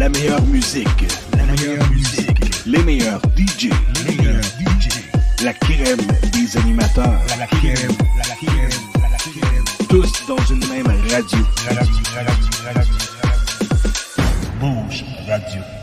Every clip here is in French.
La meilleure musique. La meilleure musique. Les meilleurs DJ. Les meilleurs DJ. La crème des animateurs. La crème. La crème. La crème. Tous dans une même radio. Bouge Radio.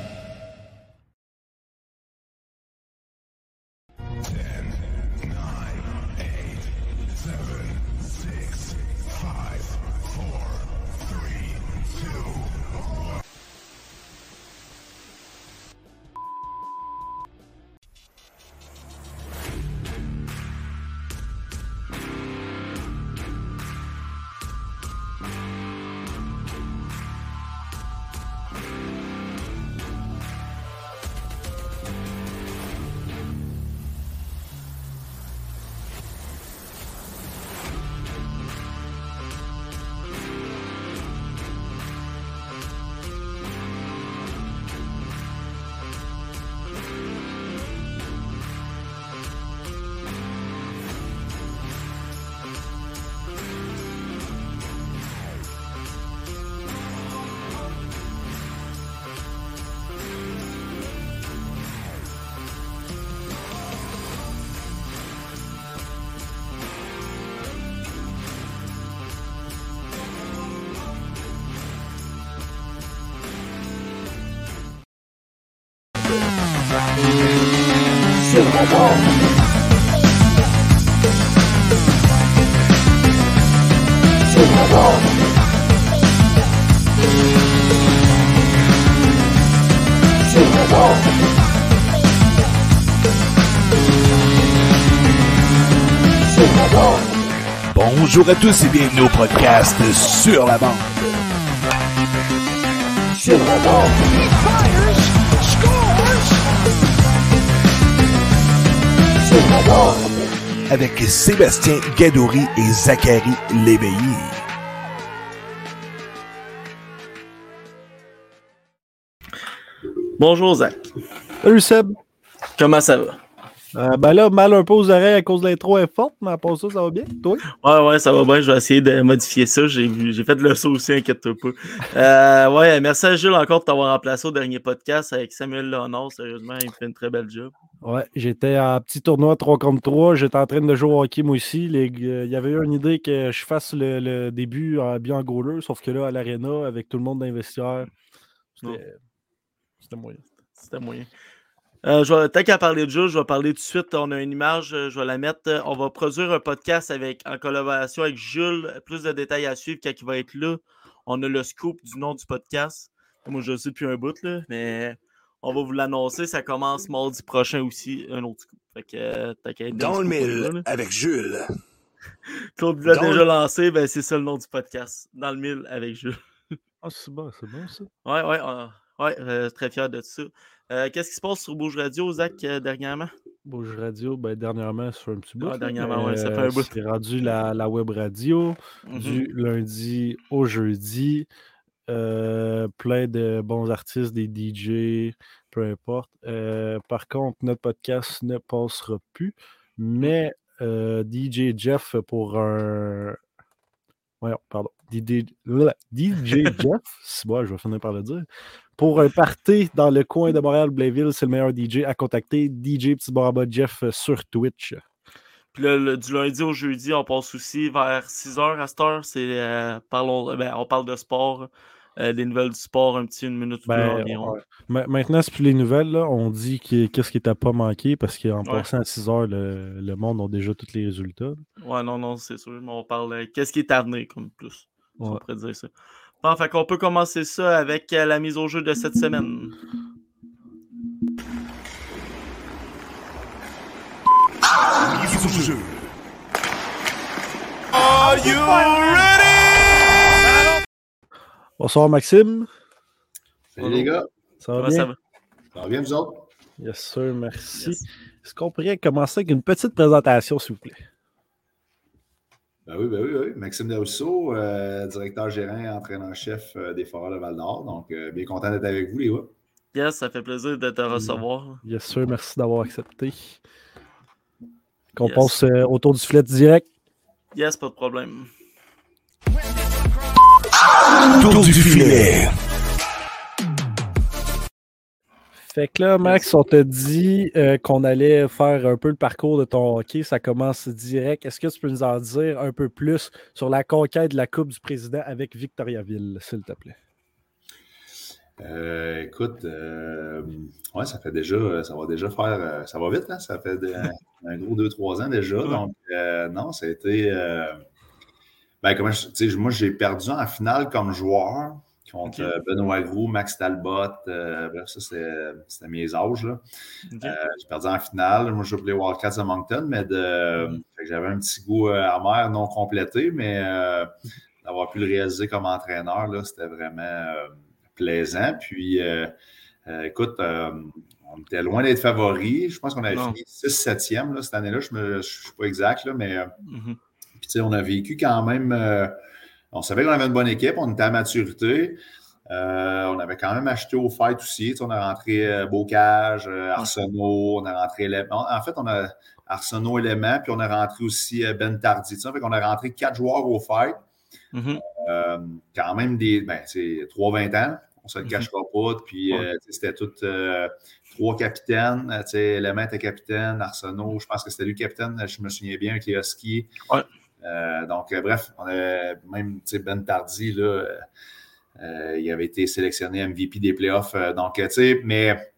Bonjour à tous et bienvenue au podcast Sur la bande. Sur la bande. Sur la bande. Avec Sébastien Gadouri et Zachary Léveillé. Bonjour Zach. Salut Seb. Comment ça va? Euh, ben là, mal un peu aux oreilles à cause de l'intro est forte, mais à part ça, ça va bien. Toi? Ouais, ouais, ça va bien. Je vais essayer de modifier ça. J'ai, j'ai fait le saut aussi, inquiète-toi pas. Euh, ouais, merci à Jules encore de t'avoir remplacé au dernier podcast avec Samuel Léonard. Sérieusement, il fait une très belle job. Ouais, j'étais en petit tournoi 3 contre 3. J'étais en train de jouer au hockey, moi aussi. Les- euh, Il y avait eu une idée que je fasse le, le début en bien goaler, sauf que là, à l'aréna, avec tout le monde c'était c'était moyen. C'était moyen. Euh, je vais, tant qu'à parler de Jules, je vais parler tout de suite. On a une image, euh, je vais la mettre. Euh, On va produire un podcast avec, en collaboration avec Jules. Plus de détails à suivre quand il va être là. On a le scoop du nom du podcast. Moi, je le sais depuis un bout, là, mais on va vous l'annoncer. Ça commence mardi prochain aussi, un autre scoop. Fait que, tant qu'à être Dans le mille là. avec Jules. Claude l'a déjà lancé, ben, c'est ça le nom du podcast. Dans le mille avec Jules. Ah, c'est bon, c'est bon ça. Ouais, ouais, euh, ouais, euh, très fier de ça. Euh, Qu'est-ce qui se passe sur Bouge Radio, Zach, euh, dernièrement? Bouge Radio, ben, dernièrement, sur un petit bout. Ah, dernièrement, mais, ouais, ça fait euh, un bout. C'est rendu la, la web radio. Mhm. du lundi au jeudi. Euh, plein de bons artistes, des DJ, peu importe. Euh, par contre, notre podcast ne passera plus, mais euh, DJ Jeff pour un. Voyons, pardon. DJ, DJ Jeff, c'est bon, je vais finir par le dire. Pour un party dans le coin de Montréal-Blainville, c'est le meilleur DJ à contacter. DJ Petit Baraba Jeff sur Twitch. Puis le- du lundi au jeudi, on passe aussi vers 6h à cette heure. C'est, euh, parlons, ben, on parle de sport, euh, des nouvelles du sport, un petit une minute ou deux Ben, environ. ouais. Ma- Maintenant, c'est plus les nouvelles. Là. On dit que- qu'est-ce qui t'a pas manqué parce qu'en Ouais. passant à 6 heures, le, le monde a déjà tous les résultats. Ouais, non, non, c'est sûr. Mais on parle. euh, Qu'est-ce qui est à venir, comme plus? Si On Ouais. pourrait dire ça. Bon, fait qu'on peut commencer ça avec euh, la mise au jeu de cette semaine. Mise au jeu. Bonsoir, Maxime. Salut les gars, Ça va Comment bien? ça va? ça va bien vous autres? Yes, sir, merci. Yes. Est-ce qu'on pourrait commencer avec une petite présentation, s'il vous plaît? Ben oui, ben oui, ben oui. Maxime Darousseau, euh, directeur gérant, entraîneur-chef euh, des Foreurs de Val-d'Or. Donc, euh, bien content d'être avec vous, les gars. Yes, ça fait plaisir de te recevoir. Yes, sir, merci d'avoir accepté. Qu'on Yes. passe euh, autour du filet direct. Yes, pas de problème. Tour du filet. Fait que là, Max, on t'a dit euh, qu'on allait faire un peu le parcours de ton hockey. Ça commence direct. Est-ce que tu peux nous en dire un peu plus sur la conquête de la Coupe du Président avec Victoriaville, s'il te plaît? Euh, écoute, euh, ouais, ça fait déjà, ça va déjà faire, ça va vite, hein? Ça fait un gros 2-3 ans déjà. Donc, non, ça a été. ben, comment je, moi, j'ai perdu en finale comme joueur contre euh, Benoît Groux, Max Talbot. Euh, bref, ça, c'était mes âges. Là. Euh, j'ai perdu en finale. Moi, je jouais les Wildcats de Moncton, mais mm-hmm. j'avais un petit goût amer non complété, mais d'avoir pu le réaliser comme entraîneur, c'était vraiment plaisant. Puis, écoute, on était loin d'être favoris. Je pense qu'on avait fini 6-7e cette année-là. Je ne suis pas exact, là, mais mm-hmm. on a vécu quand même on savait qu'on avait une bonne équipe, on était à maturité. Euh, on avait quand même acheté au fight aussi. on a rentré euh, Bocage, euh, Arsenault, on a rentré En fait, on a Arsenault élément, puis on a rentré aussi Ben Tardy. Fait qu'on a rentré quatre joueurs au fight. Mm-hmm. quand même des. Ben, c'est 3-20 ans, on se le mm-hmm. cachera pas. Puis c'était tout trois capitaines. Élément était capitaine, Arsenault, je pense que c'était lui capitaine, je me souviens bien, avec les Huskies. Donc, euh, bref, on a même Ben Tardy, là, euh, il avait été sélectionné MVP des playoffs. donc, tu sais, mais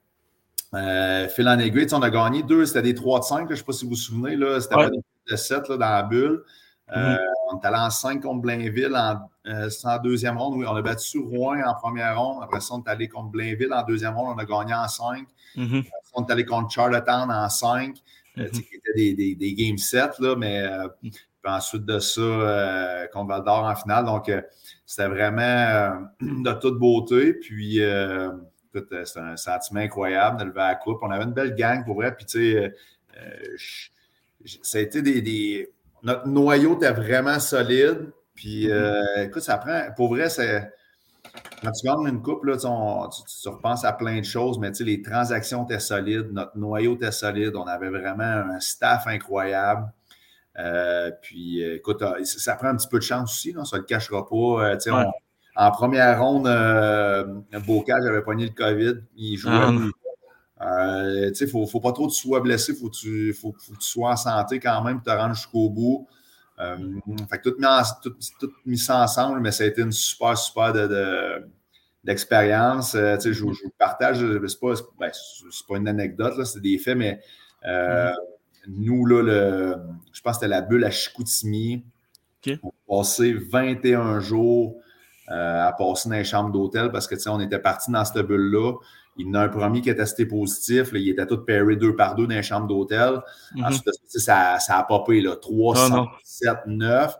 fil en aiguille, on a gagné deux, c'était des 3 de 5, je ne sais pas si vous vous souvenez, là, c'était pas des de 7 là, dans la bulle. Mm-hmm. On est allé en 5 contre Blainville en, en, deuxième ronde. Oui, on a battu Rouen en première ronde. Après ça, on est allé contre Blainville en deuxième ronde. On a gagné en 5. Mm-hmm. on est allé contre Charlottetown en 5. Mm-hmm. C'était des, des, des, game 7, là, mais mm. Puis ensuite de ça, euh, contre Val d'Or en finale. Donc, euh, c'était vraiment euh, de toute beauté. Puis, écoute, c'était un sentiment incroyable de lever la coupe. On avait une belle gang pour vrai. Puis, tu sais, ça a été des, Notre noyau était vraiment solide. Puis, mm-hmm. écoute, ça prend. Pour vrai, c'est. Quand tu gagnes une coupe, là, tu, tu, repenses à plein de choses, mais les transactions étaient solides, notre noyau était solide, on avait vraiment un staff incroyable. Euh, puis, euh, écoute, euh, ça prend un petit peu de chance aussi, ça ne le cachera pas. en première ronde, euh, Bocage avait pogné le COVID, il jouait. Ah, il ne faut, faut, pas trop que tu sois blessé, il faut, faut, que tu sois en santé quand même, te rendre jusqu'au bout. fait que tout mis, tout, tout mis, ça ensemble, mais ça a été une super, super de, d'expérience. je, je, vous partage, c'est pas, ben, pas une anecdote, c'est des faits, mais. Nous, là, le, je pense que c'était la bulle à Chicoutimi. On a passé 21 jours euh, à passer dans les chambres d'hôtel parce que, on était parti dans cette bulle-là. Il y en a un premier qui a testé positif. il était tout pairé deux par deux dans les chambres d'hôtel. Mhm. Ensuite, ça, ça a popé, là, 3, 7, 9.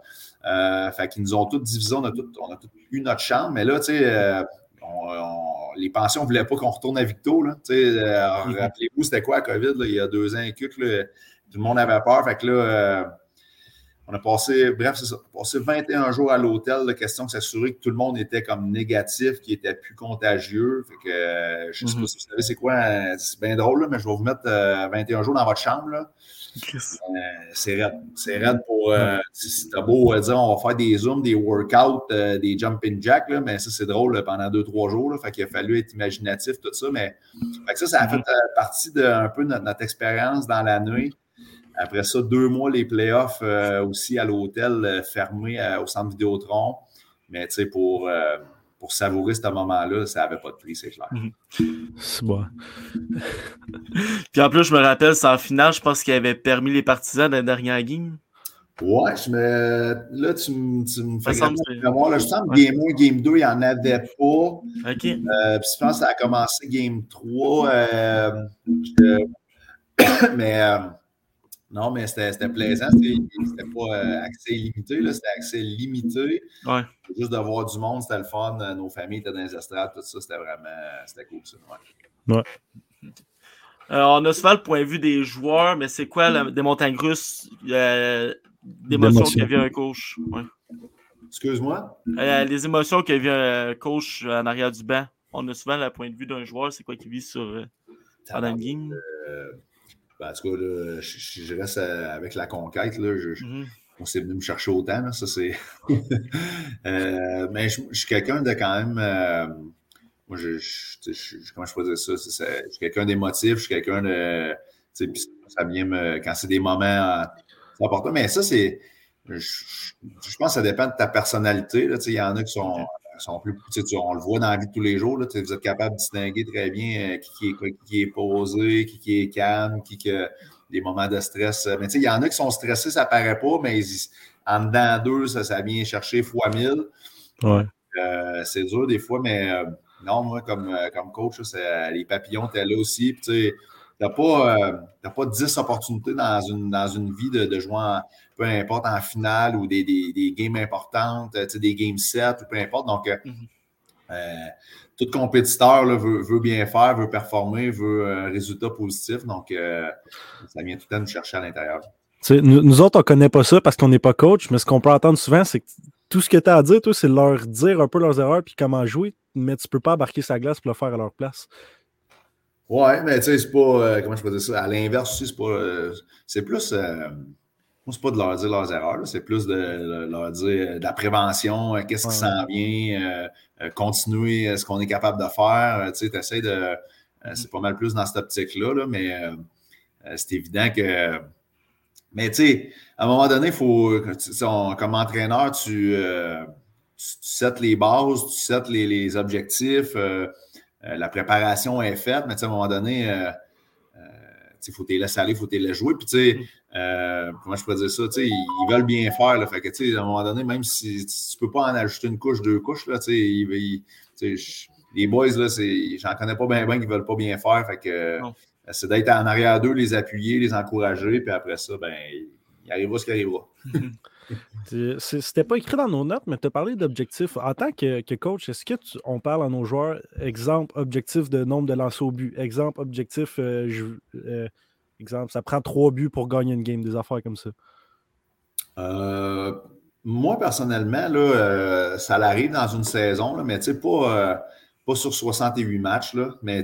fait qu'ils nous ont tous divisé. On a tous on eu notre chambre. Mais là, tu sais, euh, les pensions ne voulaient pas qu'on retourne à Victo. Euh, mhm. Rappelez-vous, c'était quoi la COVID il y a deux ans et quelques. Tout le monde avait peur. Fait que là, euh, on a passé, bref, c'est ça, on a passé 21 jours à l'hôtel. La question de s'assurer que tout le monde était comme négatif, qu'il était plus contagieux. Fait que euh, je ne sais pas mhm. si vous savez c'est quoi, euh, c'est bien drôle, mais je vais vous mettre 21 jours dans votre chambre. Là. c'est raide. C'est raide pour. c'est beau dire on va faire des zooms, des workouts, des jumping jacks, là, mais ça, c'est drôle pendant deux, trois jours. Là, fait qu'il a fallu être imaginatif, tout ça. Mais fait que ça, ça a mhm. fait partie de un peu notre, notre expérience dans la nuit. Après ça, deux mois, les playoffs euh, aussi à l'hôtel euh, fermé euh, au centre Vidéotron. Mais tu sais, pour, pour savourer ce moment-là, ça n'avait pas de prix, c'est clair. Mhm. C'est bon. Puis en plus, je me rappelle, c'est en finale, je pense qu'il avait permis les partisans dans la dernière game. Ouais, je me... là, tu, tu me fais là, je sens que Game 1, Game 2, il n'y en avait pas. OK. puis je pense que ça a commencé Game 3. mais non, mais c'était plaisant. C'était pas euh, accès illimité, c'était accès limité. Ouais. Juste de voir du monde, c'était le fun. Nos familles étaient dans les estrades, tout ça, c'était vraiment c'était cool. Ça. Ouais. Alors, euh, on a souvent le point de vue des joueurs, mais c'est quoi la, des montagnes russes euh, d'émotions qu'il y un coach? Ouais. Excuse-moi? les émotions qu'il y un coach en arrière du banc. On a souvent le point de vue d'un joueur, c'est quoi qui vit sur pendant une game? Ben, en tout cas, là, je, reste avec la conquête. Là, mm-hmm. On s'est venu me chercher autant. Là, ça, c'est... euh, mais je, suis quelqu'un de quand même. Euh, moi, je, comment je pourrais dire ça? je suis quelqu'un d'émotif, je suis quelqu'un de. Puis ça vient me. Quand c'est des moments importants. Mais ça, c'est. Je, pense que ça dépend de ta personnalité. Il y en a qui sont, sont plus. On le voit dans la vie de tous les jours. Là, vous êtes capable de distinguer très bien euh, qui, est, qui est posé, qui, qui est calme, qui, qui a des moments de stress. Mais il y en a qui sont stressés, ça paraît pas, mais en dedans d'eux, ça, ça vient chercher fois mille. Ouais. Euh, c'est dur des fois, mais euh, non, moi, comme, comme coach, les papillons, tu es là aussi. Tu n'as pas, pas 10 opportunités dans une, dans une vie de, de jouer en, peu importe en finale ou des, des, des games importantes, des game sets ou peu importe. Donc, mm tout compétiteur veut, veut, bien faire, veut performer, veut un résultat positif. Donc, ça vient tout le temps nous chercher à l'intérieur. Nous, nous, autres, on ne connaît pas ça parce qu'on n'est pas coach, mais ce qu'on peut entendre souvent, c'est que tout ce que tu as à dire, toi, c'est leur dire un peu leurs erreurs puis comment jouer, mais tu ne peux pas embarquer sa glace pour le faire à leur place. Ouais, mais tu sais, c'est pas. comment je peux dire ça? À l'inverse aussi, c'est pas. c'est plus c'est pas de leur dire leurs erreurs, c'est plus de, leur dire de la prévention, euh, qu'est-ce qui s'en vient, euh, euh, continuer ce qu'on est capable de faire. Tu sais, de. Mm-hmm. c'est pas mal plus dans cette optique-là, mais c'est évident que. Mais tu sais, à un moment donné, faut. comme entraîneur, tu, tu, les bases, tu sets les, objectifs, la préparation est faite, mais à un moment donné, il faut te laisser aller, il faut laisser jouer. Puis, tu sais, mm. Euh, comment je pourrais dire ça? Ils, veulent bien faire. Là, fait que, à un moment donné, même si tu ne peux pas en ajouter une couche, deux couches, là, ils, les boys, là, j'en connais pas bien, bien qui ne veulent pas bien faire. Fait que c'est d'être en arrière d'eux, les appuyer, les encourager, puis après ça, ben, il arrivera ce qui arrivera. C'était pas écrit dans nos notes, mais tu as parlé d'objectifs. En tant que, coach, est-ce que on parle à nos joueurs, exemple, objectif de nombre de lancers au but, exemple, objectif, euh, euh, Exemple, ça prend trois buts pour gagner une game, des affaires comme ça? Euh, moi, personnellement, là, euh, ça l'arrive dans une saison, mais pas, euh, pas sur 68 matchs. Là, mais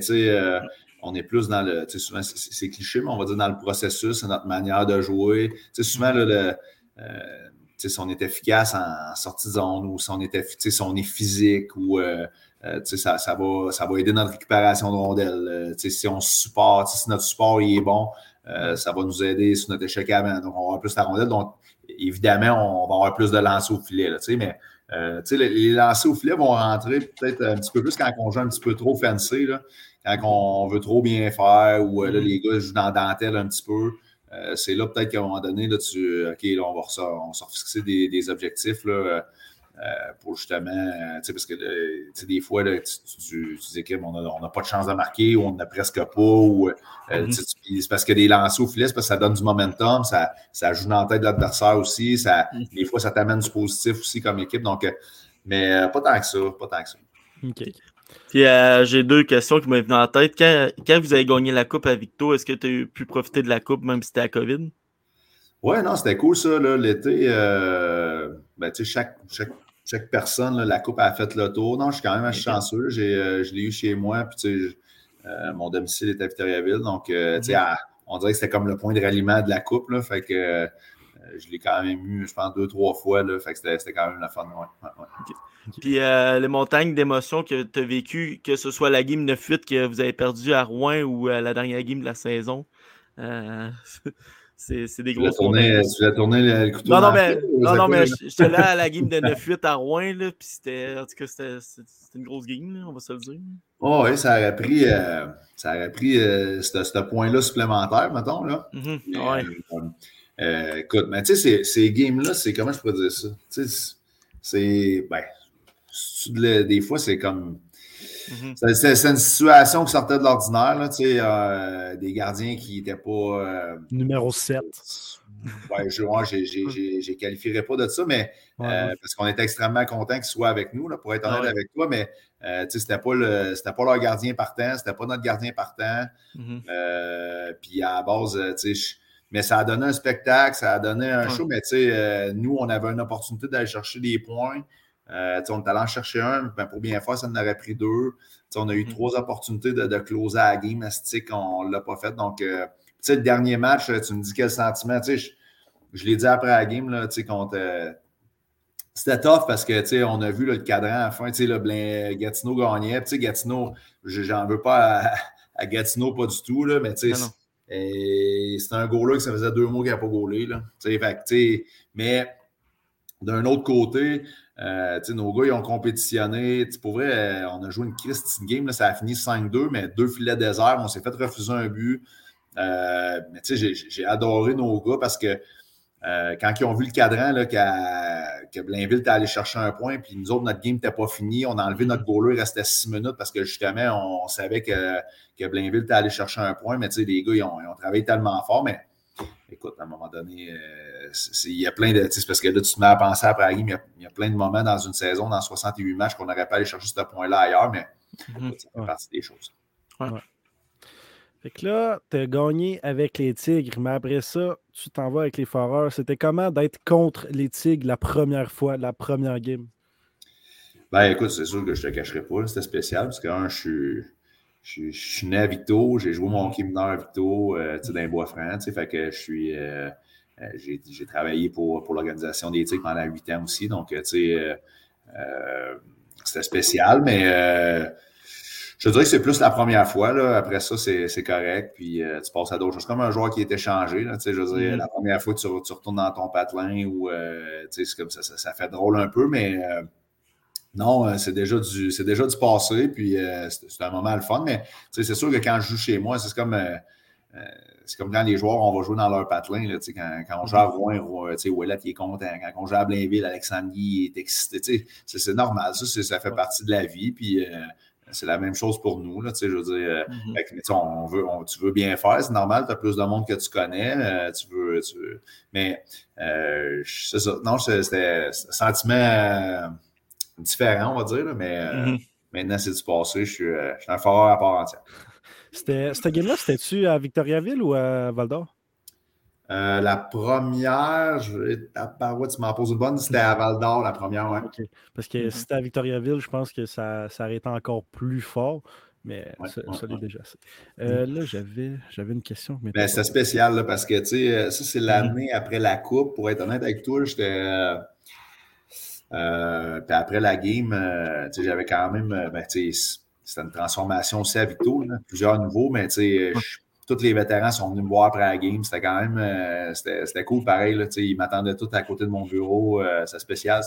on est plus dans le. Souvent, c'est cliché, mais on va dire dans le processus, notre manière de jouer. souvent, là, si on est efficace en, sortie de zone ou si on est, si on est physique ou ça, ça, va, ça va aider notre récupération de rondelles. si on supporte, si notre support est bon, euh, ça va nous aider sur notre échec avant. Donc, on va avoir plus la rondelle. Donc, évidemment, on va avoir plus de lancers au filet. Là, mais euh, les, les lancers au filet vont rentrer peut-être un petit peu plus quand on joue un petit peu trop fancy, là, quand on veut trop bien faire ou euh, là, les gars jouent dans la dentelle un petit peu. C'est là peut-être qu'à un moment donné, là, tu, OK, là, on va on va fixer des, des objectifs. Là, euh, pour justement, euh, tu sais, parce que des fois, là, tu, tu, dis on n'a pas de chance de marquer ou on n'a presque pas, ou euh, mm-hmm. c'est parce que des lancers au filet, c'est parce que ça donne du momentum, ça, ça joue dans la tête de l'adversaire aussi, ça, mm-hmm. des fois, ça t'amène du positif aussi comme équipe. Donc, mais pas tant que ça, pas tant que ça. OK. Puis j'ai deux questions qui m'ont venues en tête. Quand, quand, vous avez gagné la Coupe à Victo, est-ce que tu as pu profiter de la Coupe même si c'était à COVID? Ouais, non, c'était cool ça, l'été. ben, tu sais, chaque, chaque chaque personne, la coupe a fait le tour. Non, je suis quand même assez chanceux. Euh, je l'ai eu chez moi, puis euh, mon domicile est à Victoriaville. Donc, euh, tu sais, on dirait que c'était comme le point de ralliement de la coupe. Là, fait que je l'ai quand même eu, je pense, deux, trois fois. Là, fait que c'était quand même la fun. Puis les montagnes d'émotions que tu as vécues, que ce soit la game 9-8 que vous avez perdu à Rouen ou la dernière game de la saison, c'est des gros tourner, Tu l'as tourné le couteau. Non, non, mais, non, non, mais j'étais là à la game de 9-8 à Rouen, là, puis c'était, en tout cas, c'était une grosse game, on va se le dire. Oh, oui, ça aurait pris, euh, ça aurait pris euh, ce point-là supplémentaire, mettons. Là. Mm -hmm. ouais. euh, écoute, mais tu sais, ces, ces games-là, c'est comment je pourrais dire ça? Tu sais, c'est, ben, des fois, c'est comme Mhm. C'est une situation qui sortait de l'ordinaire, euh, des gardiens qui n'étaient pas. Euh, Numéro 7. Ouais, je ne qualifierais pas de ça, mais euh, parce qu'on était extrêmement content qu'ils soient avec nous, là, pour être honnête avec toi, mais ce n'était pas, pas leur gardien partant, c'était pas notre gardien partant. Mhm. puis à la base, mais ça a donné un spectacle, ça a donné un show, mais nous, on avait une opportunité d'aller chercher des points. Euh, on est allé en chercher un, mais pour bien faire, ça en aurait pris deux. on a eu mm-hmm. trois opportunités de, de closer à la game, Astic, on ne l'a pas fait. Donc, euh, le dernier match, tu me dis quel sentiment. Je, je l'ai dit après la game, là, contre, euh, c'était tough parce que, tu sais, on a vu le cadran à la fin, tu sais, le Gatineau gagnait. Tu sais, Gatineau, j'en veux pas à, Gatineau, pas du tout, là, mais tu sais, c'était un goaler que ça faisait deux mois qu'il n'a pas goalé, là. Mais d'un autre côté, euh, nos gars, ils ont compétitionné. Pour vrai, on a joué une Christine game, là, ça a fini 5-2, mais deux filets désert. On s'est fait refuser un but. Euh, mais j'ai adoré nos gars parce que euh, quand ils ont vu le cadran là, que Blainville était allé chercher un point, puis nous autres, notre game n'était pas fini, on a enlevé notre goaler, il restait six minutes parce que justement, on, savait que, que, Blainville était allé chercher un point, mais tu sais, les gars, ils ont, travaillé tellement fort, mais écoute, à un moment donné, euh, il y a plein de. C'est parce que là, tu te mets à penser après la game, il y, a, plein de moments dans une saison, dans 68 matchs, qu'on n'aurait pas allé chercher ce point-là ailleurs, mais mm-hmm. ça fait partie des choses. Ouais. Fait que là, tu as gagné avec les Tigres, mais après ça, tu t'en vas avec les Foreurs. C'était comment d'être contre les Tigres la première fois, la première game? Ben écoute, c'est sûr que je te cacherai pas, c'était spécial parce que je suis. Je, suis né à Victo, j'ai joué mon hockey mineur à euh, dans les Bois-Francs, fait que je suis. Euh, euh, j'ai travaillé pour, pour l'organisation des Tigres pendant huit ans aussi, donc, tu sais, c'était spécial, mais je dirais que c'est plus la première fois. Là. Après ça, c'est correct. Puis euh, tu passes à d'autres choses. Comme un joueur qui était changé. Là, je veux dire, mm-hmm. la première fois que tu, retournes dans ton patelin ou euh, comme ça, ça, fait drôle un peu, mais euh, non, c'est déjà du c'est déjà du passé. Puis c'est un moment le fun. Mais c'est sûr que quand je joue chez moi, c'est comme c'est comme quand les joueurs, on va jouer dans leur patelin. Là, quand, quand on joue à Rouen, Ouellet il est content. Quand on joue à Blainville, Alexandre Guy est excité. C'est normal. Ça, ça fait partie de la vie. Puis c'est la même chose pour nous. Là, je veux dire, euh, mm-hmm. on veut, tu veux bien faire, c'est normal, tu as plus de monde que tu connais. Euh, tu, veux, mais euh, c'est ça. Non, c'était un sentiment différent, on va dire, mais mm-hmm. maintenant, c'est du passé. Je suis, je suis un fort à part entière. Cette game-là, c'était-tu à Victoriaville ou à Val d'Or? Euh, la première, je, tu m'en poses une bonne, c'était à Val d'Or, la première, ouais. Parce que si c'était à Victoriaville, je pense que ça, ça aurait été encore plus fort. Mais ça, l'est déjà. Euh, là, j'avais, j'avais une question. Mais ben, c'est spécial là, parce que tu sais, euh, ça, c'est l'année mm-hmm. après la Coupe. Pour être honnête avec toi, j'étais. puis après la game, tu sais, j'avais quand même. Ben, tu sais, c'était une transformation aussi à Victo, plusieurs nouveaux, mais tu sais, tous les vétérans sont venus me voir après la game. C'était quand même euh, c'était cool pareil. Là, ils m'attendaient tous à côté de mon bureau. Euh, c'est spécial.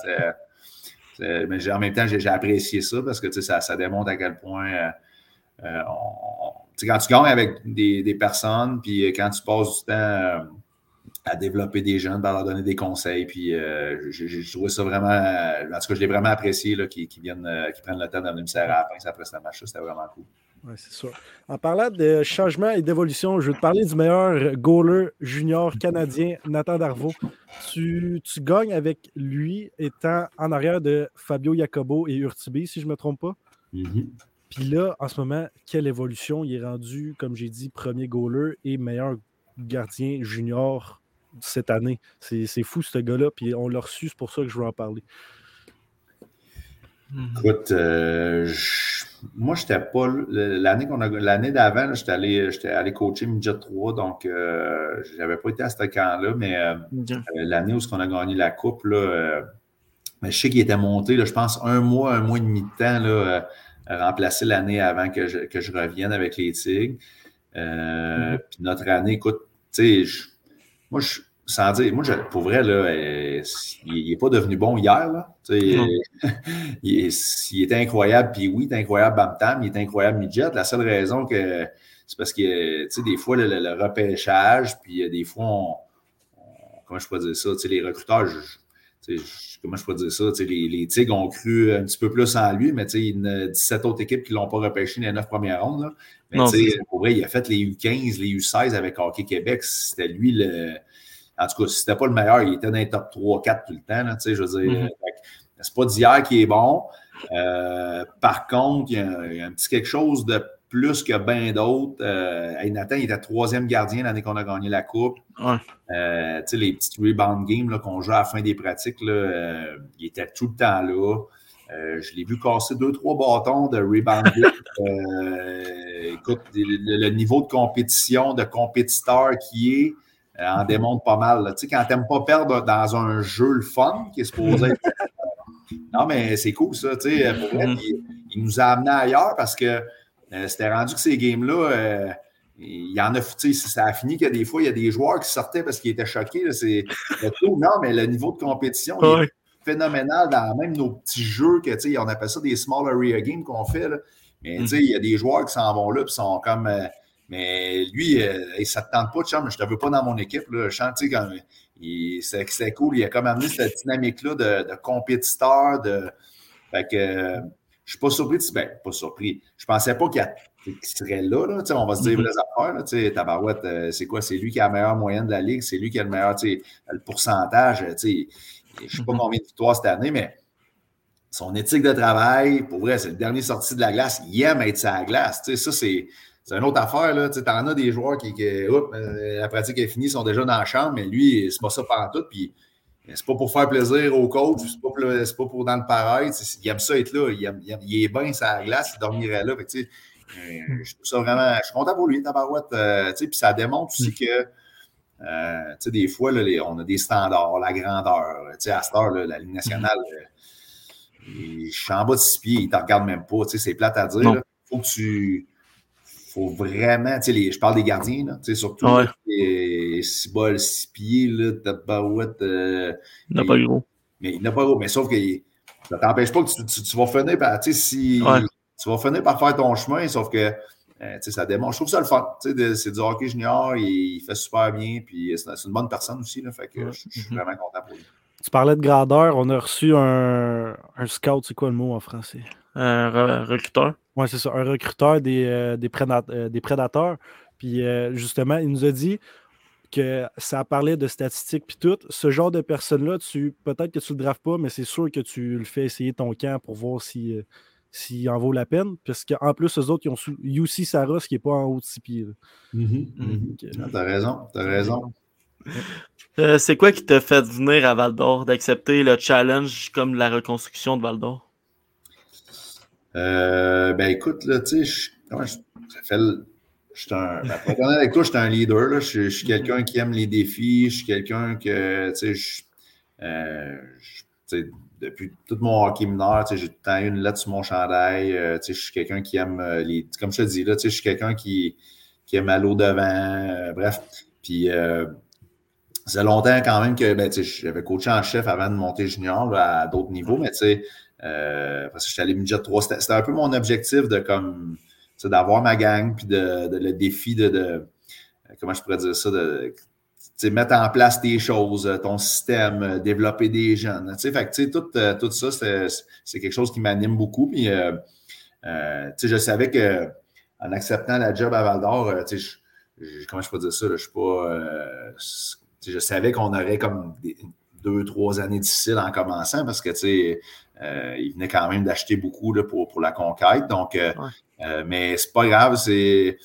mais en même temps, j'ai apprécié ça parce que ça, ça démontre à quel point euh, quand tu gagnes avec des, personnes, puis quand tu passes du temps à développer des jeunes, à leur donner des conseils, puis j'ai trouvé ça vraiment, en tout cas, je l'ai vraiment apprécié qu'ils viennent, qui prennent le temps de venir me serrer à la fin après ce match C'était vraiment cool. Oui, c'est sûr. En parlant de changement et d'évolution, je vais te parler du meilleur goaler junior canadien, Nathan Darvaux. Tu, gagnes avec lui étant en arrière de Fabio Jacobo et Urtibi, si je ne me trompe pas. Mm-hmm. Puis là, en ce moment, quelle évolution? Il est rendu, comme j'ai dit, premier goaler et meilleur gardien junior cette année. C'est fou, ce gars-là. Puis on l'a reçu, c'est pour ça que je veux en parler. Écoute, euh, moi, je n'étais pas. L'année qu'on a l'année d'avant, j'étais allé, allé coacher Midget 3, donc euh, je n'avais pas été à ce camp-là, mais euh, euh, l'année où on a gagné la coupe, là, mais je sais qu'il était monté, là, je pense, un mois, un mois et demi de temps, là, remplacer l'année avant que je, que je, revienne avec les Tigres. Mm-hmm. Puis notre année, écoute, tu sais, moi, je, sans dire, moi, pour vrai, là, euh, il n'est pas devenu bon hier. Là. il, il, était incroyable, puis oui, il est incroyable Bam il est incroyable Midget. La seule raison que c'est parce que, tu sais, des fois, le, repêchage, puis euh, des fois, on, comment je peux dire ça, tu sais, les recruteurs, comment je peux dire ça, les, les Tigres ont cru un petit peu plus en lui, mais il y a 17 autres équipes qui ne l'ont pas repêché dans les 9 premières rondes. Là. Mais pour vrai, il a fait les U15, les U16 avec Hockey Québec. C'était lui le en tout cas, si c'était pas le meilleur, il était dans les top 3, 4 tout le temps. Là, je veux dire, mm-hmm. c'est pas d'hier qui est bon. Euh, par contre, il y, a, un petit quelque chose de plus que bien d'autres. Euh, Nathan, il était troisième gardien l'année qu'on a gagné la Coupe. Euh, les petites rebound games qu'on joue à la fin des pratiques, là, euh, il était tout le temps là. je l'ai vu casser deux, trois bâtons de rebound. écoute, le, niveau de compétition, de compétiteur qui est, euh, en démontre pas mal. Tu sais, quand t'aimes pas perdre dans un jeu le fun, qui est supposé être Non, mais c'est cool, ça. Pour vrai, mm-hmm. il, nous a amenés ailleurs parce que c'était rendu que ces games-là il y en a, ça a fini que des fois, il y a des joueurs qui sortaient parce qu'ils étaient choqués. C'est Non, mais le niveau de compétition est phénoménal dans même nos petits jeux que, on appelle ça des small area games qu'on fait. Mais mm. il y a des joueurs qui s'en vont là et sont comme. Euh, mais lui, euh, ça ne te tente pas de mais je ne te veux pas dans mon équipe. Là. c'est cool. Il a comme amené cette dynamique-là de, de, compétiteur. De, fait que, euh, je ne suis pas surpris. Ben, pas surpris. Je ne pensais pas qu'il serait là, là on va se dire les mm-hmm. affaires. Tabarouette, euh, c'est quoi? C'est lui qui a la meilleure moyenne de la ligue, c'est lui qui a le meilleur le pourcentage. Je ne sais pas mm-hmm. combien de victoires cette année, mais son éthique de travail, pour vrai, c'est le dernier sorti de la glace. Il aime être sur la glace. Ça, c'est. Une autre affaire. Tu en as des joueurs qui, euh, la pratique est finie, ils sont déjà dans la chambre, mais lui, c'est pas ça par tout. Puis, c'est pas pour faire plaisir au coach, c'est pas, pas pour dans le pareil. Il aime ça être là. Il, il est bien la glace, il dormirait là. Fait Hmm. je trouve ça vraiment. Je suis content pour lui, Tabarouette. Euh, puis ça démontre aussi que. Euh, des fois, là, on a des standards, la grandeur. À cette heure, la Ligue nationale, hmm. euh, je suis en bas de six pieds, il ne te regarde même pas. C'est plate à dire. Il faut que tu. Faut vraiment. Les, je parle des gardiens, là, surtout. Ouais. Les six balles, six pieds, là, Tabarouette. Euh, il n'a pas gros. Mais il n'a pas gros. Mais sauf que ça ne t'empêche pas que tu, tu, tu vas finir par. Si, tu vas finir par faire ton chemin, sauf que euh, ça démontre. Je trouve ça le fun. C'est du hockey junior, il, fait super bien, puis c'est une bonne personne aussi. Là, fait que je, suis mm-hmm. vraiment content pour lui. Tu parlais de grandeur, on a reçu un, un scout, c'est quoi le mot en français? Un recruteur. Oui, c'est ça, un recruteur des, euh, des, euh, des, prédateurs. Puis justement, il nous a dit que ça parlait de statistiques puis tout. Ce genre de personne-là, tu peut-être que tu le drafts pas, mais c'est sûr que tu le fais essayer ton camp pour voir si s'il en vaut la peine. Parce qu'en plus, eux autres, ils ont UC Saros qui n'est pas en haut de six pieds. Mm-hmm. Mm-hmm. Ah, t'as raison, t'as raison. Euh, c'est quoi qui t'a fait venir à Val d'Or, d'accepter le challenge comme la reconstruction de Val d'Or? Euh, ben écoute, là, tu sais, ça fait Je suis un, ben, je suis un leader. Là. Je, suis quelqu'un qui aime les défis. Je suis quelqu'un que, tu sais, je, euh, depuis tout mon hockey mineur, j'ai tout le temps eu une lettre sur mon chandail. Euh, je suis quelqu'un qui aime euh, les. Comme je te dis, là, je suis quelqu'un qui, qui aime aller au devant. Euh, bref. Puis ça longtemps quand même que ben, j'avais coaché en chef avant de monter junior à d'autres niveaux, mais tu sais, parce que j'étais allé midget 3. C'était un peu mon objectif de comme d'avoir ma gang, puis de, le défi de, de, comment je pourrais dire ça, de mettre en place tes choses, euh, ton système, euh, développer des jeunes. Fait que, tout, euh, ça, c'est quelque chose qui m'anime beaucoup. Puis, je savais que en acceptant la job à Val d'Or, comment je peux dire ça? je suis pas. je savais qu'on aurait comme deux, trois années difficiles en commençant parce que il venait quand même d'acheter beaucoup là, pour, pour la conquête. Donc, mais c'est pas grave, c'est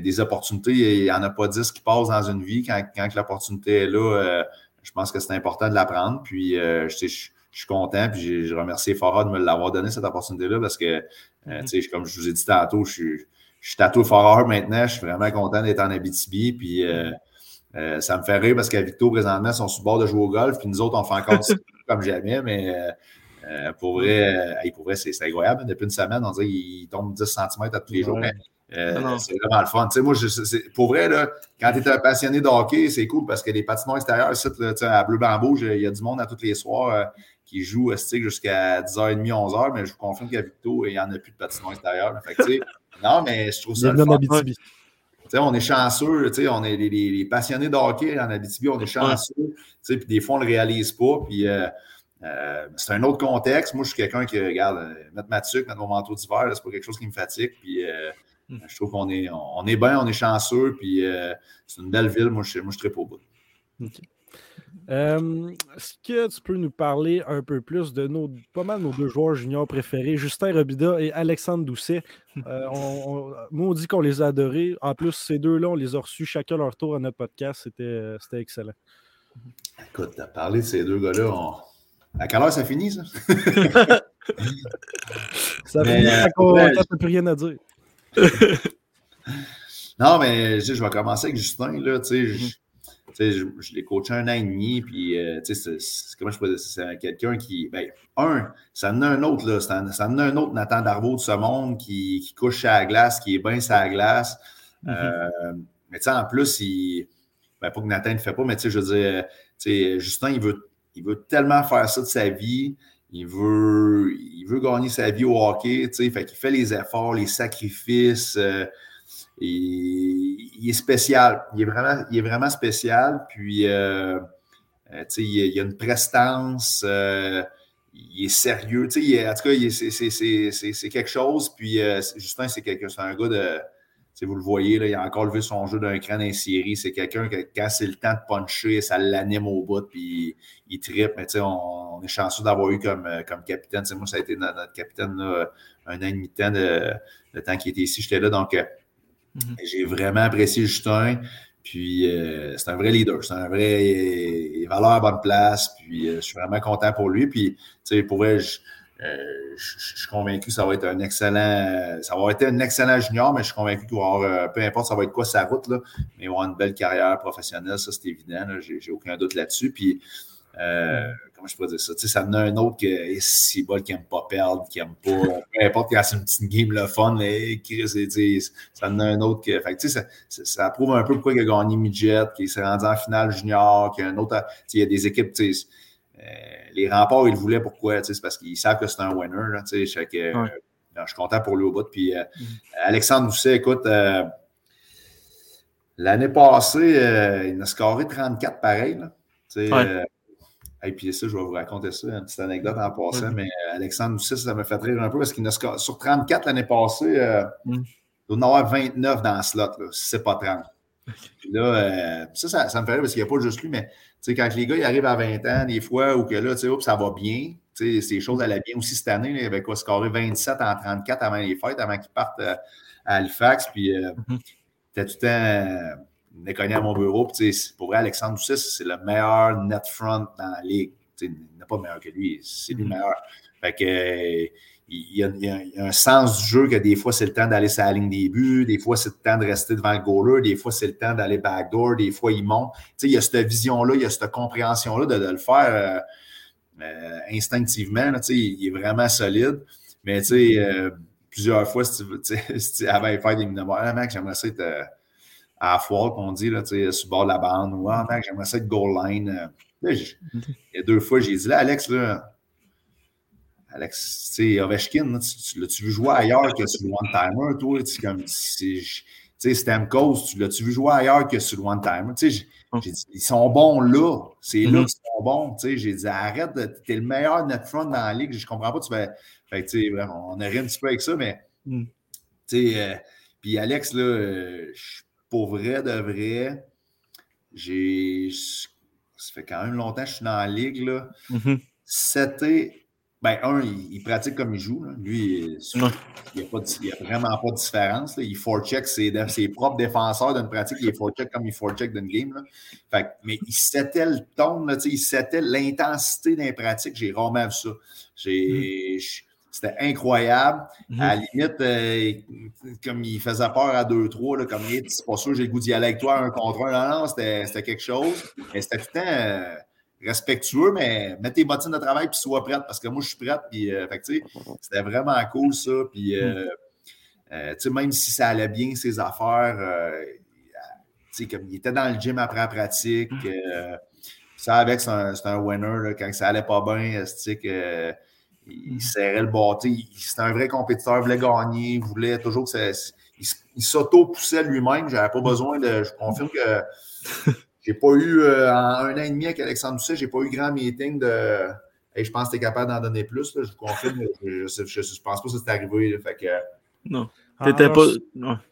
des opportunités, il n'y en a pas dix qui passent dans une vie. Quand, l'opportunité est là, euh, je pense que c'est important de la prendre. Puis, euh, je, suis content. Puis, je remercie Farah de me l'avoir donné, cette opportunité-là, parce que, euh, mm-hmm. comme je vous ai dit tantôt, je suis, je suis tatoué Farah maintenant. Je suis vraiment content d'être en Abitibi. Puis, ça me fait rire parce qu'à Victo, présentement, ils sont sur le bord de jouer au golf. Puis, nous autres, on fait encore comme jamais. Mais, pour vrai, pour vrai c'est incroyable. Depuis une semaine, on dirait qu'il tombe 10 cm à tous les jours. Euh, c'est vraiment le fun. moi, pour vrai, là, quand tu es un passionné de hockey, c'est cool parce que les patinoires extérieurs, à Bleu Bambou, il y a du monde à tous les soirs euh, qui joue jusqu'à 10h30, 11h, mais je vous confirme qu'à Victo, il n'y en a plus de patinoires extérieurs. non, mais je trouve ça le fun. on est chanceux, on est les, passionnés de hockey en Abitibi, on est chanceux, puis des fois, on ne le réalise pas. Puis, euh, c'est un autre contexte. Moi, je suis quelqu'un qui regarde, mettre ma tuque, mettre mon manteau d'hiver, c'est pas quelque chose qui me fatigue. Puis, Mm. Je trouve qu'on est, on, est bien, on est chanceux, puis euh, c'est une belle ville. Moi, je, moi, je suis très au bout. Euh, est-ce que tu peux nous parler un peu plus de nos, pas mal nos deux joueurs juniors préférés, Justin Robida et Alexandre Doucet? Euh, on, moi, on dit qu'on les a adorés. En plus, ces deux-là, on les a reçus chacun leur tour à notre podcast. C'était, c'était excellent. Écoute, tu as parlé de ces deux gars-là. À quelle heure ça finit, ça? ça finit quand on n'a plus rien à dire. non, mais je vais commencer avec Justin. Là, mm-hmm. je, je l'ai coaché un an et demi, puis euh, c'est, comment je pourrais c'est quelqu'un qui, ben, un, ça en a un autre, là, ça, en a un autre Nathan Darvaux de ce monde qui, qui couche à la glace, qui est bien sur la glace. Mm-hmm. euh, mais tu sais, en plus, il, ben, pas que Nathan ne le fait pas, mais tu sais, je veux dire, tu sais, Justin, il veut, il veut tellement faire ça de sa vie. Il veut, il veut gagner sa vie au hockey, tu sais, fait qu'il fait les efforts, les sacrifices. Euh, il, est spécial. Il est vraiment, il est vraiment spécial. Puis, euh, euh, il, il, a une prestance. Euh, il est sérieux. en tout cas, c'est quelque chose. Puis, Justin, c'est un gars de. Vous le voyez, là, il a encore levé son jeu d'un cran dans série. C'est quelqu'un que quand c'est le temps de puncher, ça l'anime au bout, puis il, trippe. Mais on, on est chanceux d'avoir eu comme, comme capitaine. moi, ça a été notre, capitaine un an et demi de temps, de, le temps qu'il était ici. J'étais là. Donc, Mhm. J'ai vraiment apprécié Justin. Puis euh, c'est un vrai leader, c'est un vrai il, valeur à bonne place. Puis euh, je suis vraiment content pour lui. Puis tu sais, pour vrai, euh, je, suis convaincu que ça va être un excellent, ça va être un excellent junior, mais je suis convaincu qu'il va avoir, peu importe ça va être quoi sa route, là, mais il va avoir une belle carrière professionnelle, ça c'est évident, j'ai aucun doute là-dessus. Puis euh, comment je pourrais dire ça? Tu sais, ça en a un autre que si bol qui n'aime pas perdre, qui n'aime pas. Peu importe quand c'est une petite game le fun, mais ça en a un autre que. Fait tu sais, ça, ça, prouve un peu pourquoi il a gagné midget, qu'il s'est rendu en finale junior, qu'il y a un autre. Il y a des équipes, tu sais. Euh, les remparts, ils le voulaient pourquoi? C'est parce qu'ils savent que c'est un winner. Là, euh, je suis content pour lui au bout. Puis euh, mm-hmm. Alexandre Doucet, écoute, l'année passée, il a scoré 34 pareil. Là. Ouais. Et puis ça, je vais vous raconter ça, une petite anecdote en passant, mais Alexandre aussi, ça me fait rire un peu parce qu'il a sur 34 l'année passée, mm. il doit en avoir 29 dans le slot, si c'est pas 30. Puis là, euh, ça, ça, me fait rire parce qu'il n'y a pas juste lui, mais quand les gars ils arrivent à 20 ans, des fois, ou que là, ça va bien, ces choses allaient bien aussi cette année, il avait quoi, scoré 27 en 34 avant les fêtes, avant qu'ils partent à Halifax, puis mm-hmm. tout le temps est connu à mon bureau. pour vrai, Alexandre Doucet, c'est le meilleur net front dans la ligue. il n'est pas meilleur que lui, c'est lui le mm-hmm. meilleur. Fait que, il y, a, un sens du jeu que des fois, c'est le temps d'aller sur la ligne des buts, des fois, c'est le temps de rester devant le goaler, des fois, c'est le temps d'aller backdoor, des fois, il monte. il y a cette vision-là, il y a cette compréhension-là de, le faire euh, euh, instinctivement. il est vraiment solide. Mais euh, plusieurs fois, si tu, si avant de faire des minimums, ah, mec, j'aimerais être à la foire qu'on dit, là, sur le bord de la bande, ou ah, j'aimerais ça être goal line. Il y a deux fois, j'ai dit, là, Alex, là, Alex, tu sais, Ovechkin, tu, l'as-tu vu jouer ailleurs que sur le one-timer, toi? Comme, tu sais, Stamkos, tu l'as-tu vu jouer ailleurs que sur le one-timer? Tu dit, ils sont bons là. C'est là mm-hmm. qu'ils sont bons. Tu sais, j'ai dit, arrête, t'es le meilleur net front dans la ligue. Je comprends pas, tu fais. Fait tu sais, on a rien un petit peu avec ça, mais, mm. tu sais, euh, puis Alex, là, euh, pour vrai, de vrai, j'ai. Ça fait quand même longtemps que je suis dans la ligue. Là. Mm-hmm. C'était. Ben, un, il, pratique comme il joue. Lui, il n'y a, vraiment pas de différence. Il forecheck ses, ses propres défenseurs d'une pratique. Il forecheck comme il forecheck d'une game. Fait, mais il s'était le ton, il s'était l'intensité d'un pratique. J'ai rarement vu ça. J'ai. Mm. C'était incroyable. À la mhm. limite, euh, comme il faisait peur à 2-3, comme il c'est pas sûr, j'ai le goût d'y aller avec toi un contre un. Non, non, c'était quelque chose. Mais c'était tout le temps euh, respectueux, mais mets tes bottines de travail puis sois prête parce que moi, je suis prête. Puis, euh, c'était vraiment cool, ça. Puis, mhm. même si ça allait bien, ses affaires, comme il était dans le gym après la pratique. Mhm. ça, avec, c'est un, un, winner. quand ça allait pas bien, que il serrait le bâti. C'était un vrai compétiteur, il voulait gagner, il voulait toujours que ça. Il, s'auto-poussait lui-même. J'avais pas besoin de. Je confirme que j'ai pas eu, euh, en un an et demi avec Alexandre Doucet, j'ai pas eu grand meeting de. je pense que tu es capable d'en donner plus. je vous confirme. je, je, pense pas que c'est arrivé. fait que, non. T'étais pas.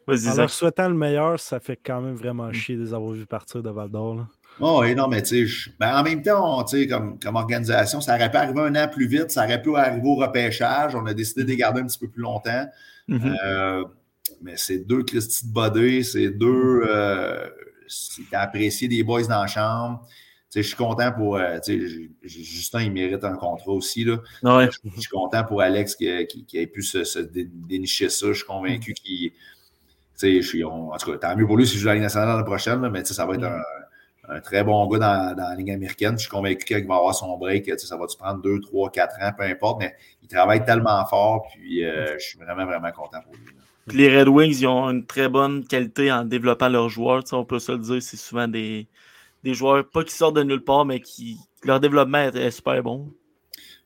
vas-y, en souhaitant le meilleur, ça fait quand même vraiment chier de les avoir vus partir de Val d'Or. Oh, oui, non, mais tu sais, ben, en même temps, tu sais, comme, comme organisation, ça aurait pu arriver un an plus vite, ça aurait pu arriver au repêchage. On a décidé de les garder un petit peu plus longtemps. Mm-hmm. Euh, mais c'est deux Christy de Bodé, c'est deux. Euh, c'est apprécié des boys dans la chambre. je suis content pour. Euh, Justin, il mérite un contrat aussi. Là. Ouais. Je, suis content pour Alex qui, qui, ait pu se, dénicher ça. Je suis convaincu qu'il. Je suis, en tout cas, tant mieux pour lui si je joue à la nationale l'année prochaine, mais ça va être un un très bon gars dans, dans, la Ligue américaine. Je suis convaincu qu'il va avoir son break. Ça va te prendre 2, 3, 4 ans, peu importe, mais il travaille tellement fort, puis euh, je suis vraiment, vraiment content pour lui. Les Red Wings, ils ont une très bonne qualité en développant leurs joueurs. on peut se le dire, c'est souvent des, des joueurs, pas qui sortent de nulle part, mais qui leur développement est, super bon.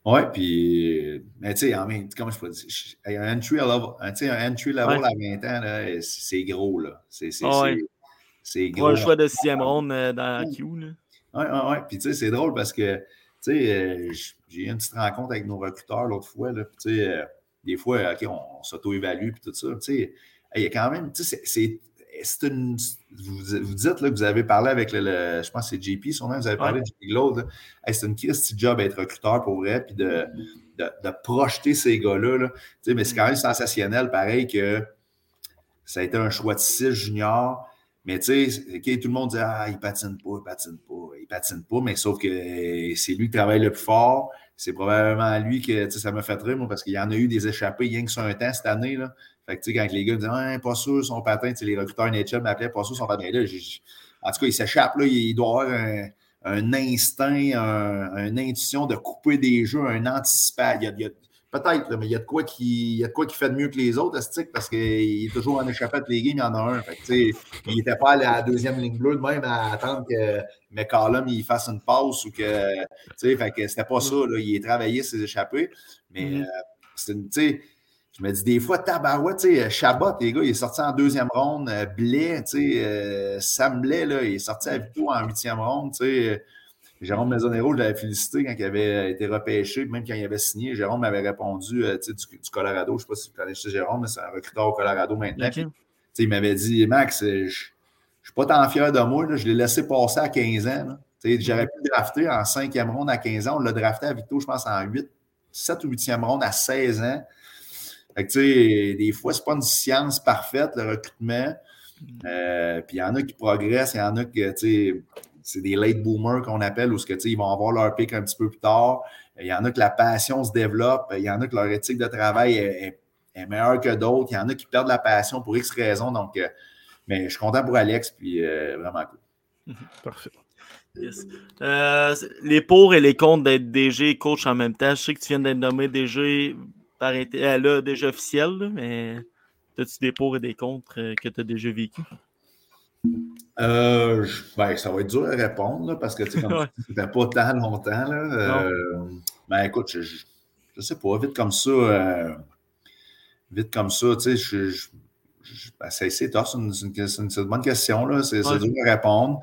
Oui, puis, mais tu sais, en même comment je peux dire, un entry level, un entry level à 20 ans, c'est gros, là. C'est c'est gros. un choix de sixième ronde euh, dans Q. Oui, oui, oui. Puis, tu sais, c'est drôle parce que, tu sais, euh, j'ai eu une petite rencontre avec nos recruteurs l'autre fois. Là, tu sais, euh, des fois, OK, on, s'auto-évalue puis tout ça. Tu sais, il y a quand même, tu sais, c'est une, vous, vous, dites là, que vous avez parlé avec le, je pense que c'est JP, sûrement, vous avez parlé de JP Glow. c'est une petit job d'être recruteur pour vrai, puis de, de, de projeter ces gars-là. Là. Tu sais, mais c'est quand même sensationnel, pareil, que ça a été un choix de 6 juniors mais tu sais, tout le monde dit Ah, il patine pas, il patine pas, il patine pas, mais sauf que c'est lui qui travaille le plus fort. C'est probablement lui que ça m'a fait rire, moi, parce qu'il y en a eu des échappées rien que sur un temps cette année. Là. Fait que tu sais, quand les gars disent Ah, pas sûr son patin, les recruteurs NHL m'appelaient pas sûr son patin. Là, en tout cas, il s'échappe, là, il doit avoir un, instinct, un, une intuition de couper des jeux, un anticipation. Il y a, Peut-être, mais il y, a de quoi qui, y a de quoi qui fait de mieux que les autres, Astic, parce qu'il est toujours en échappée de les games, il y en a un. Fait que, il n'était pas à la deuxième ligne bleue de même à attendre que McCallum il fasse une passe ou que. Fait que c'était pas ça. Là, il est travaillé ses échappées. Mais mm-hmm. euh, c'est une. Je me dis des fois, tabarouette, tu sais, Chabot, les gars, il est sorti en deuxième ronde. Euh, Blais, tu sais, euh, Sam Blais, là, il est sorti à Vito en huitième ronde, tu sais. Jérôme Maisonero, je l'avais félicité quand il avait été repêché, même quand il avait signé. Jérôme m'avait répondu euh, du, du, Colorado. Je ne sais pas si vous connaissez Jérôme, mais c'est un recruteur au Colorado maintenant. il m'avait dit Max, euh, je ne suis pas tant fier de moi. je l'ai laissé passer à 15 ans. J'aurais pu le drafter en cinquième ronde à 15 ans. On l'a drafté à Victo, je pense, en 8, 7 ou 8e ronde à 16 ans. Fait que, des fois, ce n'est pas une science parfaite, le recrutement. Mm. Euh, puis il y en a qui progressent, il y en a qui, c'est des late boomers qu'on appelle, où ils vont avoir leur pic un petit peu plus tard. Il y en a que la passion se développe, il y en a que leur éthique de travail est, meilleure que d'autres, il y en a qui perdent la passion pour X raisons. Donc, euh, mais je suis content pour Alex, puis euh, vraiment cool. Mhm. Parfait. Euh, les pour et les contre d'être DG et coach en même temps. Je sais que tu viens d'être nommé DG par là, déjà officiel, mais as-tu des pour et des contre que tu as déjà vécu? Euh, ben, ça va être dur à répondre parce que tu sais, ça fait pas tant longtemps. Là, euh, ben écoute, je, je, sais pas, vite comme ça, euh, vite comme ça, tu sais, je, ben, c'est une, une, une, bonne question, là, c'est dur à répondre.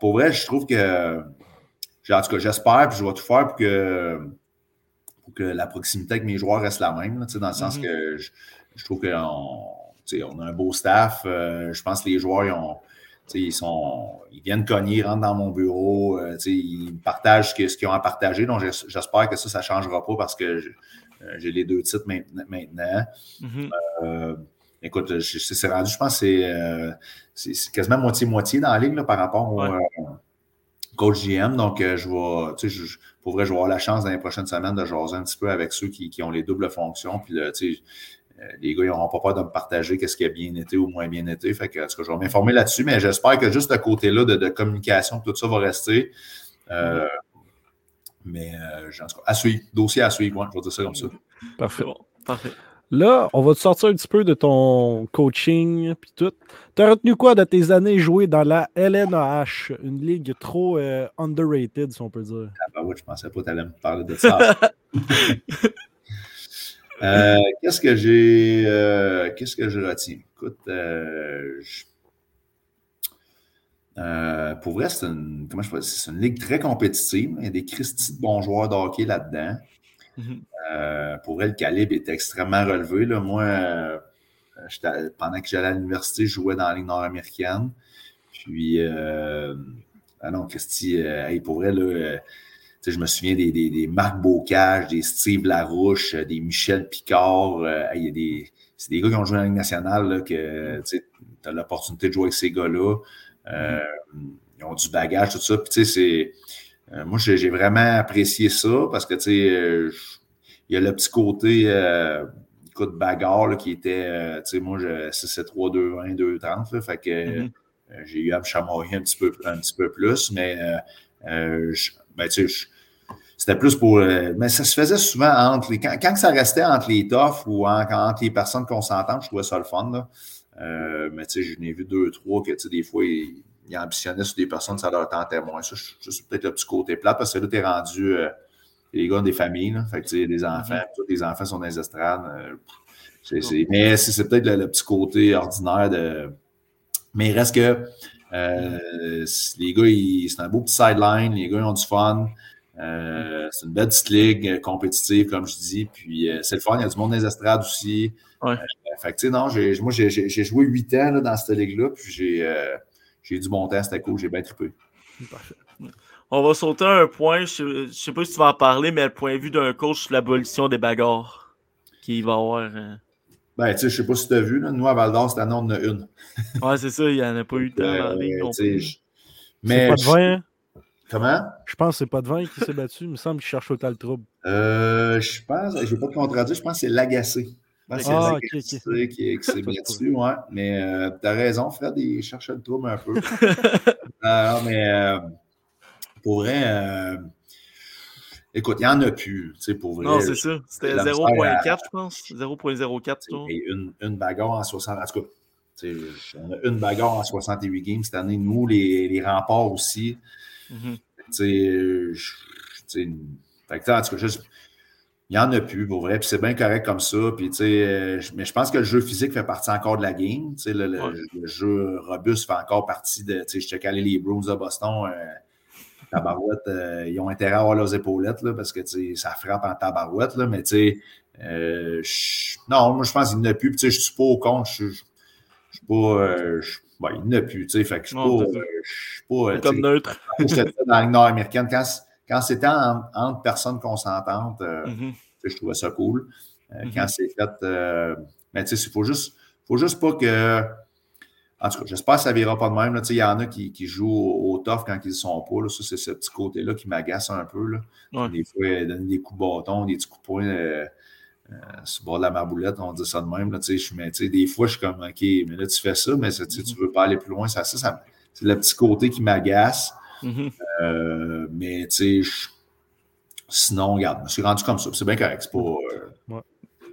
Pour vrai, je trouve que, en tout cas, j'espère et je vais tout faire pour que, pour que la proximité avec mes joueurs reste la même, là, dans le sens mm-hmm. que je, je trouve qu'on on a un beau staff. je pense que les joueurs, ils ont ils, sont, ils viennent cogner, ils rentrent dans mon bureau, euh, ils partagent ce qu'ils ont à partager. Donc, j'espère que ça, ça ne changera pas parce que euh, j'ai les deux titres maintenant. Mm-hmm. Euh, écoute, c'est rendu, je pense que c'est quasiment moitié-moitié dans la ligue par rapport au coach GM. Donc, je vais, je, pour vrai, je vais avoir la chance dans les prochaines semaines de jaser un petit peu avec ceux qui, qui ont les doubles fonctions. Puis, euh, les gars, ils n'auront pas peur de me partager qu'est-ce qui a bien été ou moins bien été. Fait que, en tout cas, je vais m'informer là-dessus, mais j'espère que juste ce côté-là de, communication, tout ça va rester. Euh, mais euh, en tout cas, à suivre, dossier à suivre, je vais dire ça comme ça. Parfait. Parfait. Là, on va te sortir un petit peu de ton coaching puis tout. Tu as retenu quoi de tes années jouées dans la LNAH, une ligue trop underrated, si on peut dire? Ah bah oui, je pensais pas que tu allais me parler de ça. Euh, qu'est-ce que j'ai euh, qu'est-ce que je retiens? Écoute, euh, pour vrai, c'est une, comment je c'est une ligue très compétitive. Il y a des Christy de bons joueurs de hockey là-dedans. Mm-hmm. pour vrai, le calibre est extrêmement relevé. Là. Moi, pendant que j'allais à l'université, je jouais dans la ligue nord-américaine. Puis, ah non, Christy, pour vrai, là, je me souviens des, des, des, Marc Bocage, des Steve Larouche, euh, des Michel Picard. Euh, il y a des, c'est des gars qui ont joué en Ligue nationale là, que tu as l'opportunité de jouer avec ces gars-là. Euh, ils ont du bagage, tout ça. Puis, tu sais, c'est. moi, j'ai vraiment apprécié ça parce que, tu sais, il y a le petit côté coup de bagarre qui était, tu sais, moi, 6 3 2 1 2 30 fait que mm-hmm. j'ai eu à me chamoyer un petit peu, un petit peu plus, mais ben, c'était plus pour. mais ça se faisait souvent entre les. Quand, ça restait entre les toughs ou entre les personnes consentantes, je trouvais ça le fun. Là. mais tu sais, j'en ai vu deux, trois que des fois, ils, ils, ambitionnaient sur des personnes, ça leur tentait moins. Ça, c'est peut-être le petit côté plat parce que là, tu es rendu les gars ont des familles, là. Fait que, des enfants, mm-hmm. tous les enfants sont dans les estrades. Euh, mais c'est peut-être le, petit côté ordinaire de. Mais il reste que euh, les gars, c'est un beau petit sideline, les gars ils ont du fun. Euh, c'est une belle petite ligue compétitive, comme je dis. Puis c'est le fun, il y a du monde dans les estrades aussi. Ouais. fait que, tu sais, non, moi, j'ai joué huit ans là, dans cette ligue-là, puis j'ai du bon temps, c'était cool, j'ai bien trippé. Parfait. On va sauter un point, je, ne sais pas si tu vas en parler, mais le point de vue d'un coach sur l'abolition des bagarres qui va avoir. Euh, ben, tu sais, je sais pas si tu as vu, là, nous à Val d'Or, cette année, on en a une. ouais, c'est ça, il n'y en a pas eu tant dans la non plus. Mais. pas de vin, hein? Comment? Je pense que c'est pas de vin qui s'est battu. Il me semble qu'il cherche autant le trouble. Euh, je pense, je vais pas te contredire, je pense que c'est l'agacé. c'est ah, l'agacé qui, s'est battu, ouais. Mais euh, tu as raison, Fred, il cherchait le trouble un peu. mais. Euh, pour vrai, euh, écoute, il n'y en a plus, tu sais, pour vrai. Non, c'est ça. C'était 0.4, je pense. 0.04. Une, une bagarre en 60. En tout cas, on a une bagarre en 68 games cette année. Nous, les, les remparts aussi. Tu sais, en tout cas, juste, il n'y en a plus, pour vrai. Puis c'est bien correct comme ça. Puis, euh, mais je pense que le jeu physique fait partie encore de la game. Le, le, jeu robuste fait encore partie de. Je check aller les Bruins de Boston. Euh, tabarouette, euh, ils ont intérêt à avoir leurs épaulettes là, parce que ça frappe en tabarouette, là, mais non, moi je pense qu'il n'y en a plus. Je ne suis pas au compte. Je ne suis pas. Euh, ben, il n'y en a plus. Fait que je ne suis pas. comme neutre. dans la nord américaine, quand, quand c'était entre personnes consentantes, mm-hmm. je trouvais ça cool. Mm-hmm. Quand c'est fait. mais tu sais, il faut juste, faut juste pas que en tout cas, j'espère que ça ne verra pas de même. Il y en a qui, jouent au, tough quand ils ne sont pas. Là. Ça, c'est ce petit côté-là qui m'agace un peu. Là. Des fois, ils donnent des coups de bâton, des petits coups de poing euh, euh, sur le bord de la marboulette, on dit ça de même. Là, je, mais, des fois, je suis comme OK, mais là, tu fais ça, mais tu ne mm-hmm. veux pas aller plus loin. Ça, ça, c'est le petit côté qui m'agace. Mm-hmm. Euh, mais tu sais, sinon, regarde, je me suis rendu comme ça. C'est bien correct. C'est pas.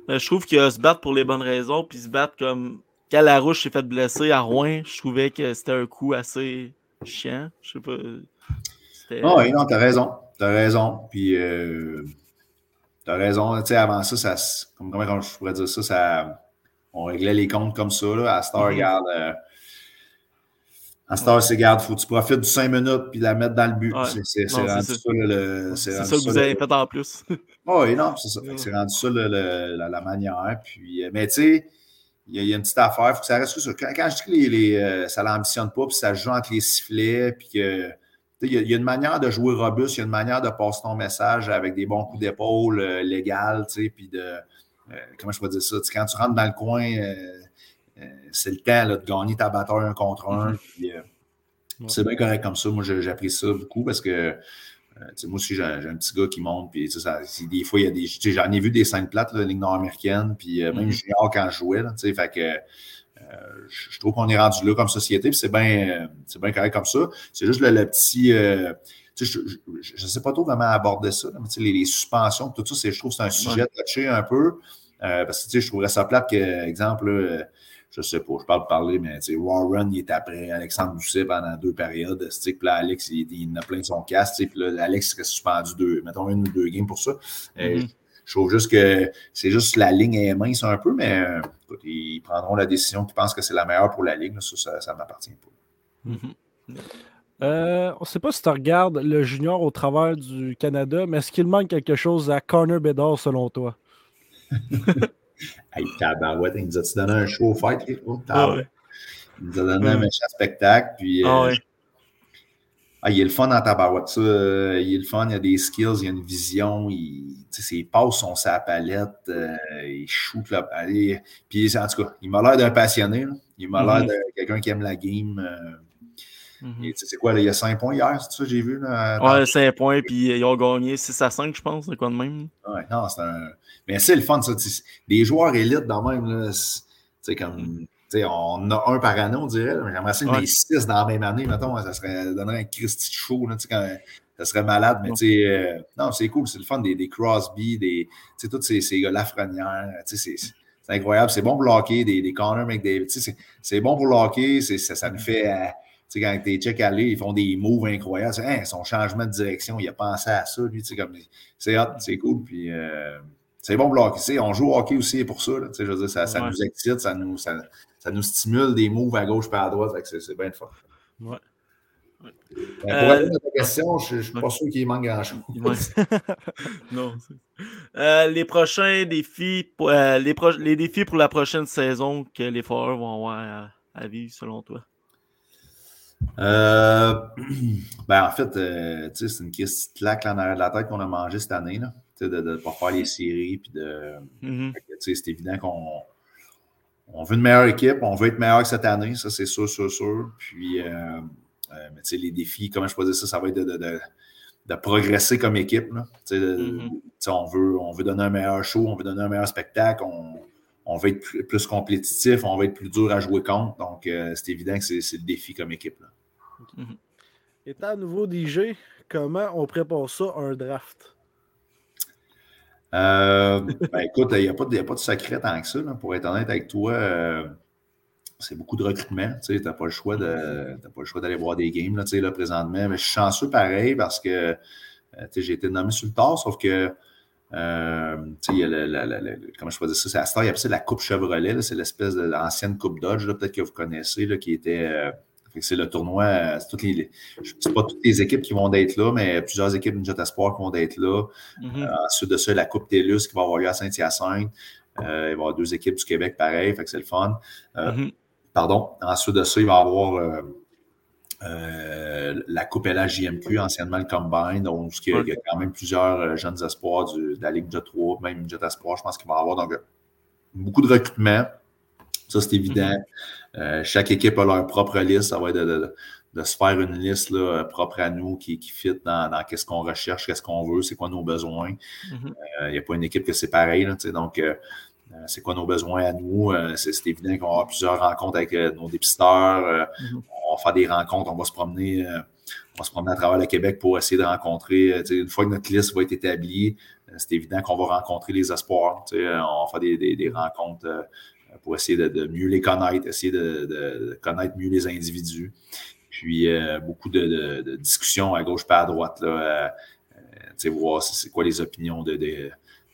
Je trouve qu'il se battre pour les bonnes raisons, puis se battre comme quand Larouche s'est fait blesser à Rouen, je trouvais que c'était un coup assez chiant. Je sais pas. Ah oui, non, t'as raison. T'as raison. Puis, euh, t'as raison. Tu sais, avant ça, ça comment, je pourrais dire ça, ça, on réglait les comptes comme ça. Là. À Star, mm-hmm. regarde. Euh, à Star, c'est garde, faut que tu profites du 5 minutes puis la mettre dans le but. C'est rendu ça. c'est ça que vous avez fait en plus. oui, non, c'est ça. C'est rendu ça la, la, manière. Puis, euh, mais tu sais, il y, a, une petite affaire, il faut que ça reste ça. Quand, je dis que les, euh, ça ne l'ambitionne pas, puis ça joue entre les sifflets, puis que. Il y, a, une manière de jouer robuste, il y a une manière de passer ton message avec des bons coups d'épaule euh, légal, puis de. Euh, comment je peux dire ça? quand tu rentres dans le coin, c'est le temps de gagner ta bataille un contre un. Mm-hmm. C'est bien correct comme ça. Moi, j'apprécie ça beaucoup parce que euh, moi aussi, j'ai un petit gars qui monte, puis ça, des fois, il y a des. J'en ai vu des scènes plates, la Ligue nord-américaine, puis euh, même mm-hmm. junior quand je jouais, là, fait que euh, je trouve qu'on est rendu là comme société, puis c'est bien bien correct comme ça. C'est juste le, petit. je ne sais pas trop comment aborder ça, mais les, les, suspensions, tout ça, je trouve que c'est un sujet touché un peu. parce que je trouverais ça plate que, exemple, je sais pas, je parle de parler, mais Warren, il est après Alexandre Doucet pendant deux périodes. Puis là, Alex, il, il, a plein de son casque. Puis là, Alex serait suspendu deux, mettons une ou deux games pour ça. Euh, mm-hmm. Je trouve juste que c'est juste la ligne est mince un peu, mais euh, ils prendront la décision qu'ils pensent que c'est la meilleure pour la ligne. Ça, ça, ne m'appartient pas. Mm-hmm. Euh, on ne sait pas si tu regardes le junior au travers du Canada, mais est-ce qu'il manque quelque chose à Connor Bedard selon toi? Hey, tabarouette, il nous a donné un show fight, oh, ah Il nous a donné un méchant spectacle. Puis, ah, euh, ah, il est le fun dans tabarouette. Ça, euh, il est le fun, il a des skills, il a une vision. Il, ses passes sont sa palette. Euh, il shoot là. Puis, en tout cas, il m'a l'air d'un passionné. Il m'a l'air mm-hmm. de quelqu'un qui aime la game. Mm-hmm. C'est quoi, il y a 5 points hier, c'est ça, j'ai vu? Là, ouais, 5 points, puis ils ont gagné 6 à 5, je pense, c'est quoi de même? Ouais, non, c'est un. Mais c'est le fun, ça. Des joueurs élites, dans même, là, c'est comme. On a un par année, on dirait. J'aimerais ça ouais. six dans la même année, mettons. Ça serait donnerait un Christy de show. Là, quand, ça serait malade, mais tu euh, non, c'est cool, c'est le fun des, des Crosby, des, tu sais, tous ces, ces gars Lafrenière, tu sais, c'est incroyable. C'est bon pour locker, des, des Connor McDavid, tu sais, c'est bon pour locker, ça, ça nous fait, euh, tu sais, quand t'es check aller, ils font des moves incroyables. Hein, son changement de direction, il a pensé à ça, lui, tu sais, comme, c'est hot, c'est cool, puis euh, c'est bon locker. On joue au hockey aussi pour ça, sais, je veux dire, ça, ça nous excite, ça nous, ça, ça, nous stimule des moves à gauche et à droite, c'est bien fun. Ouais. Ben, pour euh, répondre à ta question, je ne suis pas sûr qu'il manque grand-chose. non. Euh, les prochains défis, euh, les, les, défis pour la prochaine saison que les Foreurs vont avoir à, vivre selon toi? ben, en fait, c'est une question claque en arrière de la tête qu'on a mangé cette année. Là, de ne pas faire les séries. Puis de, mm-hmm. C'est évident qu'on on veut une meilleure équipe, on veut être meilleur que cette année, ça c'est sûr, sûr, sûr. Puis euh, mais sais, les défis, comment je peux dire ça, ça va être de, progresser comme équipe. Mm-hmm. on, veut, on veut donner un meilleur show, on veut donner un meilleur spectacle, on, veut être plus, compétitif, on veut être plus dur à jouer contre. Donc, euh, c'est évident que c'est le défi comme équipe. Là. Mm-hmm. Étant nouveau DJ, comment on prépare ça un draft? Euh, ben, écoute, il n'y a, pas de secret tant que ça. pour être honnête avec toi, c'est beaucoup de recrutement. Tu n'as pas le choix le d'aller voir des games là, présentement. Mais je suis chanceux pareil parce que euh, j'ai été nommé sur le tard, sauf que euh, il y a le, comment je peux ça, c'est à Star, il y a la Coupe Chevrolet, c'est l'espèce de l'ancienne Coupe Dodge, peut-être que vous connaissez, là, qui était. Euh, c'est le tournoi, c'est toutes les, c'est pas toutes les équipes qui vont être là, mais plusieurs équipes de Jet Espoir qui vont être là. Mm-hmm. ensuite de ça, la Coupe TELUS qui va avoir lieu à Saint-Hyacinthe. il va y avoir deux équipes du Québec pareil, fait que c'est le fun. Mm-hmm. Pardon. Ensuite de ça, il va y avoir euh, euh, la Coupe LHJMQ, anciennement le Combine, donc il y, a, quand même plusieurs euh, jeunes espoirs de la Ligue Jet 3, même Jet Espoir, je pense qu'il va y avoir. Donc, beaucoup de recrutement. Ça, c'est évident. Mm-hmm. chaque équipe a leur propre liste. Ça va être de, se faire une liste là, propre à nous qui, qui fit dans, dans qu'est-ce qu'on recherche, qu'est-ce qu'on veut, c'est quoi nos besoins. Il n'y a pas une équipe que c'est pareil. Là, donc, euh, c'est quoi nos besoins à nous? Euh, c'est évident qu'on va avoir plusieurs rencontres avec euh, nos dépisteurs. Mm-hmm. On va faire des rencontres, on va se promener. on va se promener à travers le Québec pour essayer de rencontrer. Une fois que notre liste va être établie, c'est évident qu'on va rencontrer les espoirs. On va faire des, rencontres pour essayer de, mieux les connaître, essayer de, connaître mieux les individus. Puis beaucoup de, discussions à gauche pas à droite. Là, voir c'est quoi les opinions de,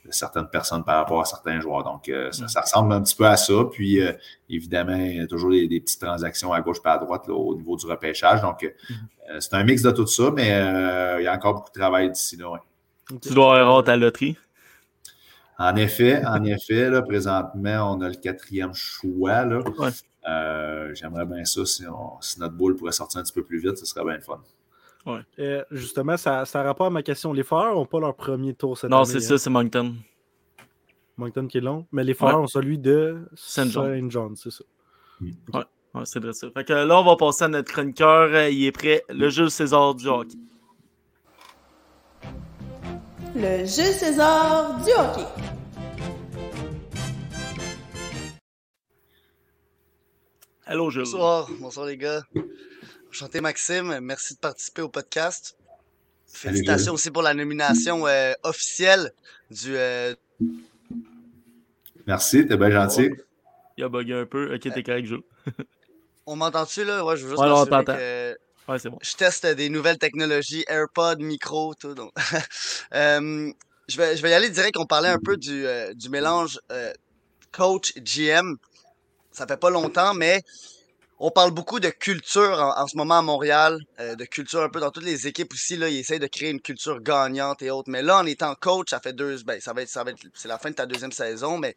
certaines personnes par rapport à certains joueurs. Donc, euh, ça, ressemble un petit peu à ça. Puis, euh, évidemment, il y a toujours des, petites transactions à gauche et à droite au niveau du repêchage. Donc, euh, mm-hmm. c'est un mix de tout ça, mais il y a encore beaucoup de travail d'ici là. Tu dois avoir ta loterie. En effet, en effet, là, présentement, on a le quatrième choix. J'aimerais bien ça si, si, notre boule pourrait sortir un petit peu plus vite, ce serait bien le fun. Ouais. justement, ça, ça rapport à ma question. Les Foreurs n'ont pas leur premier tour cette non, année. Non, c'est ça, hein. c'est Moncton. Moncton qui est long. Mais les Foreurs ont celui de Saint John, c'est ça. Ouais, ouais c'est vrai ça. Fait que là, on va passer à notre chroniqueur. Euh, il est prêt. Le Jules César du hockey. Le Jules César du hockey. Allô, Jules. Bonsoir. Bonsoir, les gars. Enchanté Maxime, merci de participer au podcast. Félicitations aussi pour la nomination euh, officielle du. Euh, merci, t'es bien gentil. Il a bugué un peu. Ok, t'es correct, Joe. on m'entend-tu là? Ouais, je veux juste ouais, que je teste des nouvelles technologies, AirPod, micro, tout. Donc. Euh, je, vais, je vais y aller direct. On parlait un peu du, du mélange coach GM. Ça fait pas longtemps, mais on parle beaucoup de culture en, ce moment à Montréal, euh, de culture un peu dans toutes les équipes aussi. Là, ils essayent de créer une culture gagnante et autres. Mais là, en étant coach, ça fait deux. Ben, ça va être, ça va être, c'est la fin de ta deuxième saison, mais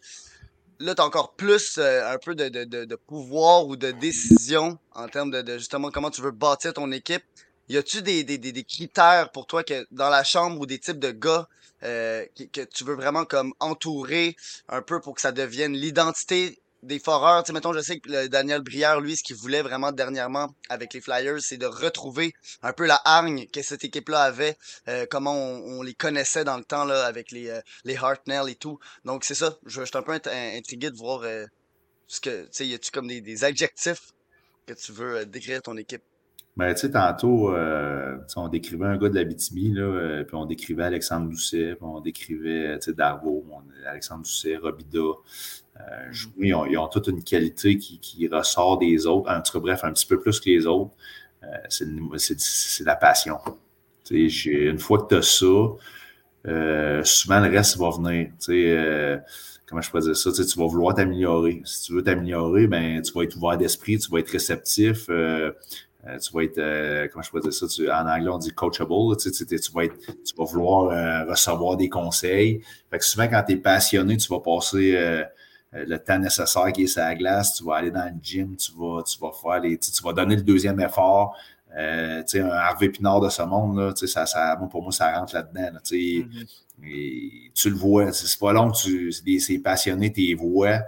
là, tu encore plus euh, un peu de, de, de, pouvoir ou de décision en termes de, justement comment tu veux bâtir ton équipe. Y a-tu des, des, des, critères pour toi que dans la chambre ou des types de gars euh, que, que tu veux vraiment comme entourer un peu pour que ça devienne l'identité des foreurs. Tu sais, mettons, je sais que Daniel Brière, lui, ce qu'il voulait vraiment dernièrement avec les Flyers, c'est de retrouver un peu la hargne que cette équipe-là avait, euh, comment on, les connaissait dans le temps là, avec les, euh, les Hartnell et tout. Donc, c'est ça. Je, suis un peu intrigué de voir euh, ce que, y a-tu comme des, adjectifs que tu veux décrire ton équipe? Ben, tu sais, tantôt, on décrivait un gars de la BTB, là, puis on décrivait Alexandre Doucet, puis on décrivait Darbo, Alexandre Doucet, Robida. Mm-hmm. oui, ils ont, toute une qualité qui, ressort des autres, en tout cas, bref, un petit peu plus que les autres. c'est la passion. Une fois que tu as ça, souvent le reste va venir. Euh, comment je peux dire ça? tu vas vouloir t'améliorer. Si tu veux t'améliorer, ben, tu vas être ouvert d'esprit, tu vas être réceptif. Euh, euh, tu vas être, euh, comment je peux dire ça? en anglais, on dit coachable. Tu, tu, vas, être, tu vas vouloir recevoir des conseils. Fait que souvent, quand tu es passionné, tu vas passer le temps nécessaire qui est sur la glace. Tu vas aller dans le gym, tu vas, tu vas faire les, tu vas donner le deuxième effort. Euh, un Harvey Pinard de ce monde, là, ça, ça, pour moi, ça rentre là-dedans. Là, mm-hmm. tu le vois, c'est pas long tu, c'est passionné, tes voix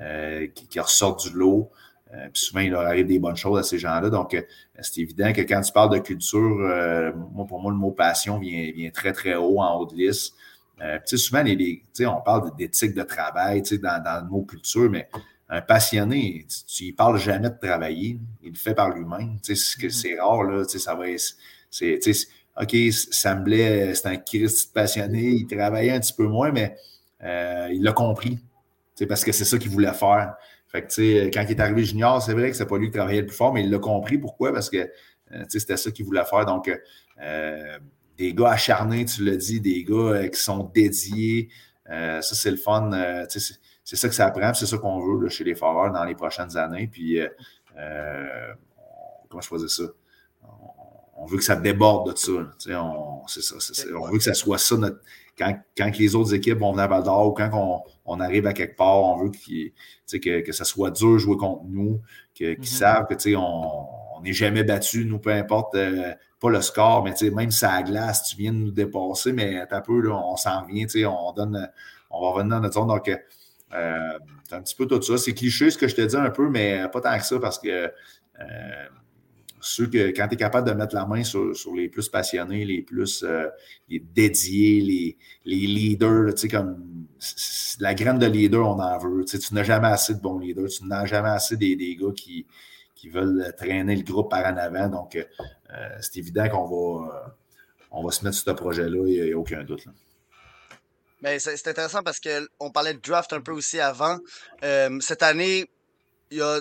euh, qui, qui, ressortent du lot. Euh, puis souvent, il leur arrive des bonnes choses à ces gens-là. Donc, euh, c'est évident que quand tu parles de culture, euh, moi, pour moi, le mot passion vient, vient très, très haut en haut de liste. souvent, les, les on parle d'éthique de travail dans, dans le mot culture, mais un passionné, tu, ne parles jamais de travailler, il le fait par lui-même. Tu sais, mm-hmm. c'est rare, là, tu sais, ça va c'est, OK, semblait, c'est un Christ passionné, il travaillait un petit peu moins, mais il l'a compris, parce que c'est ça qu'il voulait faire. Fait que, sais, quand il est arrivé junior, c'est vrai que c'est pas lui qui travaillait le plus fort, mais il l'a compris. Pourquoi? Parce que, euh, c'était ça qu'il voulait faire. Donc, euh, des gars acharnés, tu l'as dit, des gars qui sont dédiés, ça, c'est le fun. c'est ça que ça prend, c'est ça qu'on veut chez les Foreurs dans les prochaines années. Puis, euh, euh comment je faisais ça? On, veut que ça déborde de ça. On, ça, on veut que ça soit ça. quand, quand, les autres équipes vont venir à Val d'Or ou quand on, on, arrive à quelque part, on veut que, que ça soit dur de jouer contre nous, qu'ils mm-hmm. savent que on n'est jamais battu, nous, peu importe. Euh, pas le score, mais même si à la glace, tu viens de nous dépasser, mais un peu, là, on s'en vient, on donne, on va revenir dans notre zone. Donc, euh, c'est un petit peu tout ça. C'est cliché ce que je te dis un peu, mais pas tant que ça parce que euh, ceux que quand tu es capable de mettre la main sur, les plus passionnés, les plus euh, dédiés, les, les leaders, tu sais, comme la graine de leader, on en veut. Tu, n'as jamais assez de bons leaders, tu n'as jamais assez des, des gars qui, qui, veulent traîner le groupe par en avant. Donc, c'est évident qu'on va, on va se mettre sur ce projet-là, il n'y a, aucun doute. Là. Mais c'est intéressant parce qu'on parlait de draft un peu aussi avant. Euh, cette année, il y a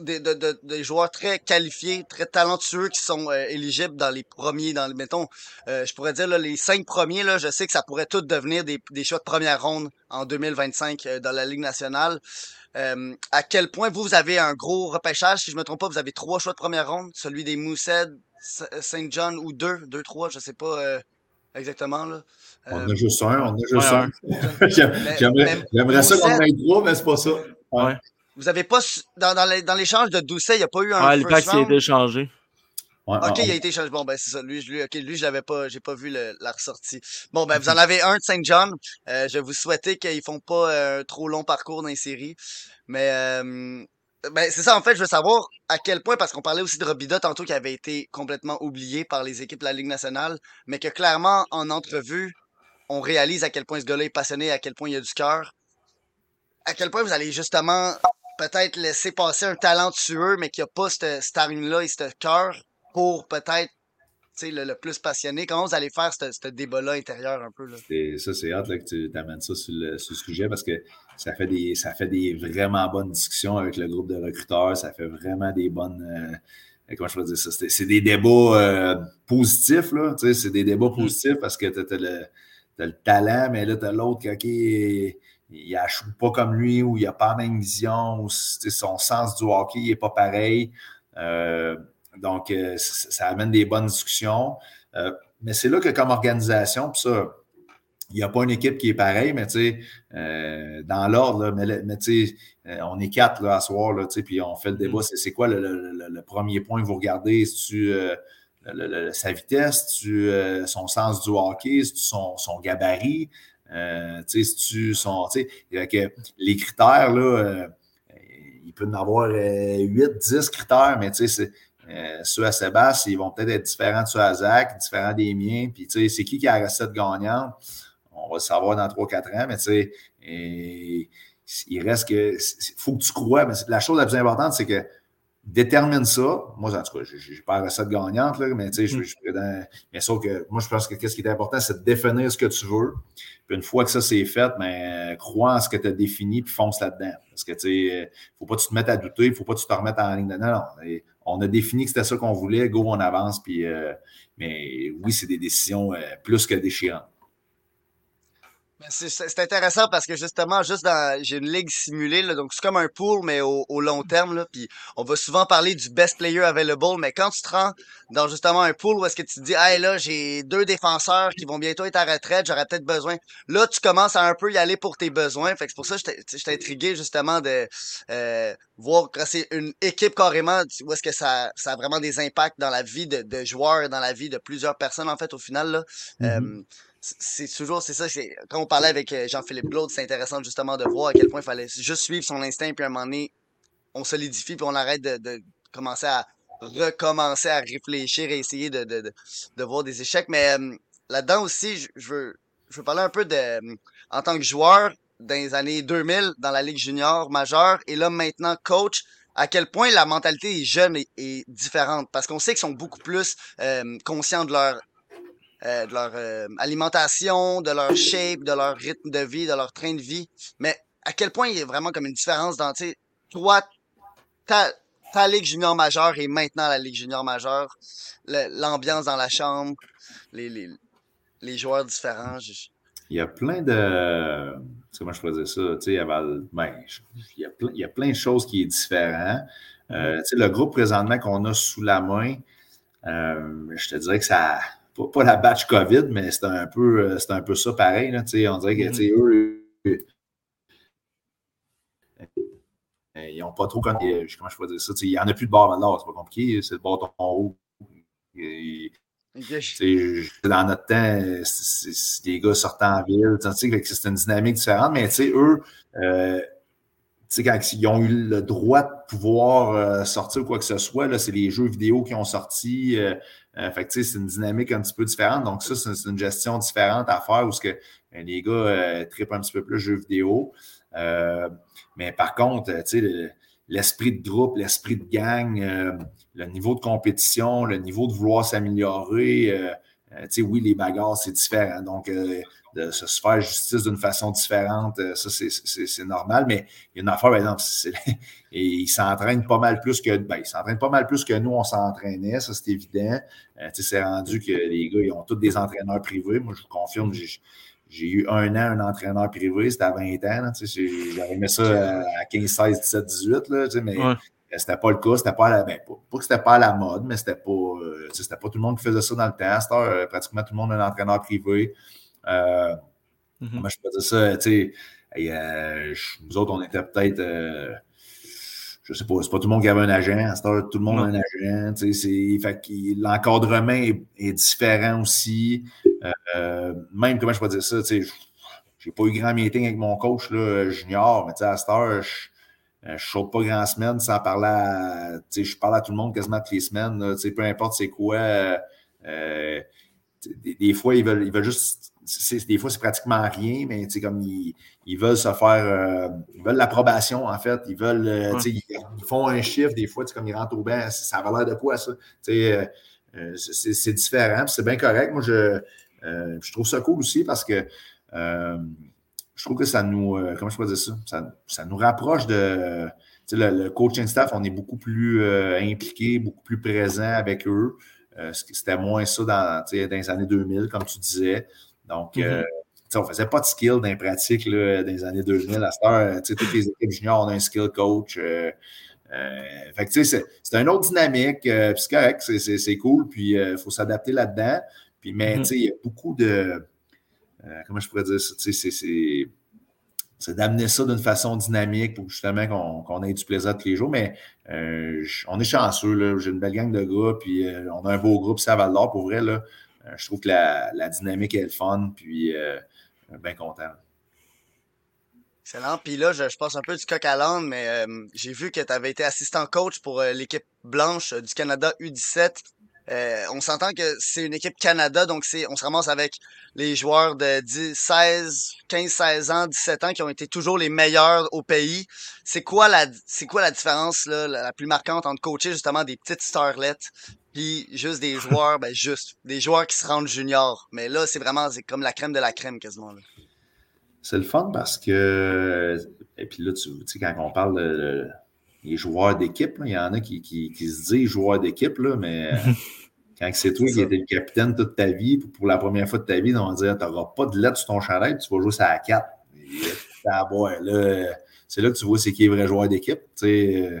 des, des, joueurs très qualifiés, très talentueux qui sont euh, éligibles dans les premiers, dans mettons, euh, je pourrais dire là, les cinq premiers, là, je sais que ça pourrait tout devenir des, des choix de première ronde en 2025 dans la Ligue nationale. à quel point vous, vous avez un gros repêchage, si je me trompe pas, vous avez trois choix de première ronde, celui des Moosehead, Saint John ou deux, deux, trois, je sais pas exactement là. On a juste un, on a juste un. J'aimerais ça qu'on ait trois, mais c'est pas ça. Vous n'avez pas, dans, l'échange de Doucet, il n'y a pas eu un. Ouais, le pack a été changé. ok, il a été changé. Bon, ben, c'est ça. Lui, lui, okay, lui je l'avais pas, j'ai pas vu la ressortie. Bon, ben, vous en avez un de Saint John. Euh, je vous souhaitais qu'ils font pas un trop long parcours dans les séries. Mais, euh, ben, c'est ça, en fait, je veux savoir à quel point, parce qu'on parlait aussi de Robida tantôt qui avait été complètement oublié par les équipes de la Ligue nationale, mais que clairement, en entrevue, on réalise à quel point ce gars-là est passionné, à quel point il a du cœur. À quel point vous allez justement peut-être laisser passer un talentueux, mais qui n'a pas cette, cette là et ce cœur pour peut-être le, le plus passionné. Comment vous allez faire ce débat-là intérieur un peu? Là? Ça, c'est hâte que tu amènes ça sur le, sujet parce que ça fait, des, ça fait des vraiment bonnes discussions avec le groupe de recruteurs. Ça fait vraiment des bonnes. Euh, comment je peux dire ça? C'est des débats euh, positifs, là. C'est des débats mm. positifs parce que tu as, le talent, mais là, tu as l'autre qui il n'achoue pas comme lui ou il n'a pas la même vision ou son sens du hockey n'est pas pareil. Euh, donc, euh, ça, amène des bonnes discussions. Euh, mais c'est là que comme organisation, puis ça, il n'y a pas une équipe qui est pareille, mais tu sais, euh, dans l'ordre, mais, tu sais, on est quatre là, à soir, là, puis on fait le débat. Mm. C'est quoi le, premier point que vous regardez? tu sa vitesse, tu son sens du hockey, son, son gabarit, tu sais, tu son, tu sais, les critères, là, il peut y en avoir 8, 10 critères, mais tu sais, euh, ceux à Sébastien, ils vont peut-être être différents de ceux à Zach, différents des miens. Puis, tu sais, c'est qui qui a la recette gagnante? On va le savoir dans 3-4 ans, mais tu sais, il reste que. Il faut que tu crois, mais la chose la plus importante, c'est que détermine ça. Moi, en tout cas, je n'ai pas la recette gagnante, là, mais tu sais, je, suis dans. Mais sauf que moi, je pense que ce qui est important, c'est de définir ce que tu veux. Puis une fois que ça c'est fait, mais ben, crois en ce que tu as défini puis fonce là-dedans. Parce que tu sais, euh, faut pas que tu te mettes à douter, il faut pas que tu te remettes en ligne de non, non. On a défini que c'était ça qu'on voulait, go, on avance. Puis, euh, mais oui, c'est des décisions euh, plus que déchirantes. C'est intéressant parce que justement, juste dans j'ai une ligue simulée, là, donc c'est comme un pool, mais au, long terme. Là, puis on va souvent parler du best player available, mais quand tu te rends dans justement un pool où est-ce que tu te dis Hey là, j'ai deux défenseurs qui vont bientôt être à retraite, j'aurais peut-être besoin. Là, tu commences à un peu y aller pour tes besoins. Fait que c'est pour ça que j'étais intrigué justement de euh, voir que c'est une équipe carrément où est-ce que ça, ça a vraiment des impacts dans la vie de, de joueurs, dans la vie de plusieurs personnes, en fait, au final. Là. Mm-hmm. Euh, c'est toujours, c'est ça, quand on parlait avec euh, Jean-Philippe Claude, c'est intéressant justement de voir à quel point il fallait juste suivre son instinct, puis à un moment donné, on solidifie, puis on arrête de, commencer à recommencer à réfléchir et essayer de, de, voir des échecs. Mais euh, là-dedans aussi, je, veux, je veux parler un peu de, euh, en tant que joueur dans les années 2000 dans la Ligue junior majeure, et là maintenant coach, à quel point la mentalité des jeunes est, différente? Parce qu'on sait qu'ils sont beaucoup plus conscients de leur euh, de leur euh, alimentation, de leur shape, de leur rythme de vie, de leur train de vie. Mais à quel point il y a vraiment comme une différence dans, tu sais, toi, ta, ligue junior majeure et maintenant la ligue junior majeure, l'ambiance dans la chambre, les, les, les joueurs différents. Il y a plein de. Comment je dire ça? Tu sais, ben, il, y a plein, il y a plein de choses qui sont différentes. Euh, tu sais, le groupe présentement qu'on a sous la main, je te dirais que ça pas, la batch COVID, mais c'est un peu, euh, un peu ça pareil. Là, on dirait que mm-hmm. eux, euh, ils n'ont pas trop comment, comment je peux dire ça. Il n'y en a plus de bar maintenant, c'est pas compliqué, c'est le bâton haut. Dans notre temps, des gars sortant en ville, c'est une dynamique différente, mais eux, euh, quand ils ont eu le droit de pouvoir sortir quoi que ce soit, c'est les jeux vidéo qui ont sorti. Euh, fait c'est une dynamique un petit peu différente. Donc, ça, c'est une gestion différente à faire où que, ben, les gars euh, trippent un petit peu plus jeux vidéo. Euh, mais par contre, l'esprit de groupe, l'esprit de gang, le niveau de compétition, le niveau de vouloir s'améliorer, oui, les bagarres, c'est différent. Donc, de se faire justice d'une façon différente, euh, ça, c'est normal. Mais il y a une affaire, par exemple, et ils s'entraînent pas mal plus que. Ben, ils s'entraînent pas mal plus que nous, on s'entraînait, ça, c'est évident. Euh, c'est rendu que les gars, ils ont tous des entraîneurs privés. Moi, je vous confirme, j'ai eu un an un entraîneur privé, c'était à 20 ans. J'avais aimé ça à 15, 16, 17, 18, là, mais c'était pas le cas. C'était pas, la, ben, pas, que c'était pas à la mode, mais c'était pas, euh, c'était pas tout le monde qui faisait ça dans le temps. pratiquement tout le monde un entraîneur privé. Euh, mm-hmm. je peux dire ça? Tu sais, euh, nous autres, on était peut-être. Euh, je sais pas, c'est pas tout le monde qui avait un agent. tout le monde a un agent. Tu sais, fait l'encadrement est, différent aussi. même, comment je peux dire ça? Tu sais, j'ai pas eu grand meeting avec mon coach là, junior, mais tu sais, à cette heure, je ne saute pas grand semaine sans parler à. Je parle à tout le monde quasiment toutes les semaines. peu importe c'est quoi. des, fois, ils veulent, ils veulent juste des fois, c'est pratiquement rien, mais comme ils, ils, veulent se faire, euh, ils veulent l'approbation, en fait. Ils veulent, euh, ils, font un chiffre, des fois, comme ils rentrent au bain, ça a l'air de quoi, ça? Euh, c'est différent, c'est bien correct. Moi, je, je trouve ça cool aussi parce que je trouve que ça nous, comment je peux dire ça? Ça, ça nous rapproche de, le, le, coaching staff, on est beaucoup plus impliqué, beaucoup plus présent avec eux. C'était moins ça dans, dans les années 2000, comme tu disais. Donc, mm-hmm. euh, on ne faisait pas de skill dans les pratiques là, dans les années 2000. À cette heure, toutes les équipes juniors ont un skill coach. Euh, euh, fait que, c'est, c'est une autre dynamique. puis c'est correct, c'est, cool. Puis il faut s'adapter là-dedans. Puis, mais mm-hmm. il y a beaucoup de. Comment je pourrais dire ça? C'est, d'amener ça d'une façon dynamique pour justement qu'on, ait du plaisir tous les jours. Mais on est chanceux. J'ai une belle gang de gars, puis on a un beau groupe, ça Val d'Or pour vrai. Euh, je trouve que la, dynamique est le fun, puis euh, bien content. Excellent. Puis là, je, passe un peu du coq à l'âne, mais euh, j'ai vu que tu avais été assistant coach pour l'équipe blanche du Canada U17. Euh, on s'entend que c'est une équipe Canada, donc c'est, on se ramasse avec les joueurs de 10, 16, 15, 16 ans, 17 ans qui ont été toujours les meilleurs au pays. C'est quoi la, c'est quoi la différence là, la, plus marquante entre coacher justement des petites starlettes puis juste des joueurs, ben juste des joueurs qui se rendent juniors? Mais là, c'est vraiment c'est comme la crème de la crème quasiment. C'est le fun parce que et puis là, tu sais, quand on parle de les joueurs d'équipe. Il y en a qui, qui, se disent joueurs d'équipe, mais quand c'est toi qui étais le capitaine toute ta vie, pour la première fois de ta vie, on va dire tu n'auras pas de lettre sur ton chalet, tu vas jouer ça à 4. c'est là que tu vois c'est qui est vrai joueur d'équipe. Euh,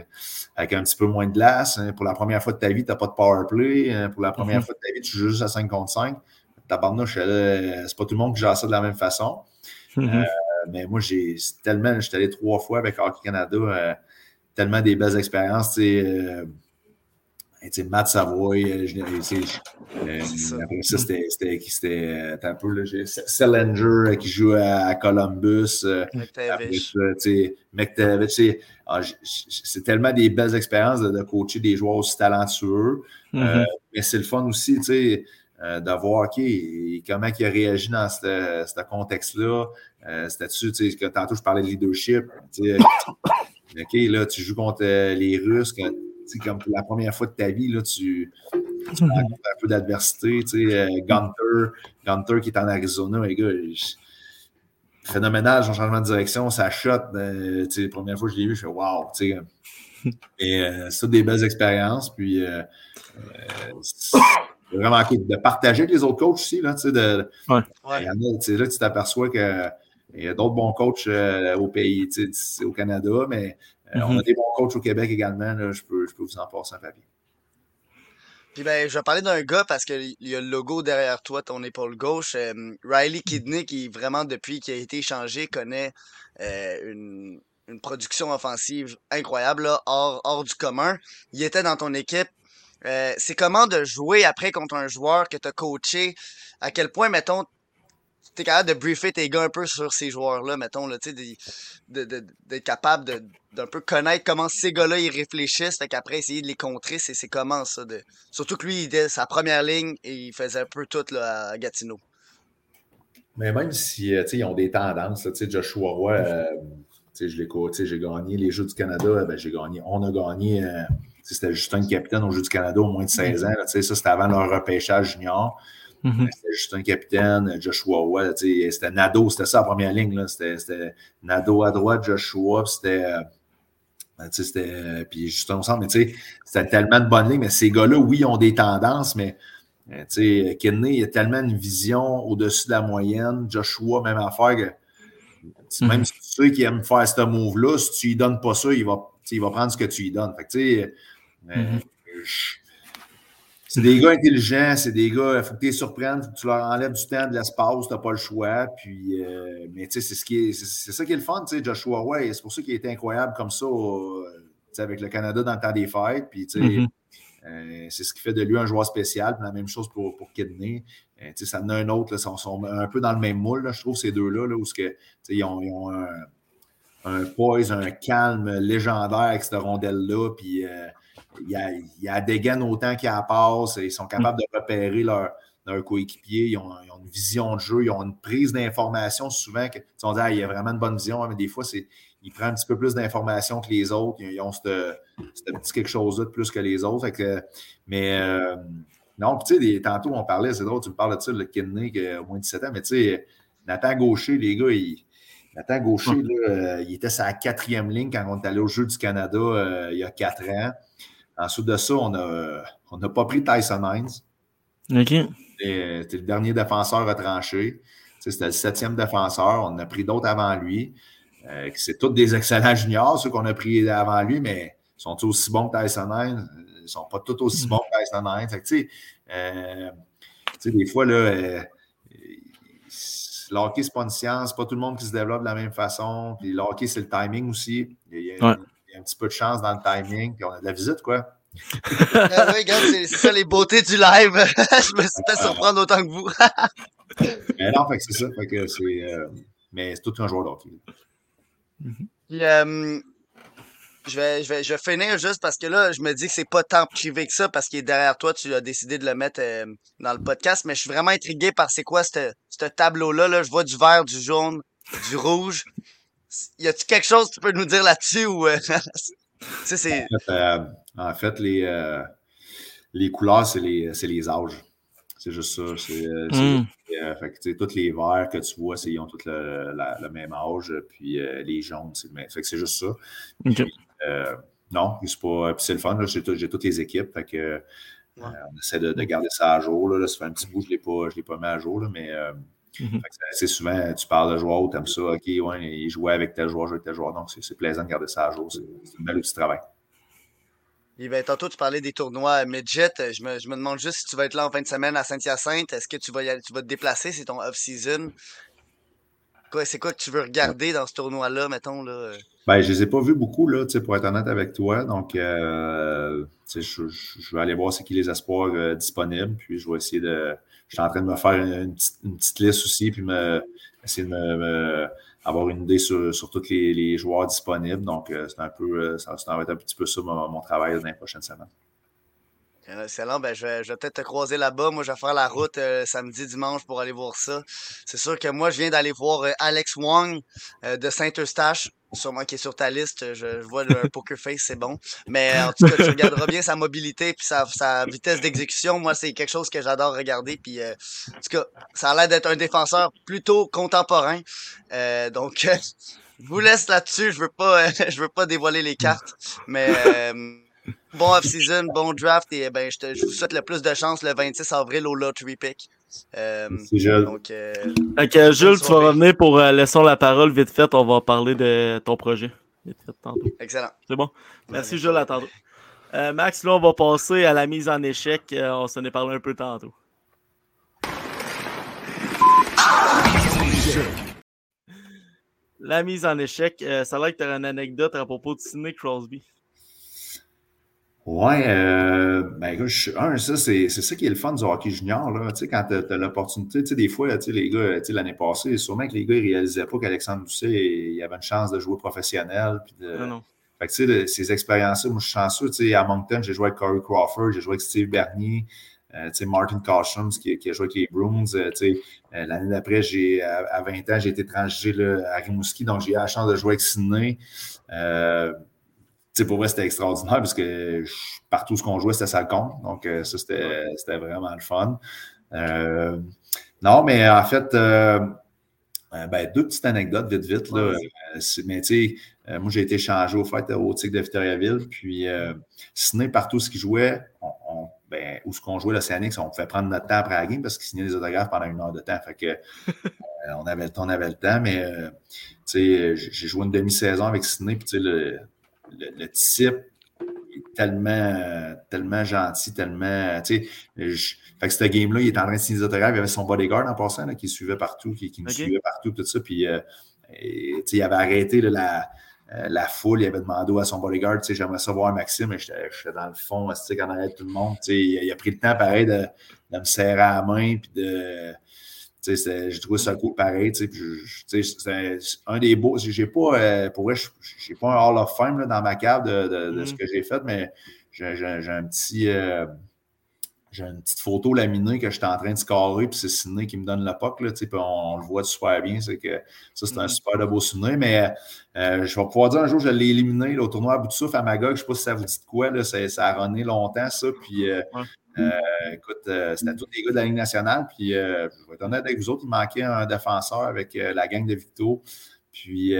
avec un petit peu moins de glace. Hein. pour la première fois de ta vie, tu n'as pas de power play. Hein. pour la première mm-hmm. fois de ta vie, tu joues juste à 5 contre 5. Tabarnouche, c'est pas tout le monde qui gère ça de la même façon. Mm-hmm. Euh, mais moi, j'ai tellement, j'étais allé trois fois avec Hockey Canada. Euh, tellement des belles expériences. Euh, Matt Savoy, euh, euh, après ça, c'était un peu là, Selinger qui joue à, Columbus. McTavish. Ah, c'est tellement des belles expériences de, coacher des joueurs aussi talentueux. Mm-hmm. mais c'est le fun aussi, tu sais, de voir comment il a réagi dans ce contexte-là. C'était-tu, tu sais, que tantôt je parlais de leadership. OK, là, tu joues contre euh, les Russes, comme pour la première fois de ta vie, là, tu, tu mhm. un peu d'adversité. Tu sais, euh, Gunter, Gunter qui est en Arizona, les gars, phénoménal, son changement de direction, ça shot. Euh, tu sais, la première fois que je l'ai vu, je fais wow, tu sais. Et euh, c'est des belles expériences. Puis, euh, vraiment de partager avec les autres coachs aussi. Là, tu sais, de, ouais. là, tu t'aperçois que il y a d'autres bons coachs euh, au pays, au Canada, mais euh, on a mm-hmm. des bons coachs au Québec également. je, peux, je peux vous en passer un papier. Puis ben, je vais parler d'un gars parce qu'il y a le logo derrière toi, ton épaule gauche. Euh, Riley Kidney, qui vraiment, depuis qu'il a été échangé, connaît une, production offensive incroyable, hors, hors du commun. Il était dans ton équipe. c'est comment de jouer après contre un joueur que tu as coaché? À quel point, mettons, tu es capable de briefer tes gars un peu sur ces joueurs-là, mettons, là, d'être capable d'un peu connaître comment ces gars-là ils réfléchissent, fait qu'après essayer de les contrer, c'est comment ça. De... Surtout que lui, il était sa première ligne et il faisait un peu tout là, à Gatineau. Mais même si euh, ils ont des tendances, sais Joshua Roy, euh, je l'ai j'ai gagné les Jeux du Canada, ben, j'ai gagné, on a gagné, euh, c'était Justin capitaine aux Jeux du Canada au moins de 16 ans, ça c'était avant leur repêchage junior. Mm-hmm. C'était juste un capitaine, Joshua Watt. C'était Nado, c'était ça la première ligne. C'était Nado à droite, Joshua, c'était. Euh, ben, c'était. Puis Justin ensemble, mais c'était tellement de bonnes lignes. Mais ces gars-là, oui, ont des tendances, mais. Euh, sais, Kidney, il a tellement une vision au-dessus de la moyenne. Joshua, même affaire que. Même mm-hmm. si tu sais qu'il aime faire ce move-là, si tu lui donnes pas ça, il va, il va prendre ce que tu lui donnes. Fait que, tu sais, euh, mm-hmm. C'est des gars intelligents, c'est des gars, il faut que tu les surprennes, faut que tu leur enlèves du temps, de l'espace, tu n'as pas le choix. Puis, euh, mais tu sais, c'est, ce qui est, c'est, ça qui est le fun, tu sais, Joshua Way. C'est pour ça qu'il été incroyable comme ça euh, avec le Canada dans le temps des fêtes. Puis, tu sais, mm-hmm. euh, c'est ce qui fait de lui un joueur spécial. Puis la même chose pour, pour Kidney. tu sais, ça en a un autre, là, ils sont, un peu dans le même moule, je trouve, ces deux-là, là, où que, ils ont, ils ont un, un poise, un calme légendaire avec cette rondelle-là. Puis il y a, il y a des gains autant qu'ils a passe. Ils sont capables de repérer leur, leur coéquipier. Ils ont, une vision de jeu, ils ont une prise d'information souvent. Que, on dit, ah, il y a vraiment une bonne vision, mais des fois, c'est, il prend un petit peu plus d'informations que les autres. Ils, ont ce petit quelque chose-là de plus que les autres. que, mais euh, non, tu sais, tantôt, on parlait, c'est drôle, tu me parles de ça, le Kidney qui a au moins 17 ans, mais tu sais, Nathan Gaucher, les gars, il, Nathan Gaucher, là, euh, il était sa quatrième ligne quand on est allé au Jeu du Canada euh, il y a quatre ans. Ensuite de ça, on n'a on pas pris Tyson Hines. OK. C'était le dernier défenseur retranché. C'était le septième défenseur. On a pris d'autres avant lui. Euh, c'est tous des excellents juniors, ceux qu'on a pris avant lui, mais ils sont aussi bons que Tyson Hines? Ils ne sont pas tous aussi bons que Tyson Hines. Fait que, euh, des fois, là, euh, le hockey, c'est pas une science. pas tout le monde qui se développe de la même façon. Puis le hockey, c'est le timing aussi. Il y a, un petit peu de chance dans le timing, puis on a de la visite, quoi. ah oui, regarde, c'est ça les beautés du live. je me suis fait surprendre autant que vous. mais non, c'est ça. Fait que c'est, euh, mais c'est tout un joueur d'hockey. Euh, je vais, je, vais, je vais finir juste parce que là, je me dis que c'est pas tant privé que ça parce qu'il est derrière toi, tu as décidé de le mettre euh, dans le podcast, mais je suis vraiment intrigué par c'est quoi ce tableau-là. Là. Je vois du vert, du jaune, du rouge. Y a-tu quelque chose que tu peux nous dire là-dessus ou euh, c'est. Euh, en fait, les, les couleurs, c'est les, les âges. C'est juste ça. C'est, mm. fait tous les verts que tu vois, ils ont tous le, même âge. Puis les jaunes, c'est le même. Fait que c'est juste ça. Euh, non, c'est pas. c'est le fun, j'ai, toutes les équipes. Fait que, euh, on essaie de, garder ça à jour. Là, ça fait un petit bout, je ne l'ai pas, pas mis à jour, mais mhm. c'est souvent, tu parles de joueur, tu aimes ça, OK, ouais, il jouait avec tel joueur, jouait avec tel joueur. Donc, c'est, plaisant de garder ça à jour. C'est, un bel outil de travail. Et ben, tantôt, tu parlais des tournois midget. Je me, je me, demande juste si tu vas être là en fin de semaine à Saint-Hyacinthe. Est-ce que tu vas, tu vas te déplacer? C'est ton off-season? c'est quoi que tu veux regarder dans ce tournoi-là, mettons? Là? Ben, je ne les ai pas vus beaucoup, là, pour être honnête avec toi. Donc, euh, je, je, vais aller voir c'est qui les espoirs euh, disponibles. Puis, je vais essayer de. Je suis en train de me faire une, petite, liste aussi, puis me, essayer de me, avoir une idée sur, sur tous les, les, joueurs disponibles. Donc, euh, c'est un peu, ça, va être un petit peu ça mon, mon travail dans les prochaines semaines. Excellent. Ben, je vais, vais peut-être te croiser là-bas. Moi, je vais faire la route euh, samedi, dimanche pour aller voir ça. C'est sûr que moi, je viens d'aller voir euh, Alex Wong euh, de Saint-Eustache. Sûrement qui est sur ta liste. Je, vois le poker face, c'est bon. Mais en tout cas, tu regarderas bien sa mobilité puis sa, sa vitesse d'exécution. Moi, c'est quelque chose que j'adore regarder. Puis, en tout cas, ça a l'air d'être un défenseur plutôt contemporain. donc, je vous laisse là-dessus. Je veux pas, je veux pas dévoiler les cartes. Mais bon off-season, bon draft et ben, je, te, je, vous souhaite le plus de chance le 26 avril au lottery pick. Euh, Jules. Donc, euh, Jules, tu vas revenir pour euh, laisser la parole vite fait. On va parler de ton projet. Vite fait, tantôt. Excellent. C'est bon? Merci, Jules. À tantôt. Euh, Max, là, on va passer à la mise en échec. on s'en est parlé un peu tantôt. La mise en échec, ça a l'air que tu as une anecdote à propos de Sidney Crosby. Ouais, euh, ben écoute, un, ça, c'est, c'est ça qui est le fun du hockey junior, là. Tu sais, quand tu as, l'opportunité, tu sais, des fois, tu sais, les gars, tu sais, l'année passée, sûrement que les gars, ils réalisaient pas qu'Alexandre Doucet, il avait une chance de jouer professionnel. Puis de... Non, Fait que, tu sais, ces expériences-là, moi, je suis chanceux, tu sais, à Moncton, j'ai joué avec Corey Crawford, j'ai joué avec Steve Bernier, euh, tu sais, Martin Cautions qui, qui, a joué avec les Bruins. Euh, tu sais, euh, l'année d'après, j'ai, à, 20 ans, j'ai été transgé à Rimouski, donc j'ai eu la chance de jouer avec Sydney. Euh, pour moi, c'était extraordinaire parce que partout ce qu'on jouait, c'était ça le compte. Donc, euh, ça, c'était vraiment le fun. Euh, non, mais en fait, euh, ben, deux petites anecdotes vite, vite. Là. mais tu sais, moi, j'ai été changé au fait au TIC de Victoriaville. Puis, signer partout ce qu'ils jouait, on, ben, où ce qu'on jouait l'Océanique, on pouvait prendre notre temps après la game parce qu'ils signaient des autographes pendant une heure de temps. Fait que, on, avait, on avait le temps, mais j'ai joué une demi-saison avec Sydney. Puis, tu sais, le le, type est tellement, tellement gentil, tellement. Tu sais, fait que ce game-là, il est en train de signer des autographes. Il avait son bodyguard en passant, là, qui suivait partout, qui, qui nous suivait partout, tout ça. Puis, euh, il avait arrêté la, euh, la foule, il avait demandé à son bodyguard, j'aimerais savoir Maxime, mais j'étais dans le fond, sais, quand arrête tout le monde, sais, il, a pris le temps, pareil, de, de me serrer à la main, puis de, j'ai trouvé ça cool pareil. C'est un des beaux. J'ai pas, euh, pour j'ai pas un Hall of Fame là, dans ma cave de, de, de ce mm-hmm. que j'ai fait, mais j'ai un petit. Euh, j'ai une petite photo laminée que j'étais en train de scorer, puis c'est Sidney qui me donne le puck, là, puis on, on, le voit super bien. C'est que ça, c'est un mm-hmm. super de beau souvenir. Mais euh, je vais pouvoir dire un jour, je l'ai éliminé au tournoi à bout de souffle à Magog. Je ne sais pas si ça vous dit de quoi. Là, ça, ça a runné longtemps, ça. Puis euh, écoute, euh, c'était tous les gars de la Ligue nationale. Puis, euh, je vais être honnête avec vous autres, il manquait un défenseur avec la gang de Victo. Puis,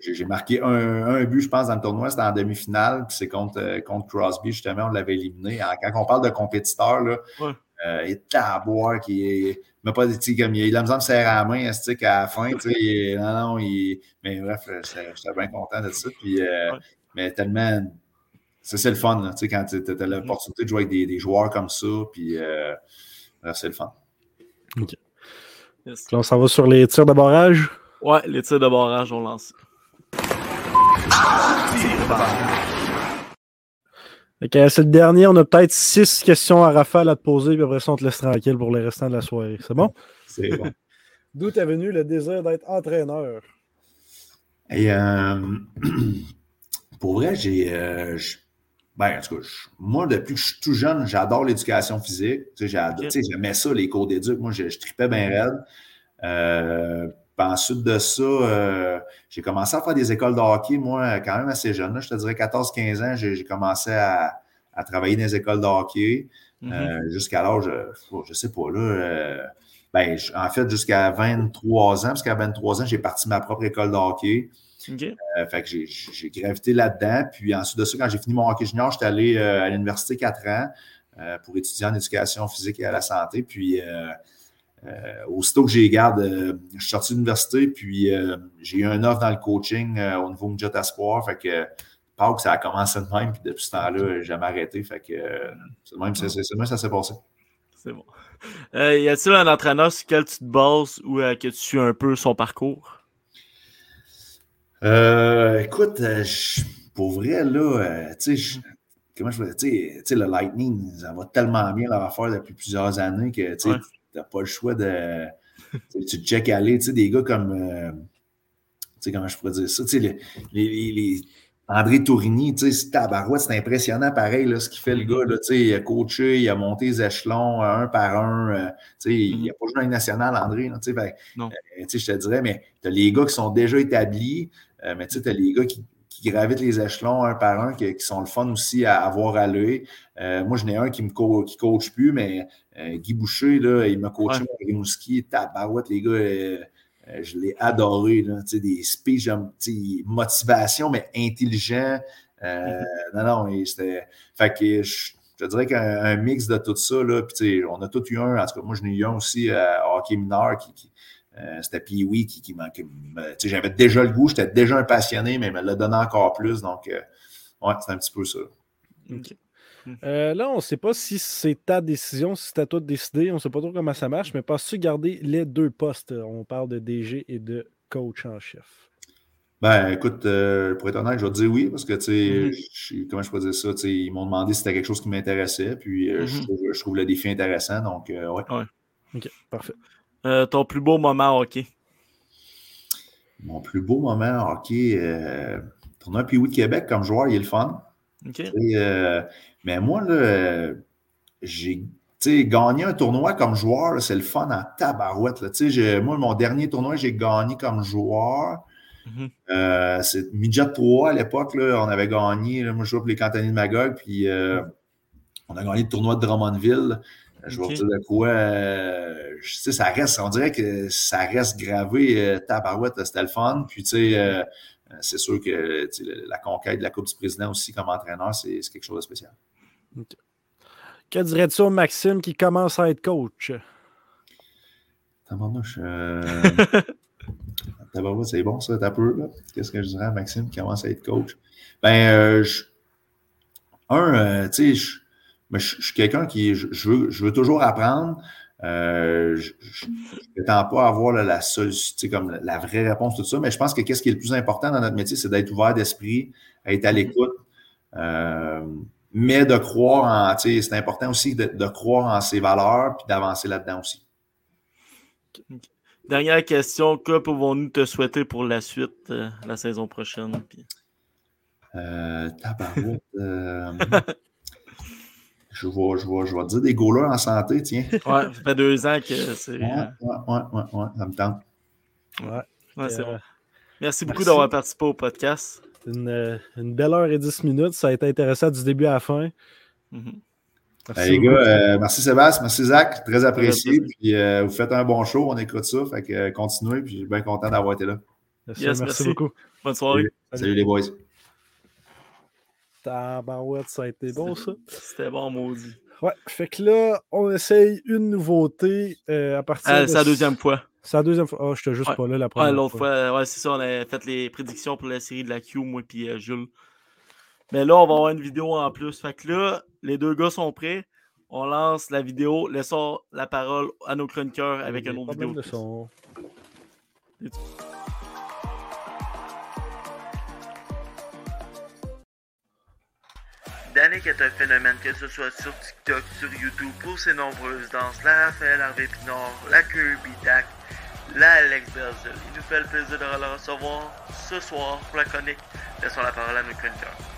j'ai marqué un, but, je pense, dans le tournoi. C'était en demi-finale. Puis, c'est contre, contre Crosby, justement. On l'avait éliminé. quand on parle de compétiteur, là, il est à boire qui est. Mais pas comme il a la misère de serrer à la main à la fin. non, non, il, mais bref, j'étais bien content de ça. Puis, Mais tellement c'est le fun, là, quand tu as l'opportunité de jouer avec des, des, joueurs comme ça, puis euh, c'est le fun. OK. on s'en va sur les tirs de barrage? Ouais, les tirs de barrage, on lance. Okay, c'est le dernier. On a peut-être six questions à rafale à te poser, puis après ça, on te laisse tranquille pour les restants de la soirée. C'est bon? C'est bon. D'où est venu le désir d'être entraîneur? Et euh, pour vrai, j'ai. Ben, en tout cas, moi, depuis que je suis tout jeune, j'adore l'éducation physique. Tu sais, j'aimais ça, les cours d'éduc. Moi, je, je tripais bien raide. Euh, ensuite de ça, euh, j'ai commencé à faire des écoles de hockey, moi, quand même assez jeune. je te dirais 14-15 ans, j'ai commencé à, travailler dans les écoles de hockey. Mm-hmm. Euh, jusqu'à l'âge, oh, je sais pas, là. ben, en fait, jusqu'à 23 ans, parce qu'à 23 ans, j'ai parti ma propre école de hockey. Fait que j'ai gravité là-dedans. Puis ensuite de ça, quand j'ai fini mon hockey junior, j'étais allé à l'université 4 ans pour étudier en éducation physique et à la santé. Puis euh, aussitôt que j'ai garde, euh, je suis sorti de l'université, puis euh, j'ai eu un offre dans le coaching au niveau Midget Espoir. Fait que pas que ça a commencé de même, puis depuis ce temps-là, j'ai jamais arrêté. Fait que c'est même, c'est, même ça s'est passé. C'est bon. y a-t-il un entraîneur sur lequel tu te bases ou que tu suis un peu son parcours? Écoute, pour vrai, là, tu sais, comment je tu sais, le Lightning, ça va tellement bien leur affaire depuis plusieurs années que, tu n'as pas le choix de. tu check aller, tu sais, des gars comme. Euh, tu sais, comment je pourrais dire ça? Tu sais, les, les, André Tourini, tu sais, tabarouette, c'est impressionnant, pareil, là, ce qu'il fait le gars, là, tu sais, il a coaché, il a monté les échelons un par un, euh, tu sais, il n'a mm-hmm. pas joué dans une nationale, André, tu sais, euh, tu sais, je te dirais, mais tu as les gars qui sont déjà établis, mais tu sais, tu as les gars qui, qui gravitent les échelons un par un, qui, sont le fun aussi à avoir à l'œil. moi, je n'ai un qui me qui coach plus, mais euh, Guy Boucher, là, il m'a coaché ouais. Rimouski. Tabarouette, les gars, euh, euh, je l'ai adoré. Là, des speeches, motivation, mais intelligent. Mm-hmm. Non, non, c'était. Fait que je, te dirais qu'un mix de tout ça, là, puis on a tous eu un, en tout cas, moi, je n'ai eu un aussi à hockey mineur qui, c'était Pee-Wee qui, qui, qui J'avais déjà le goût, j'étais déjà un passionné, mais il me l'a donné encore plus. Donc, ouais, c'est un petit peu ça. OK. Mmh. Euh, là, on ne sait pas si c'est ta décision, si c'est à toi de décider. On ne sait pas trop comment ça marche, mais penses-tu garder les deux postes? On parle de DG et de coach en chef. Ben, écoute, euh, pour être honnête, je vais te dire oui, parce que, tu sais, mmh. comment je peux dire ça? Ils m'ont demandé si c'était quelque chose qui m'intéressait, puis euh, mmh je, trouve, le défi intéressant, donc, ouais. ouais. OK, parfait. Ton plus beau moment hockey? Mon plus beau moment hockey, tournoi Puis de Québec comme joueur, il est le fun. OK. Mais moi, j'ai gagné un tournoi comme joueur, c'est le fun en tabarouette. Là. Moi, mon dernier tournoi, j'ai gagné comme joueur. Mm-hmm. Euh, c'est Midget 3 à l'époque, on avait gagné. moi, je jouais pour les cantonniers de Magog, puis euh, on a gagné le tournoi de Drummondville. Je vais vous dire de quoi. Euh, ça reste, on dirait que ça reste gravé. tabarouette, c'était le fun. Puis, tu sais, c'est sûr que la conquête de la Coupe du Président aussi comme entraîneur, c'est quelque chose de spécial. Que dirais-tu au Maxime qui commence à être coach? Euh... c'est bon ça, t'as peu. Qu'est-ce que je dirais à Maxime qui commence à être coach? Ben, euh, un, euh, tu sais, je, suis quelqu'un qui, je, veux, je veux toujours apprendre. Euh, je ne pas avoir la, seule, comme la, vraie réponse, tout ça, mais je pense que qu'est-ce qui est le plus important dans notre métier, c'est d'être ouvert d'esprit, être à l'écoute. Euh, mais de croire en, tu sais, c'est important aussi de, croire en ses valeurs puis d'avancer là-dedans aussi. Dernière question, que pouvons-nous te souhaiter pour la suite, euh, la saison prochaine? Tabarouette. Euh, je, vais, je, vais, je vais dire des goalers en santé, tiens. Ouais, ça fait deux ans que c'est. Ouais, ouais, ouais, ouais, ça me tente. Ouais, ouais c'est bon. Merci beaucoup d'avoir participé au podcast. Une, une, belle heure et dix minutes. Ça a été intéressant du début à la fin. Mhm. Merci les gars, euh, merci Sébastien, merci Zach, très apprécié. Puis, euh, vous faites un bon show, on écoute ça. Fait que euh, continuez, puis je suis bien content d'avoir été là. Merci, beaucoup. Bonne soirée. Salut, les boys. Tabarouette, ça a été bon ça. C'était bon, maudit. Ouais, fait que là, on essaye une nouveauté à partir de. C'est la deuxième fois. C'est la deuxième fois. Oh, je juste pas là la première ouais, l'autre fois. Ouais, c'est ça. On a fait les prédictions pour la série de la Q, moi et euh, Jules. Mais là, on va avoir une vidéo en plus. Fait que là, les deux gars sont prêts. On lance la vidéo. Laissons la parole à nos chroniqueurs avec une autre vidéo. De son... Danick est un phénomène, que ce soit sur TikTok, sur YouTube, pour ses nombreuses danses, la Raphaël Harvey Pinard, la Kirby Dak, la Alex Berzel. Il nous fait le plaisir de le recevoir ce soir pour la chronique laissons la parole à nos chroniqueurs.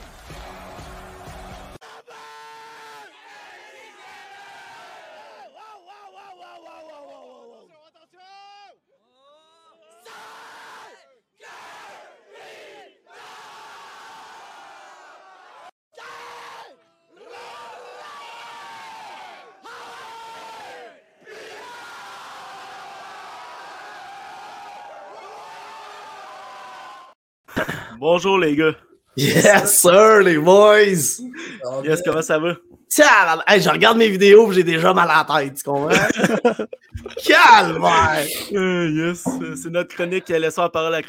Bonjour les gars. Yes, sir, les boys! Yes, comment ça va? Tiens, je regarde mes vidéos et j'ai déjà mal à la tête, tu comprends? Calme! Euh, yes, c'est notre chronique qui a laissé la parole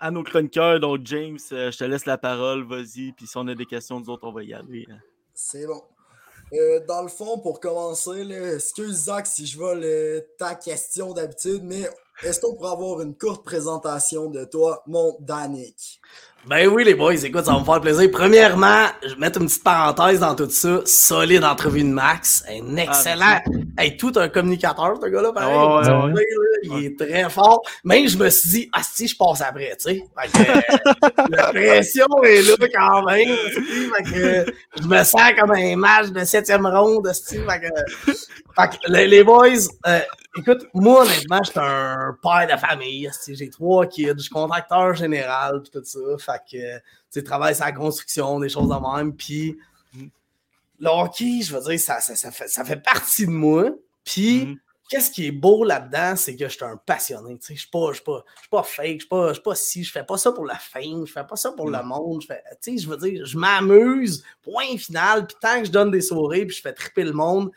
à, nos chroniqueurs. Donc, James, euh, je te laisse la parole, vas-y. Puis si on a des questions, nous autres, on va y aller. Hein. C'est bon. Euh, dans le fond, pour commencer, excuse Zach si je vole ta question d'habitude, mais est-ce qu'on pourrait avoir une courte présentation de toi, mon Danick? Ben oui, les boys, écoute, ça va me faire plaisir. Premièrement, je vais mettre une petite parenthèse dans tout ça. Solide entrevue de Max. Un ah, excellent. hey, tout un communicateur, ce gars-là, pareil. il est très fort. Même, je me suis dit, ah, si, je passe après, tu sais. la pression est là quand même. Fait que, je me sens comme un match de septième ronde, fait que, fait que, les, boys, euh, Écoute, moi, honnêtement, je suis un père de famille. J'ai trois kids, je suis contracteur général, puis tout ça. Fait que, tu sais, travaille sur la construction, des choses de même. Puis, le hockey, je veux dire, ça, ça, ça, fait, ça fait partie de moi. Puis, mm-hmm. qu'est-ce qui est beau là-dedans, c'est que je suis un passionné. Tu sais, je suis pas, je suis pas, pas fake, je suis pas, pas si, je fais pas ça pour la fame, je fais pas ça pour le mm. monde. Je fais, tu sais, je veux dire, je m'amuse, point final. Puis, tant que je donne des sourires, puis je fais triper le monde,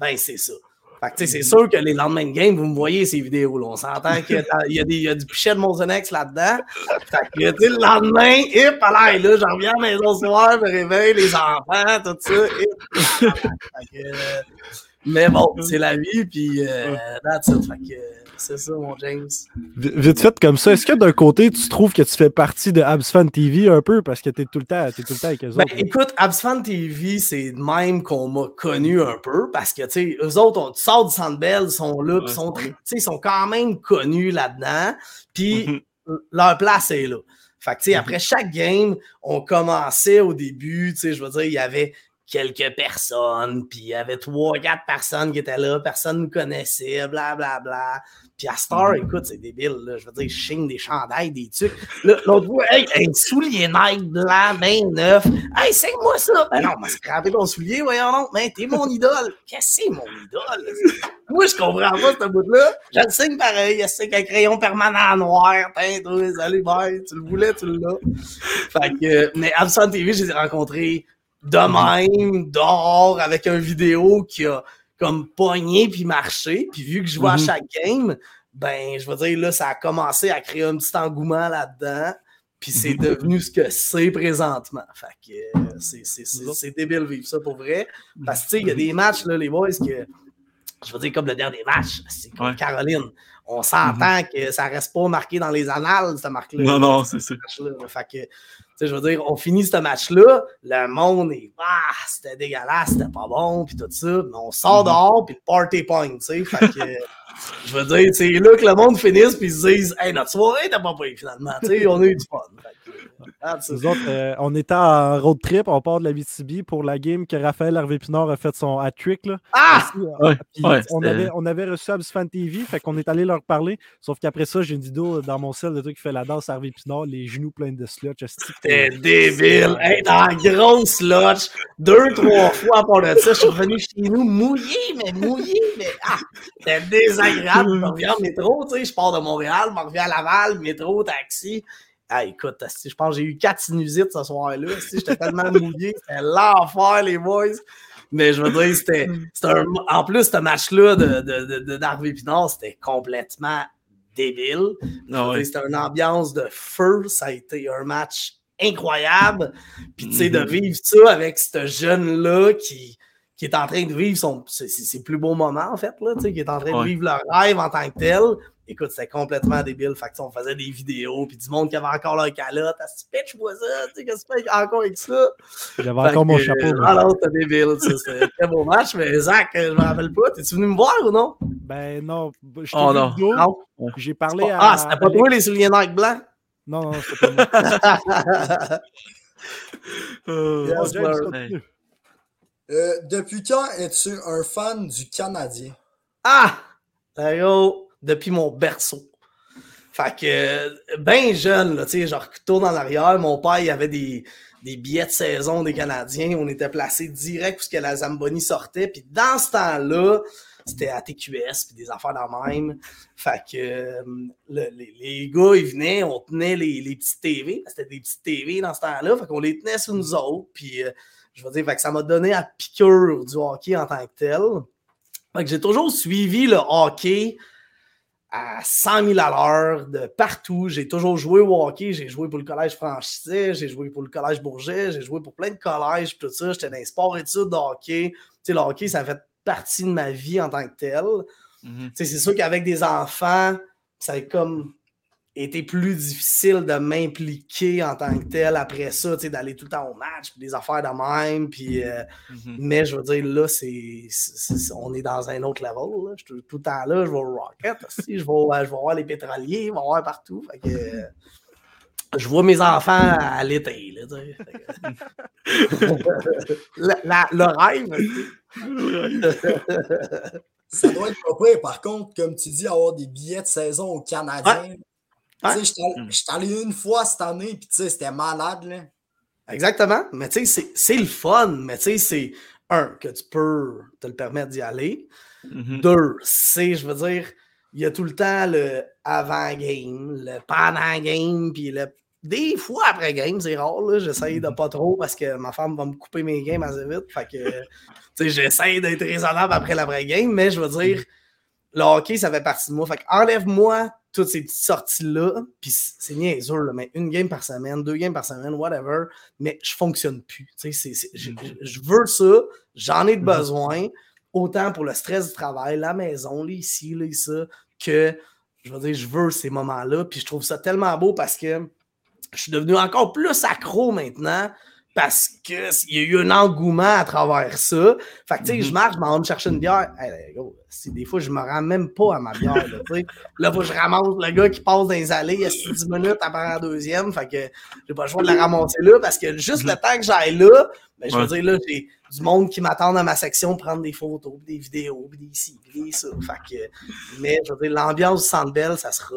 ben, c'est ça. Fait c'est sûr que les lendemains de game, vous me voyez ces vidéos. Là. On s'entend qu'il y, a y a du pichet de Mozonex là-dedans. Fait que, le lendemain, hip, là, là, j'en reviens à la maison ce soir, je me réveille, les enfants, tout ça. Euh, mais bon, c'est la vie, puis euh, that's it. Fait que, c'est ça, mon James. Vite fait comme ça, est-ce que d'un côté, tu trouves que tu fais partie de Absfan TV un peu? Parce que tu es tout le temps, es tout le temps avec eux ben, autres? Écoute, Absfan TV, c'est même qu'on m'a connu un peu parce que, tu sais, eux autres, on sort du Sandbell, ils sont là, ils sont, ils sont quand même connus là-dedans, puis leur place est là. Fait que, tu sais, après chaque game, on commençait au début, tu sais, je veux dire, il y avait quelques personnes, puis il y avait trois, quatre personnes qui étaient là, personne ne connaissait, blablabla. Bla, bla. Puis à Star, mhm. écoute, c'est débile, là. Je veux dire, je chigne des chandails, des trucs. L'autre fois, hey, un soulier Nike blanc, ben neuf. Hey, c'est moi ça. Ben non, m'a scrapé ton soulier, voyons non. Mais t'es mon idole. Qu'est-ce que c'est mon idole? Moi, je comprends pas ce bout-là. Je le signe pareil. C'est qu'un crayon permanent noir? Peint, salut, bye. Tu le voulais, tu l'as. Fait que, mais Absent TV, j'ai rencontré de même, dehors, avec un vidéo qui a comme pogné puis marché. Puis vu que je vois à mhm. chaque game, ben, je veux dire, là, ça a commencé à créer un petit engouement là-dedans. Puis c'est mhm. devenu ce que c'est présentement. Fait que euh, c'est débile vivre ça pour vrai. Parce que, tu sais, il y a des matchs, là, les boys, que je veux dire, comme le dernier match, c'est comme Caroline. On s'entend mhm. que ça reste pas marqué dans les annales, cette marque-là. Non, non, c'est ça. Fait que je veux dire, on finit ce match-là, le monde est, ah, c'était dégueulasse, c'était pas bon, puis tout ça, mais on sort mhm. dehors, puis le party point, tu sais, fait que, je veux dire, c'est là que le monde finisse, puis ils se disent, hey, notre soirée t'as pas pris, finalement, tu sais, on a eu du fun. Nous autres, euh, on était en road trip, on part de la BTB pour la game que Raphaël Hervé Pinard a fait son hat-trick. Là. Ah! Euh, on, avait, on avait reçu Fan TV, fait qu'on est allé leur parler. Sauf qu'après ça, j'ai une vidéo dans mon sel de truc qui fait la danse Hervé Pinard, les genoux pleins de slotch. C'était débile! Hey, dans la grosse slotch, deux, trois fois à part de ça, je suis revenu chez nous mouillé, mais mouillé, mais ah! C'était désagréable. Je reviens en métro, tu sais, je pars de Montréal, je reviens à Laval, métro, taxi. Ah, écoute, je pense que j'ai eu quatre sinusites ce soir-là. J'étais tellement mouillé. C'était l'enfer, les boys. Mais je veux dire, c'était. En plus, ce match-là de, de, de, Pinard, c'était complètement débile. Ah c'était une ambiance de feu. Ça a été un match incroyable. Puis, tu sais, de mm-hmm. vivre ça avec ce jeune-là qui, qui est en train de vivre son, ses, plus beaux moments, en fait, là, qui est en train de vivre leur rêve en tant que tel. Écoute, c'était complètement débile. Fait que, on faisait des vidéos, puis du monde qui avait encore leur calotte. Ah, tu pitch, moi ça, tu sais, qu'est-ce que tu fais encore avec ça? J'avais encore mon chapeau. Alors, ah c'était débile, c'était un très beau match, mais Zach, je me rappelle pas. T'es-tu venu me voir ou non? Ben non. Je oh non. J'ai parlé à. Ah, c'était pas toi les souliers Nike blancs? Non, non, c'est pas moi. euh, euh, depuis quand es-tu un fan du Canadien? Ah! Depuis mon berceau. Fait que, ben jeune, tu sais, genre, tourne en arrière, mon père, il avait des, des billets de saison des Canadiens. On était placé direct où la Zamboni sortait. Puis dans ce temps-là, c'était à TQS, puis des affaires dans même. Fait que euh, les, gars, ils venaient, on tenait les, les petites TV. C'était des petites TV dans ce temps-là. Fait qu'on les tenait sur nous autres. Puis, euh, je veux dire, ça m'a donné la piqûre du hockey en tant que tel. Fait que j'ai toujours suivi le hockey à 100 000 à l'heure de partout. J'ai toujours joué au hockey. J'ai joué pour le collège français, j'ai joué pour le collège Bourget, j'ai joué pour plein de collèges, tout ça. J'étais dans les sports études de hockey. Tu sais, le hockey, ça fait partie de ma vie en tant que tel. Mm-hmm. C'est sûr qu'avec des enfants, ça a comme été plus difficile de m'impliquer en tant que tel après ça, d'aller tout le temps au match, puis des affaires de même. Puis, euh, mm-hmm. Mais je veux dire, là, c'est, on est dans un autre level. Tout, le temps là, je vais au Rocket, aussi, je, vais, je vais voir les pétroliers, je vais voir partout. Fait que, je vois mes enfants à l'été. le rêve. Ça doit être pas prêt. Par contre, comme tu dis, avoir des billets de saison au Canadien. Je suis allé une fois cette année, puis c'était malade. Là. Exactement. Mais tu sais, c'est le fun. Mais tu sais, c'est un, que tu peux te le permettre d'y aller. Mm-hmm. Deux, c'est, je veux dire, il y a tout le temps le avant-game, le pendant-game, puis le des fois après game, c'est rare, j'essaye de pas trop parce que ma femme va me couper mes games assez vite. Fait que, j'essaye d'être raisonnable après l'après-game, mais je veux dire, le hockey, ça fait partie de moi. Fait que enlève-moi toutes ces petites sorties-là, puis c'est niaiseux, mais une game par semaine, deux games par semaine, whatever, mais je fonctionne plus. Mm-hmm. je, veux ça, j'en ai mm-hmm. besoin, autant pour le stress du travail, la maison, là, ici, là, ça, que je veux dire, je veux ces moments-là, puis je trouve ça tellement beau parce que je suis devenu encore plus accro maintenant parce qu'il y a eu un engouement à travers ça. Fait que, tu sais, je mm-hmm. marche, je m'en vais me chercher une bière. si des fois, je me rends même pas à ma bière, là, tu Là, faut que je ramasse le gars qui passe dans les allées, il y a 10 minutes après la deuxième. Fait que j'ai pas le choix de la ramasser là parce que juste le temps que j'aille là, ben, je veux dire, là, j'ai du monde qui m'attend dans ma section prendre des photos, des vidéos, des ci, des ça. Fait que, mais je veux dire, l'ambiance du Centre Bell, ça sera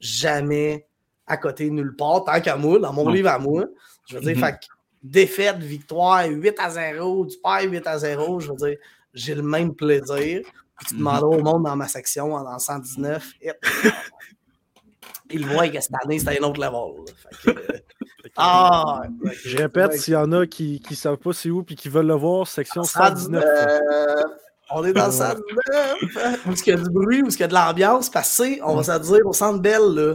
jamais à côté nulle part, tant qu'à moi, dans mon livre à moi. Je veux dire, mm-hmm. fait défaite, victoire, 8 à 0, tu perds 8 à 0, je veux dire, j'ai le même plaisir. Puis tu demanderas au monde dans ma section, en 119, ils voient que cette année, c'est un autre level. ah, je répète, s'il y en a qui ne savent pas c'est où et qui veulent le voir, section 119. on est dans 119, où il y a du bruit, où il y a de l'ambiance, parce que, on va se dire, au centre belle, là,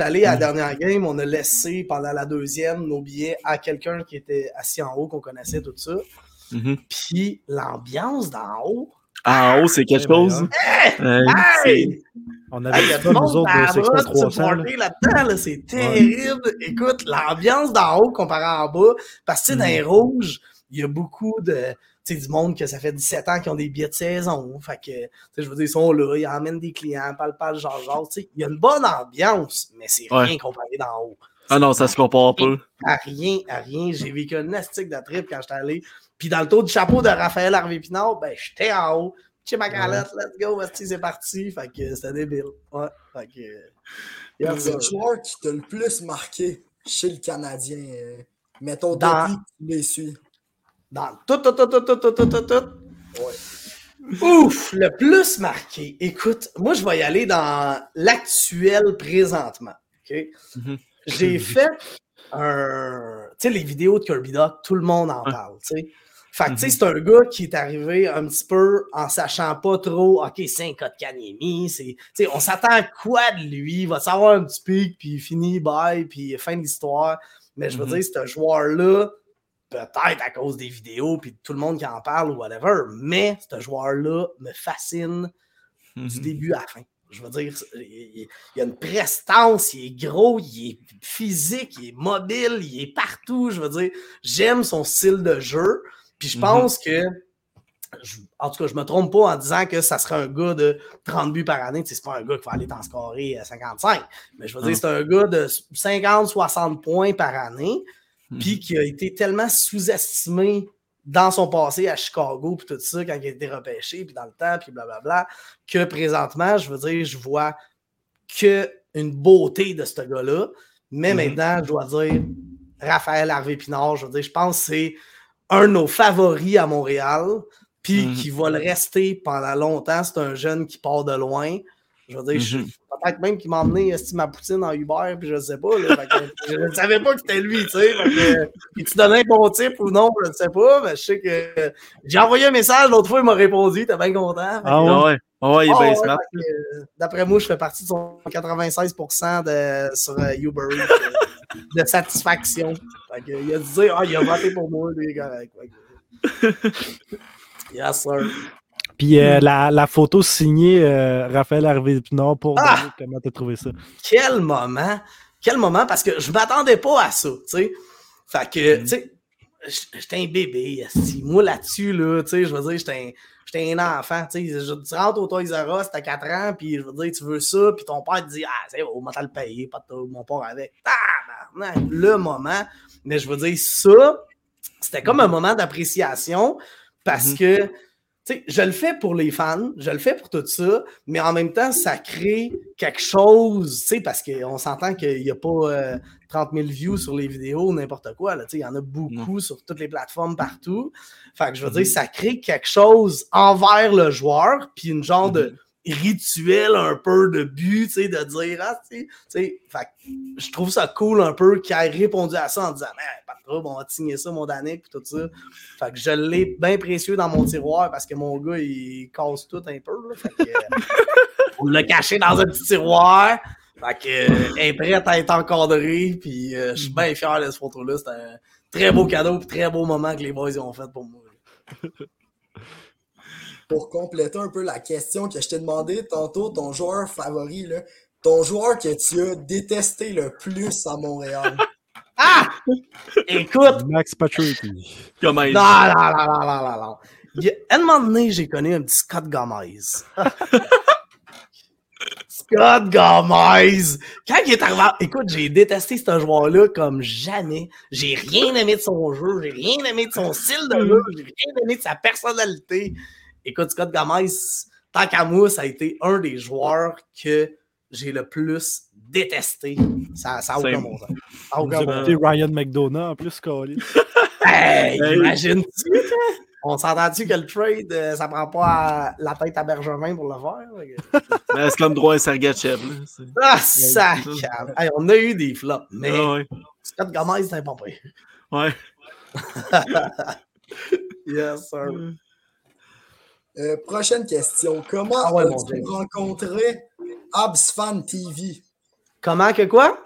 Allé à la dernière game, on a laissé pendant la deuxième nos billets à quelqu'un qui était assis en haut, qu'on connaissait, tout ça. Mm-hmm. Puis l'ambiance d'en haut. En haut, c'est quelque chose. On avait hey, nous autres de section 300. là-dedans, c'est terrible. Écoute, l'ambiance d'en haut comparé en bas, parce que dans les rouges, il y a beaucoup de du monde que ça fait 17 ans qui ont des billets de saison. Fait que, je veux dire, ils sont là, ils emmènent des clients, parlent pas de genre, genre, il y a une bonne ambiance, mais c'est rien comparé d'en haut. Ah non, ça se compare pas. À rien, à rien. J'ai vécu un astique de trip quand j'étais allé. Puis dans le tour du chapeau de Raphaël Harvey Pinard, ben, j'étais en haut. Chez ma galette, let's go, c'est parti. Fait que c'était débile. Ouais, fait que. C'est le joueur qui t'a le plus marqué chez le Canadien. Euh, mettons, depuis que tu les suis dans tout, tout, tout, tout, tout, tout, tout, tout. Ouf, le plus marqué. Écoute, moi, je vais y aller dans l'actuel présentement. Mm-hmm. J'ai fait un. Tu sais, les vidéos de Kirby Duck, tout le monde en parle, tu sais. Fait que, tu sais, mm-hmm. c'est un gars qui est arrivé un petit peu en sachant pas trop, OK, c'est un cas de Kanyemi, c'est, tu sais, on s'attend à quoi de lui, il va savoir un petit pic, puis fini, bye, puis fin de l'histoire. Mais je veux mm-hmm. dire, c'est un joueur-là, peut-être à cause des vidéos puis tout le monde qui en parle ou whatever, mais ce joueur-là me fascine du mhm. début à la fin. Je veux dire, il, y a une prestance, il est gros, il est physique, il est mobile, il est partout. Je veux dire, j'aime son style de jeu. Puis je mhm. pense que en tout cas, je me trompe pas en disant que ça serait un gars de 30 buts par année. C'est pas un gars qui va aller t'en scorer 55. Mais je veux dire, c'est un gars de 50-60 points par année, hmm. puis qui a été tellement sous-estimé dans son passé à Chicago, puis tout ça, quand il a été repêché, puis dans le temps, puis blablabla, que présentement, je veux dire, je vois que une beauté de ce gars-là. Mais hmm. maintenant, je dois dire, Raphaël Harvey-Pinard, je veux dire, je pense que c'est un de nos favoris à Montréal puis mhm. qui va le rester pendant longtemps. C'est un jeune qui part de loin. Je veux dire, mhm. peut-être même qu'il m'a emmené ma poutine en Uber, puis je ne sais pas. je ne savais pas que c'était lui, tu sais. tu donnais un bon type ou non, je ne sais pas, mais je sais que j'ai envoyé un message l'autre fois, il m'a répondu, t'es bien content. Ah ouais? Ah ouais, il est ah bien smart. D'après moi, je fais partie de son 96% de, sur uh, Uber Eats, de satisfaction. il a dit, ah, il a voté pour moi, les gars. Yes, sir. Puis euh, la, la, photo signée euh, Raphaël Harvey Pinard pour ah! comment t'as trouvé ça? Quel moment! Quel moment, parce que je m'attendais pas à ça, tu sais. Fait que, mm. tu sais, j'étais un bébé, moi là-dessus, là, tu sais, je veux dire, j'étais un, un, enfant, tu sais, tu rentres au Toys R Us, t'as 4 ans, puis je veux dire, tu veux ça, puis ton père te dit, ah, c'est bon, on le payer, pas de mon père avec. Ah, le moment. Mais je veux dire, ça, c'était comme un moment d'appréciation, parce que, je le fais pour les fans, je le fais pour tout ça, mais en même temps, ça crée quelque chose, tu sais, parce qu'on s'entend qu'il n'y a pas 30 euh, 000 views sur les vidéos, n'importe quoi, il y en a beaucoup sur toutes les plateformes partout. Fait que je veux dire, mm-hmm. ça crée quelque chose envers le joueur, puis une genre de mm-hmm. Rituel un peu de but, tu sais, de dire, ah, tu sais, je trouve ça cool un peu qu'il ait répondu à ça en disant, on va signer ça, mon Danick, puis tout ça. Fait que je l'ai bien précieux dans mon tiroir parce que mon gars, il casse tout un peu. on l'a caché dans un petit tiroir. Fait que, euh, est prête à être encadré, puis euh, je suis bien fier de cette photo-là. C'est un très beau cadeau, et très beau moment que les boys ont fait pour moi. Pour compléter un peu la question que je t'ai demandé tantôt, ton joueur favori, là, ton joueur que tu as détesté le plus à Montréal? Ah! Écoute! Max Patrick. Non, non, non, non, non, non, non. Il a un moment donné, j'ai connu un petit Scott Gomez. Scott Gomez! Quand il est arrivé, écoute, j'ai détesté ce joueur-là comme jamais. J'ai rien aimé de son jeu, j'ai rien aimé de son style de jeu, j'ai rien aimé de sa personnalité. Écoute, Scott Gomez, tant qu'à moi, ça a été un des joueurs que j'ai le plus détesté. Ça n'a aucun bon sens. Ryan McDonough en plus, Colin. hey, imagine-tu? On s'entend-tu que le trade, euh, ça prend pas la tête à Bergevin pour le faire? c'est comme droit à Sergachev. Ah, ça hey, On a eu des flops, mais ah, ouais. Scott Gomez, c'est pas pire. Ouais. yes, sir. Euh, prochaine question. Comment ah as-tu rencontré Absfan TV? Comment que quoi?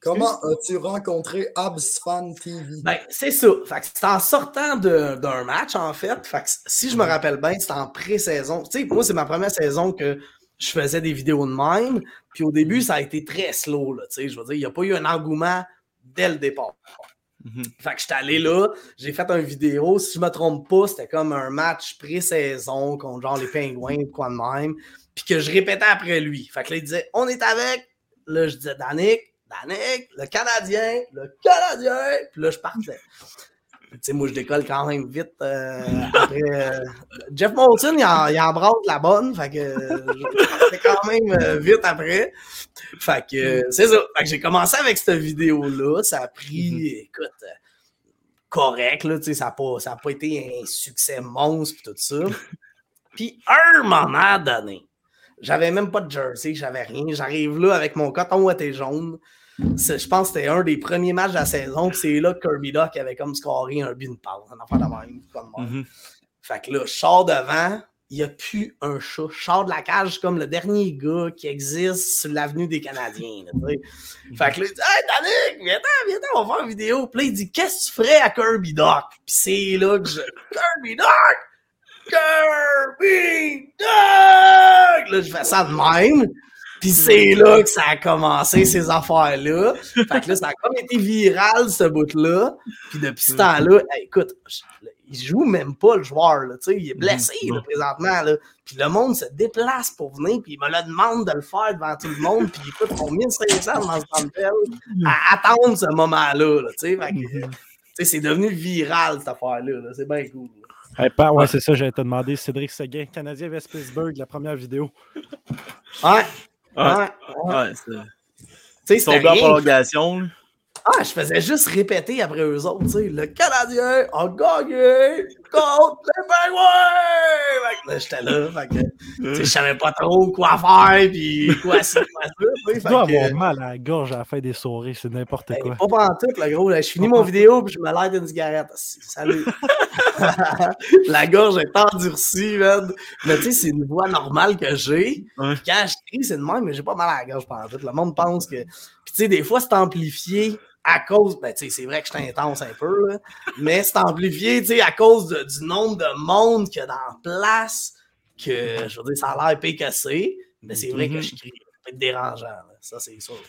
Comment as-tu rencontré Absfan TV? Ben, c'est ça. c'est en sortant d'un match, en fait. si je me rappelle bien, c'était en pré-saison. Tu sais, moi, c'est ma première saison que je faisais des vidéos de même. Puis au début, ça a été très slow. Là, je veux dire, il n'y a pas eu un engouement dès le départ. Mhm. Fait que j'étais allé là, j'ai fait une vidéo. Si je me trompe pas, c'était comme un match pré-saison contre genre les pingouins ou quoi de même. Puis que je répétais après lui. Fait que là, il disait On est avec Là, je disais Danick, Danick, le Canadien, le Canadien. Puis là, je partais. Sais, moi, je décolle quand même vite. Euh, après, euh, Jeff Moulton, il, en, il embrasse la bonne. Fait que je quand même euh, vite après. Fait que c'est ça. Fait que j'ai commencé avec cette vidéo-là. Ça a pris, mm-hmm. écoute, correct. Là, ça n'a pas, ça pas été un succès monstre tout ça. Puis, un moment donné, j'avais même pas de jersey, j'avais rien. J'arrive là avec mon coton ouaté jaune. Je pense que c'était un des premiers matchs de la saison. C'est là que Kirby Doc avait comme scoré un but de passe. Un de même. Comme mm Fait que là, je sors devant. Il n'y a plus un chat. Je sors de la cage comme le dernier gars qui existe sur l'avenue des Canadiens. fait que là, il dit Hey, Danick, viens-t'en, viens-t'en, on va faire une vidéo. Puis là, il dit Qu'est-ce que tu ferais à Kirby Doc? Puis c'est là que je. Kirby Doc! Kirby Doug! Là, je fais ça de même. Puis c'est là que ça a commencé, ces affaires-là. Fait que là, ça a comme été viral, ce bout-là. Puis depuis ce temps-là, écoute, il joue même pas le joueur. Là, il est blessé présentement. Là. Puis le monde se déplace pour venir, puis il me le demande de le faire devant tout le monde, puis il coûte son 1500 dans ce temps à attendre ce moment-là. Là, mhm. c'est devenu viral cette affaire-là. c'est bien cool. ouais, c'est ça, j'allais te demander. Cédric Seguin, Canadien vs Pittsburgh, la première vidéo. Ouais. Ouais. ouais, ouais c'est tombé en prolongation. Ah, je faisais juste répéter après eux autres, tu sais, le Canadien a gagné contre les! J'étais là, fait que, je savais pas trop quoi faire, puis quoi ça, quoi ça. Tu dois avoir mal à la gorge à la fin des soirées, c'est n'importe ben, quoi. Pas en tout, là, gros. je finis mon vidéo, puis je me l'aide une cigarette. Salut! la gorge est endurcie, man. Mais tu sais, c'est une voix normale que j'ai. Quand je crie, c'est de même, mais j'ai pas mal à la gorge pendant tout. Le monde pense que. Puis tu sais, des fois, c'est amplifié à cause, ben, c'est vrai que je suis intense un peu, là, mais c'est amplifié à cause du nombre de monde qu'il y a dans la place, que je veux dire, ça a l'air pécassé, mais c'est vrai que mhm. je crie. Ça peut être dérangeant, ça c'est sûr.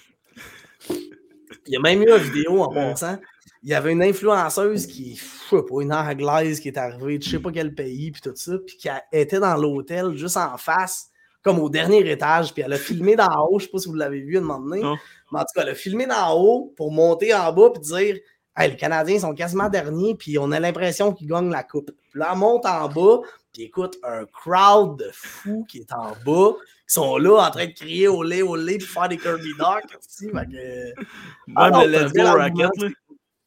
Il y a même eu une vidéo en passant. Il y avait une influenceuse qui, pas une anglaise qui est arrivée de je sais pas quel pays, puis tout ça, puis qui était dans l'hôtel juste en face, comme au dernier étage, puis elle a filmé d'en haut, je sais pas si vous l'avez vu à un moment donné. Mais en tout cas, le filmer d'en haut pour monter en bas et dire hey, les Canadiens sont quasiment derniers, puis on a l'impression qu'ils gagnent la coupe. Puis là, on monte en bas, puis écoute, un crowd de fous qui est en bas, qui sont là en train de crier au lait, au lait, puis faire des Kirby Doc. Que... Ah, mais let's go Rocket,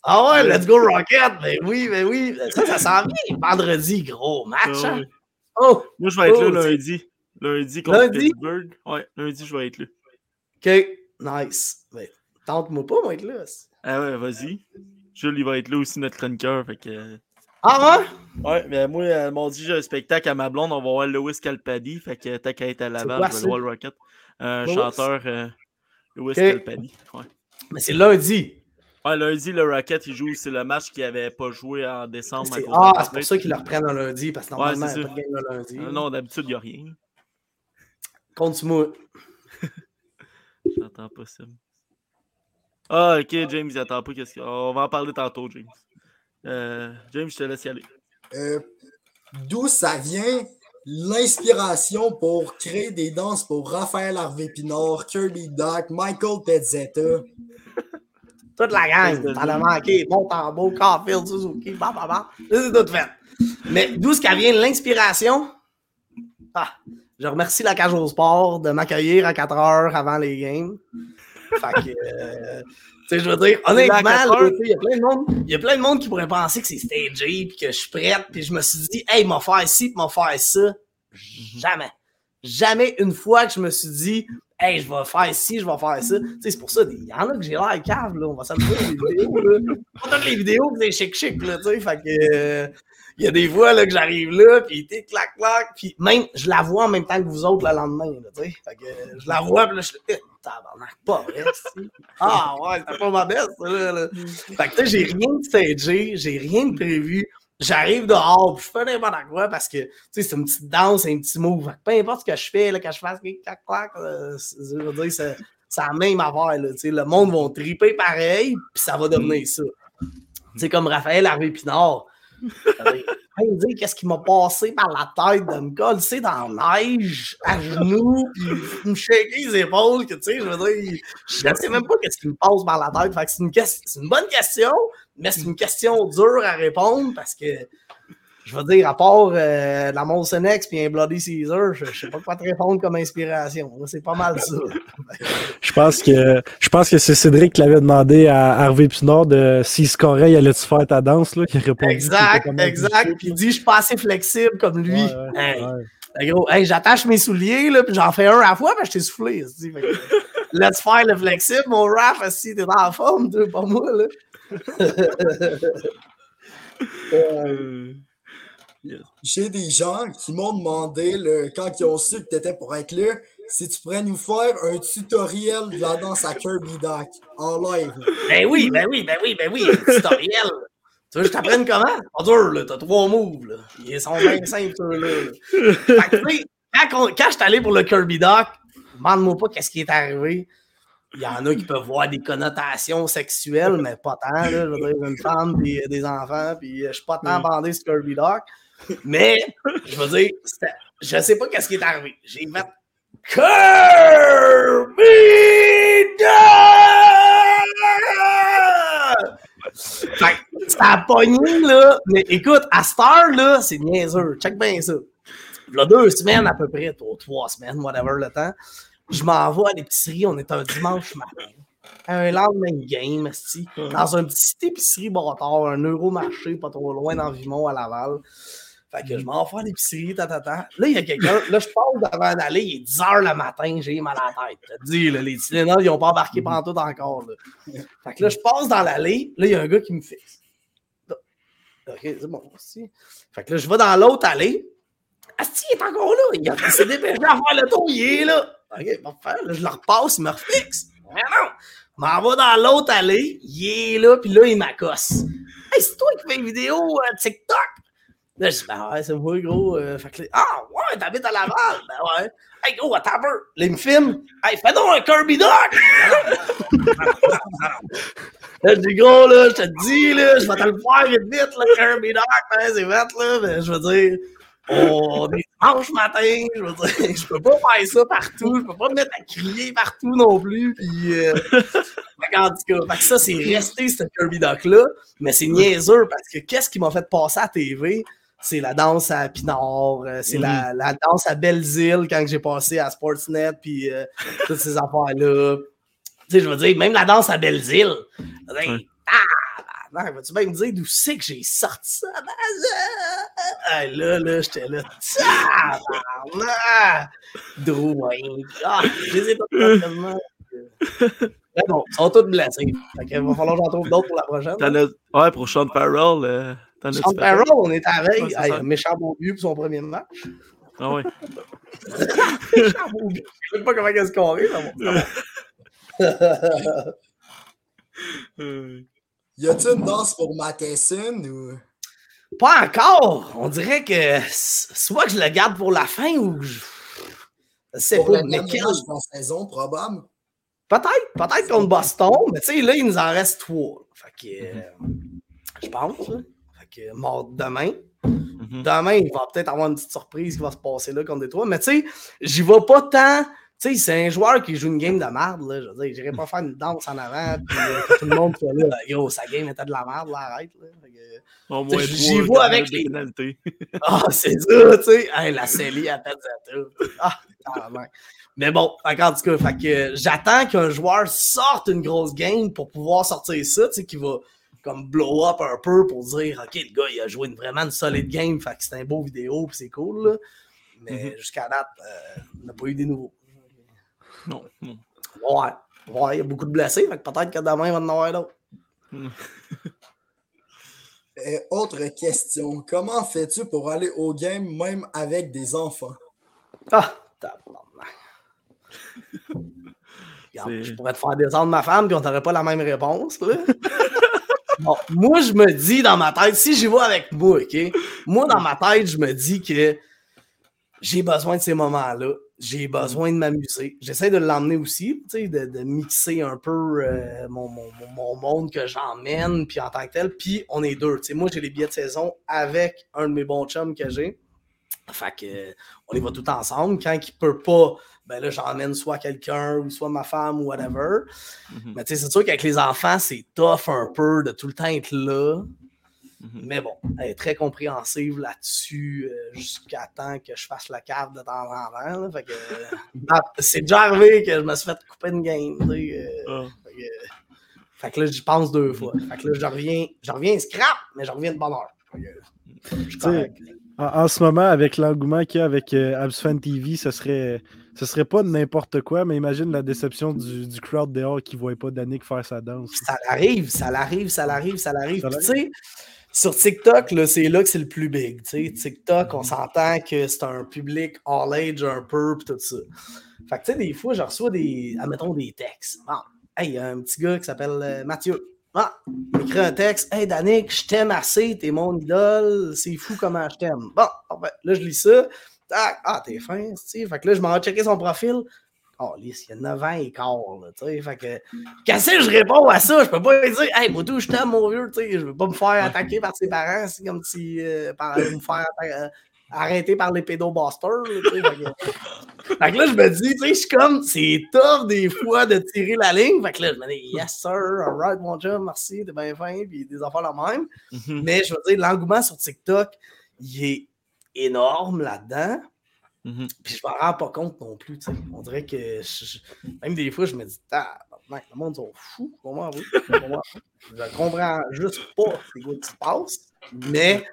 Ah ouais, let's go Rocket! Ben oui, ben oui. Ça, ça s'en vient vendredi, gros match. Ah hein? Oh! Moi, je vais être là oh, lundi. Lundi contre lundi? Pittsburgh. Ouais, lundi, je vais être là. OK. Nice. Ben, tente-moi pas, moi, être là. Ah ouais, vas-y. Jules, il va être là aussi, notre chroniqueur. Fait que... Ah ouais? Ouais, mais moi, elle m'a dit j'ai un spectacle à ma blonde, on va voir Lewis Calpadi. Fait que t'as qu'à être à Laval, je vais voir le Rocket. Un chanteur euh, Lewis Calpadi. Ouais. Mais c'est lundi. Ouais, lundi, le Rocket, il joue. C'est le match qu'il n'avait pas joué en décembre. Ah, c'est pour ça qu'ils le reprennent un lundi, parce que normalement, il n'y a pas de game le lundi. Euh, non, d'habitude, il n'y a rien. Compte-moi. J'entends pas ça. Ah, ok, James, il attend pas. Qu'est-ce On va en parler tantôt, James. Euh, James, je te laisse y aller. Euh, d'où ça vient l'inspiration pour créer des danses pour Raphaël Harvey Pinard, Kirby Duck, Michael Pezzetta? Toute la gang, t'en as manqué. Bon tambour, Carfield, Suzuki, bah, bah, bah. C'est tout fait. Mais d'où ça vient l'inspiration? Ah, je remercie la cage au sport de m'accueillir à 4 heures avant les games. Fait que, euh, tu sais, je veux dire, honnêtement, il y a plein de monde, il y a plein de monde qui pourrait penser que c'est stagé, puis que je suis prête, puis je me suis dit, hey, m'a faire ci, m'a faire ça. Jamais. Jamais une fois que je me suis dit, hey, je vais faire ci, je vais faire ça. Tu sais, c'est pour ça, il y en a que j'ai l'air cave, là. On va s'amuser les vidéos, là. Pas toutes les vidéos, c'est chic-chic, là, tu sais. Fait que, euh, il y a des fois là, que j'arrive là, puis t'es clac clac, puis même je la vois en même temps que vous autres le lendemain, là, tu sais. Fait que je la vois, puis là je suis eh, tabarnak, pas vrai, Ah ouais, c'est pas ma bête, ça, là. Fait que tu sais, j'ai rien de stagé, j'ai rien de prévu. J'arrive dehors, puis je fais n'importe quoi parce que, tu sais, c'est une petite danse, un petit move. Peu importe ce que je fais, là, quand je fasse clac clac, je veux dire, c'est, la même affaire, là, tu sais. Le monde va triper pareil, puis ça va devenir ça. C'est comme Raphaël Harvey Pinard dire qu'est-ce qui m'a passé par la tête de me coller dans la neige, à genoux, puis me shaker les épaules, que tu sais, je veux dire, je ne sais même pas qu'est-ce qui me passe par la tête. Fait que c'est une, une bonne question, mais c'est une question dure à répondre parce que je veux dire, à part euh, la Molson X et un Bloody Caesar, je, ne sais pas quoi te répondre comme inspiration. C'est pas mal ça. je pense que je pense que c'est Cédric qui l'avait demandé à Harvey Pinard de s'il scorait, il allait-tu faire ta danse là? Il répond. Exact, exact. Puis il dit je suis pas assez flexible comme lui. hey, gros, hey, j'attache mes souliers, là, puis j'en fais un à la fois, mais je t'ai soufflé. Let's faire le flexible, mon rap, si t'es dans la forme, pas moi, là. euh... J'ai des gens qui m'ont demandé, quand ils ont su que tu étais pour être là, si tu pourrais nous faire un tutoriel de la danse à Kirby Doc en live. Ben oui, ben oui, ben oui, ben oui, un tutoriel. tu veux que je t'apprenne comment? Pas dur. T'as trois moves. Ils sont bien simples, là. quand, quand je suis allé pour le Kirby Doc, demande-moi pas qu'est-ce qui est arrivé. il y en a qui peuvent voir des connotations sexuelles, mais pas tant. Là, je veux dire, une femme des enfants, puis je suis pas tant bandé sur Kirby Doc. Mais, je veux dire, je sais pas qu'est-ce qui est arrivé. J'ai fait Kirby Fait ça a pogné, là. Mais écoute, à Star, là, c'est niaiseux. Check bien ça. Il y a deux semaines à peu près, trois semaines, whatever le temps. Je m'en vais à l'épicerie, on est un dimanche matin. Un lendemain de game, dans un petit épicerie bâtard, un euro-marché pas trop loin dans Vimont à Laval. Fait que je m'en vais à l'épicerie, ta, ta, ta. Là, il y a quelqu'un. Là, je passe devant d'aller, il est 10 h le matin, j'ai mal à la tête. Je te dis, là, les Tylenol, ils n'ont pas embarqué pendant tout encore. Là. Fait que là, je passe dans l'allée, là, il y a un gars qui me fixe. Ok, c'est bon, aussi. Fait que là, je vais dans l'autre allée. Asti, il est encore là. Il, s'est dépêché à faire le tour, il est là. Ok, faire. Là, je le repasse, il me refixe. Mais non! Je m'en vais dans l'autre allée, il est là, puis là, il m'accosse. Hey, c'est toi qui fais une vidéo euh, TikTok? Là, je dis, ben ouais, c'est moi, gros. Euh, fait que, ah, ouais, t'habites à Laval. Ben ouais. Hey, gros, attends un peu. Là, il me filme. Hey, fais donc un Kirby Doc. là, je dis, gros, là, je te dis, là, je vais te le faire vite, vite, le Kirby Doc. Hein, c'est vite, là. Mais je veux dire, on est dimanche matin. Je veux dire, je peux pas faire ça partout. Je peux pas me mettre à crier partout non plus. Puis, euh, en tout cas, fait que ça, c'est resté, ce Kirby Doc-là. Mais c'est niaiseux parce que qu'est-ce qui m'a fait passer à TV? C'est la danse à Pinard, euh, c'est la, mhm. la, danse à Belle-Île quand j'ai passé à Sportsnet, puis euh, toutes ces affaires-là. Tu sais, je veux dire, même la danse à Belle-Île. Ah, vas-tu bien me dire d'où c'est que j'ai sorti ça? Ah, là, là, j'étais là. Drew Ah, je les ai pas tellement. Mais bon, ils sont tous blessés. Fait qu'il va falloir que j'en trouve d'autres pour la prochaine. Ouais, pour Sean Farrell. Euh... Sean Farrell, on est avec. Ouais, hey, méchant but pour son premier match. Ah oui. méchant but. Je ne sais pas comment scoré, mais bon. y a-t-il une danse pour Matheson ou? Pas encore. On dirait que soit que je le garde pour la fin ou je. sais pour. Mais quel... la saison, probable. Peut-être, peut-être contre Boston, mais tu sais, là, il nous en reste trois. Fait que. Euh, je pense. Là mort demain. Mhm. Demain, il va peut-être avoir une petite surprise qui va se passer là contre Détroit. Mais tu sais, j'y vais pas tant. Tu sais, c'est un joueur qui joue une game de merde. Là, je veux dire, j'irai pas faire une danse en avant. Puis euh, tout le monde soit là. Yo, sa game était de la merde. Là, arrête. Là. J'y vais avec les. Ah, c'est ça, tu sais. Hey, la Célie, à tête de Ah, Mais bon, en tout cas, fait que j'attends qu'un joueur sorte une grosse game pour pouvoir sortir ça, tu sais, qui va comme blow up un peu pour dire OK, le gars, il a joué une, vraiment une solide game, fait que c'est un beau vidéo, puis c'est cool. Là. Mais mhm. jusqu'à date, euh, on n'a pas eu des nouveaux. Non, non. Ouais. Ouais, il y a beaucoup de blessés, fait que peut-être que demain, il va en avoir d'autres. Euh, autre question. Comment fais-tu pour aller au game même avec des enfants? Ah, Je pourrais te faire descendre ma femme, puis on n'aurait pas la même réponse. Là. moi, je me dis dans ma tête, si j'y vais avec moi, OK? Moi, dans ma tête, je me dis que j'ai besoin de ces moments-là. J'ai besoin de m'amuser. J'essaie de l'emmener aussi, sais, de, mixer un peu euh, mon, monde que j'emmène, puis en tant que tel. Puis on est deux. Moi, j'ai les billets de saison avec un de mes bons chums que j'ai. Fait que, on y va tout ensemble. Quand il peut pas ben là, j'emmène soit quelqu'un ou soit ma femme ou whatever. Mhm. Mais tu sais, c'est sûr qu'avec les enfants, c'est tough un peu de tout le temps être là. Mhm. Mais bon, elle est très compréhensive là-dessus euh, jusqu'à temps que je fasse la carte de temps en temps. Fait que, euh, c'est déjà arrivé que je me suis fait couper une game. Euh, ah. fait, que, là, j'y pense deux mhm. fois. Fait que là, je reviens, je reviens scrap, mais je reviens de bonne heure. en, en, ce moment, avec l'engouement qu'il y a avec Absfan TV, ce serait ce serait pas n'importe quoi, mais imagine la déception du, du crowd dehors qui ne voyait pas Danick faire sa danse. Ça l'arrive, ça l'arrive, ça l'arrive, ça l'arrive. Tu sais, sur TikTok, c'est là que c'est le plus big. TikTok, on s'entend que c'est un public all age un peu, pis tout ça. Fait que, tu sais, des fois, je reçois des, admettons, des textes. Bon, hey, il y a un petit gars qui s'appelle euh, Mathieu. Ah, il m'écrit un texte. Hey, Danick, je t'aime assez, t'es mon idole, c'est fou comment je t'aime. Bon, là, je lis ça. Ah, ah, t'es fin, tu Fait que là, je m'en checker son profil. Oh, il y a 9 ans et quart, tu sais. Fait que, qu'est-ce que je réponds à ça? Je peux pas lui dire, hey, moi, tout, je t'aime, mon vieux, tu sais. Je veux pas me faire attaquer par ses parents. C'est comme si, euh, par, me faire euh, arrêter par les pédobusters. fait, que... fait que là, je me dis, tu sais, je suis comme, c'est tough des fois de tirer la ligne. Fait que là, je me dis, yes, sir, alright, mon chum, merci, t'es bien fin, puis des affaires la même. Mm-hmm. Mais je veux dire, l'engouement sur TikTok, il est énorme là-dedans. Mmh puis je m'en rends pas compte non plus. On dirait que même des fois, je me dis, ah, le monde sont fous. Comment vous? je comprends juste pas ce qui se passe, mais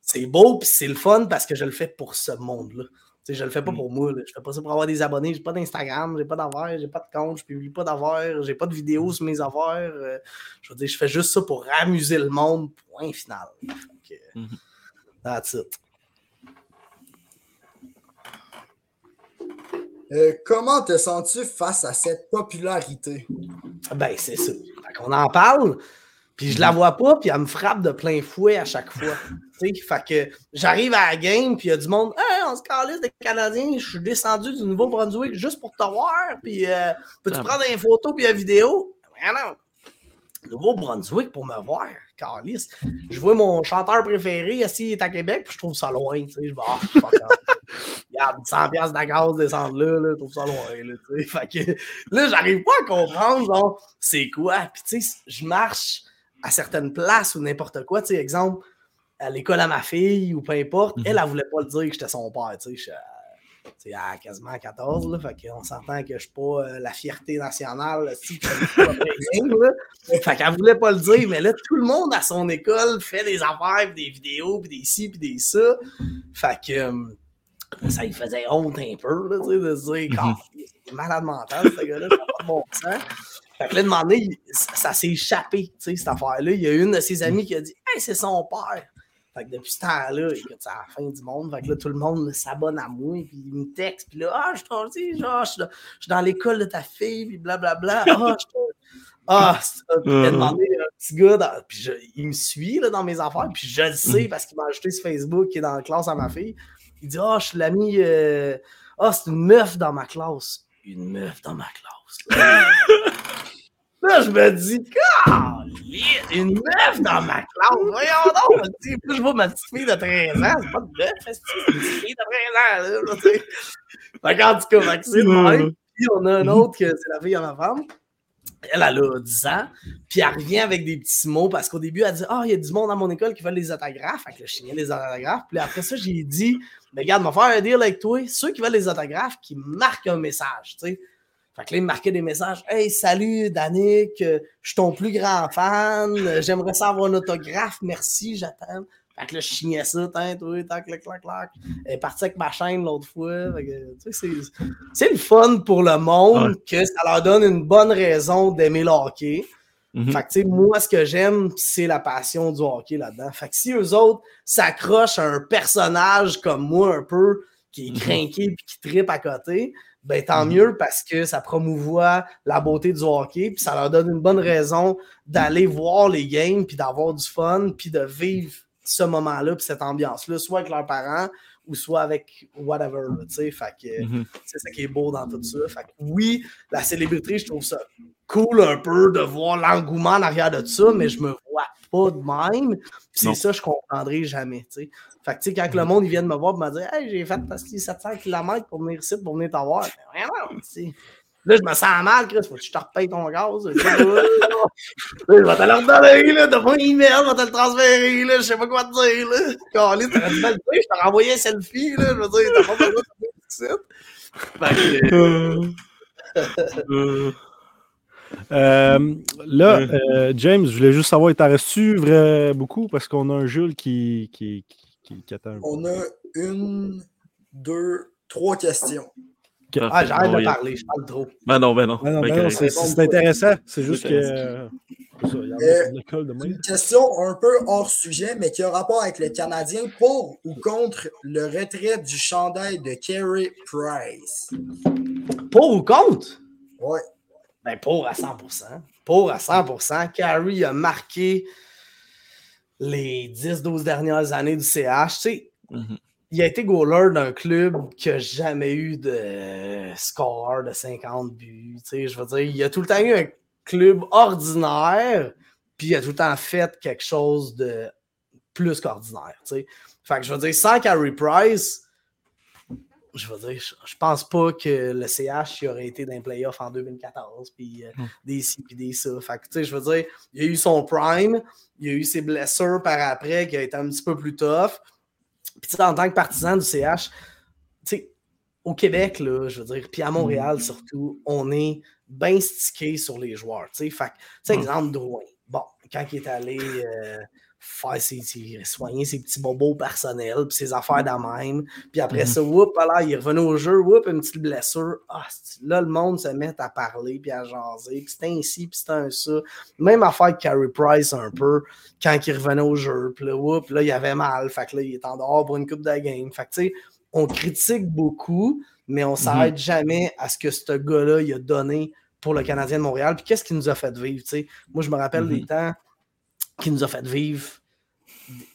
c'est beau puis c'est le fun parce que je le fais pour ce monde-là. Je je le fais pas mmh. pour moi. Là. Je fais pas ça pour avoir des abonnés. J'ai pas d'Instagram, j'ai pas d'affaires, j'ai pas de compte, je publie pas d'affaires, j'ai pas de vidéos sur mes affaires. Euh, je veux dire, je fais juste ça pour amuser le monde. Point final. Mmh that's it. Euh, comment te sens-tu face à cette popularité? Ben, c'est ça. On en parle, puis je la vois pas, puis elle me frappe de plein fouet à chaque fois. fait que j'arrive à la game, puis il y a du monde, hey, on se calisse des Canadiens, je suis descendu du Nouveau-Brunswick juste pour te voir, puis euh, peux-tu ah. prendre une photo puis une vidéo? Ben non. Nouveau-Brunswick pour me voir. Carlis. Je vois mon chanteur préféré assis à Québec, puis je trouve ça loin. Tu sais. Je vais, ah, Regarde, 100 pièces de gaz descendre là, là, je trouve ça loin. Là, tu sais. fait que, là, j'arrive pas à comprendre, c'est quoi? Puis, tu sais, je marche à certaines places ou n'importe quoi. Tu sais, exemple, à l'école à ma fille ou peu importe, mm-hmm. elle, elle voulait pas le dire que j'étais son père. Tu sais, c'est à quasiment 14, là, fait qu'on s'entend que je suis pas euh, la fierté nationale. Si, fait qu'elle voulait pas le dire, mais là, tout le monde à son école fait des affaires, des vidéos, puis des ci, puis des ça. Fait que euh, ça lui faisait honte un peu, là, de se dire, mm c'est malade mental, ce gars-là, ça pas bon sens. Fait que là, demandé, ça, s'est échappé, tu sais, cette affaire-là. Il y a une de ses amies qui a dit, hey, c'est son père. Fait que depuis ce temps-là, écoute, c'est la fin du monde. Fait que là, tout le monde s'abonne à moi, puis il me texte, puis là, ah, je suis genre, je suis dans l'école de ta fille, puis blablabla. Ah, je ah, il a demandé un petit gars, puis il me suit là, dans mes affaires, puis je le sais parce qu'il m'a ajouté sur Facebook qui est dans la classe à ma fille. Il dit Ah, oh, je suis l'ami. Euh, ah, c'est une meuf dans ma classe. Une meuf dans ma classe. Là, je me dis, une meuf dans ma classe. Voyons donc. Plus je vois ma petite fille de 13 ans, c'est pas de meuf, c'est une fille de 13 ans. Là, tu fait en tout cas, Maxime, puis on a un autre que c'est la fille à ma femme. Elle, elle a 10 ans, puis elle revient avec des petits mots parce qu'au début, elle dit Ah, oh, il y a du monde dans mon école qui veut les autographes. Fait que je signais les autographes. Puis après ça, j'ai dit Mais regarde, on va faire un deal avec toi. Ceux qui veulent les autographes, qui marquent un message. Tu sais. Fait que là, il me marquait des messages. Hey, salut, Danick, euh, je suis ton plus grand fan. J'aimerais savoir un autographe. Merci, j'attends. Fait que là, je chignais ça, tant, toi, tac, clac, clac, clac. Elle est partie avec ma chaîne l'autre fois. c'est le fun pour le monde que ça leur donne une bonne raison d'aimer le hockey. Mm-hmm. Fait que, tu sais, moi, ce que j'aime, c'est la passion du hockey là-dedans. Fait que si eux autres s'accrochent à un personnage comme moi, un peu, qui est mm-hmm. craqué et qui tripe à côté, ben tant mhm. mieux parce que ça promouvoit la beauté du hockey, puis ça leur donne une bonne raison d'aller voir les games, puis d'avoir du fun, puis de vivre ce moment-là, puis cette ambiance-là, soit avec leurs parents ou soit avec whatever, tu sais. Fait que mhm. c'est ça qui est beau dans tout ça. Fait que oui, la célébrité, je trouve ça cool un peu de voir l'engouement en arrière de ça, mais je me vois pas de même. C'est ça, je comprendrai jamais, tu sais. Fait que, tu sais, quand le monde il vient de me voir et me dire Hey, j'ai fait parce 700 km pour venir ici, pour venir t'avoir. Vraiment, tu Là, je me sens mal, Chris. Faut que je te repaye ton gaz. je vais te le redonner, là. De mon email, je vais te le transférer, là. Je sais pas quoi te dire, là. Carly, t'aurais dû me le dire. Je t'ai renvoyé un selfie, là. Je veux dire, t'as pas besoin de faire ça. Euh, là, euh, James, je voulais juste savoir, t'en restes-tu beaucoup? Parce qu'on a un Jules qui, qui, on a une, deux, trois questions. Ah, j'arrête de parler, je parle trop. Ben non, ben non. Ben ben c'est intéressant. C'est juste que. Euh, une question un peu hors sujet, mais qui a rapport avec le Canadien pour ou contre le retrait du chandail de Kerry Price? Pour ou contre? Oui. Ben pour à 100%. Pour à 100%. Carey a marqué les 10-12 dernières années du CH, tu sais, mhm. il a été goaler d'un club qui n'a jamais eu de score de 50 buts. Je veux dire, il a tout le temps eu un club ordinaire, puis il a tout le temps fait quelque chose de plus qu'ordinaire. Fait que je veux dire, sans Carey Price, je veux dire, je, pense pas que le CH aurait été dans les playoffs en 2014, puis euh, des ci, puis des ça. Fait que, je veux dire, il a eu son prime, il a eu ses blessures par après qui a été un petit peu plus tough. Puis, en tant que partisan du CH, au Québec, là, je veux dire, puis à Montréal mm. surtout, on est bien stické sur les joueurs. Fait que, exemple, Drouin. Bon, quand il est allé euh, faire ses, soigner ses petits bobos personnels, puis ses affaires de même. Puis après mm-hmm. ça, whoop, là, il est revenu au jeu, whoop, une petite blessure. Ah, là, le monde se met à parler, puis à jaser. Puis c'était ainsi, puis c'était un ça. Même affaire que Carey Price un peu, quand il revenait au jeu. Puis là, whoop, là, il avait mal. Fait que là, il est en dehors pour une coupe de game. Fait que, tu sais, on critique beaucoup, mais on s'arrête mm-hmm. jamais à ce que ce gars-là, il a donné pour le Canadien de Montréal. Puis qu'est-ce qu'il nous a fait vivre, tu sais. Moi, je me rappelle des mm-hmm. temps qui nous a fait vivre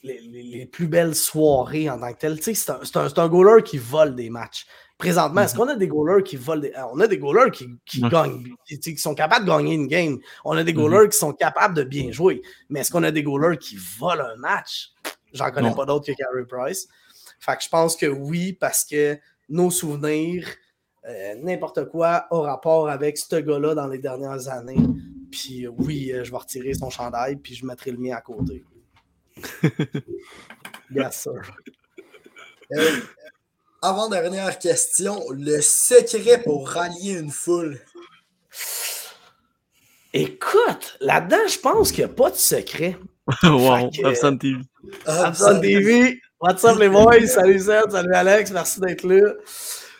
les, plus belles soirées en tant que tel. C'est un, un, goaler qui vole des matchs. Présentement, est-ce mhm. qu'on a des goalers qui volent des... On a des goalers qui, qui gagnent, qui, sont capables de gagner une game. On a des mhm. goalers qui sont capables de bien jouer. Mais est-ce qu'on a des goalers qui volent un match? J'en connais pas d'autres que Carey Price. Fait que je pense que oui, parce que nos souvenirs, euh, n'importe quoi a rapport avec ce gars-là dans les dernières années. Puis oui, euh, je vais retirer son chandail, puis je mettrai le mien à côté. yes, sir. Euh, avant-dernière question, le secret pour rallier une foule. Écoute, là-dedans, je pense qu'il n'y a pas de secret. wow, Absent TV. Absent TV. What's up les boys? Salut Seth, salut Alex, merci d'être là.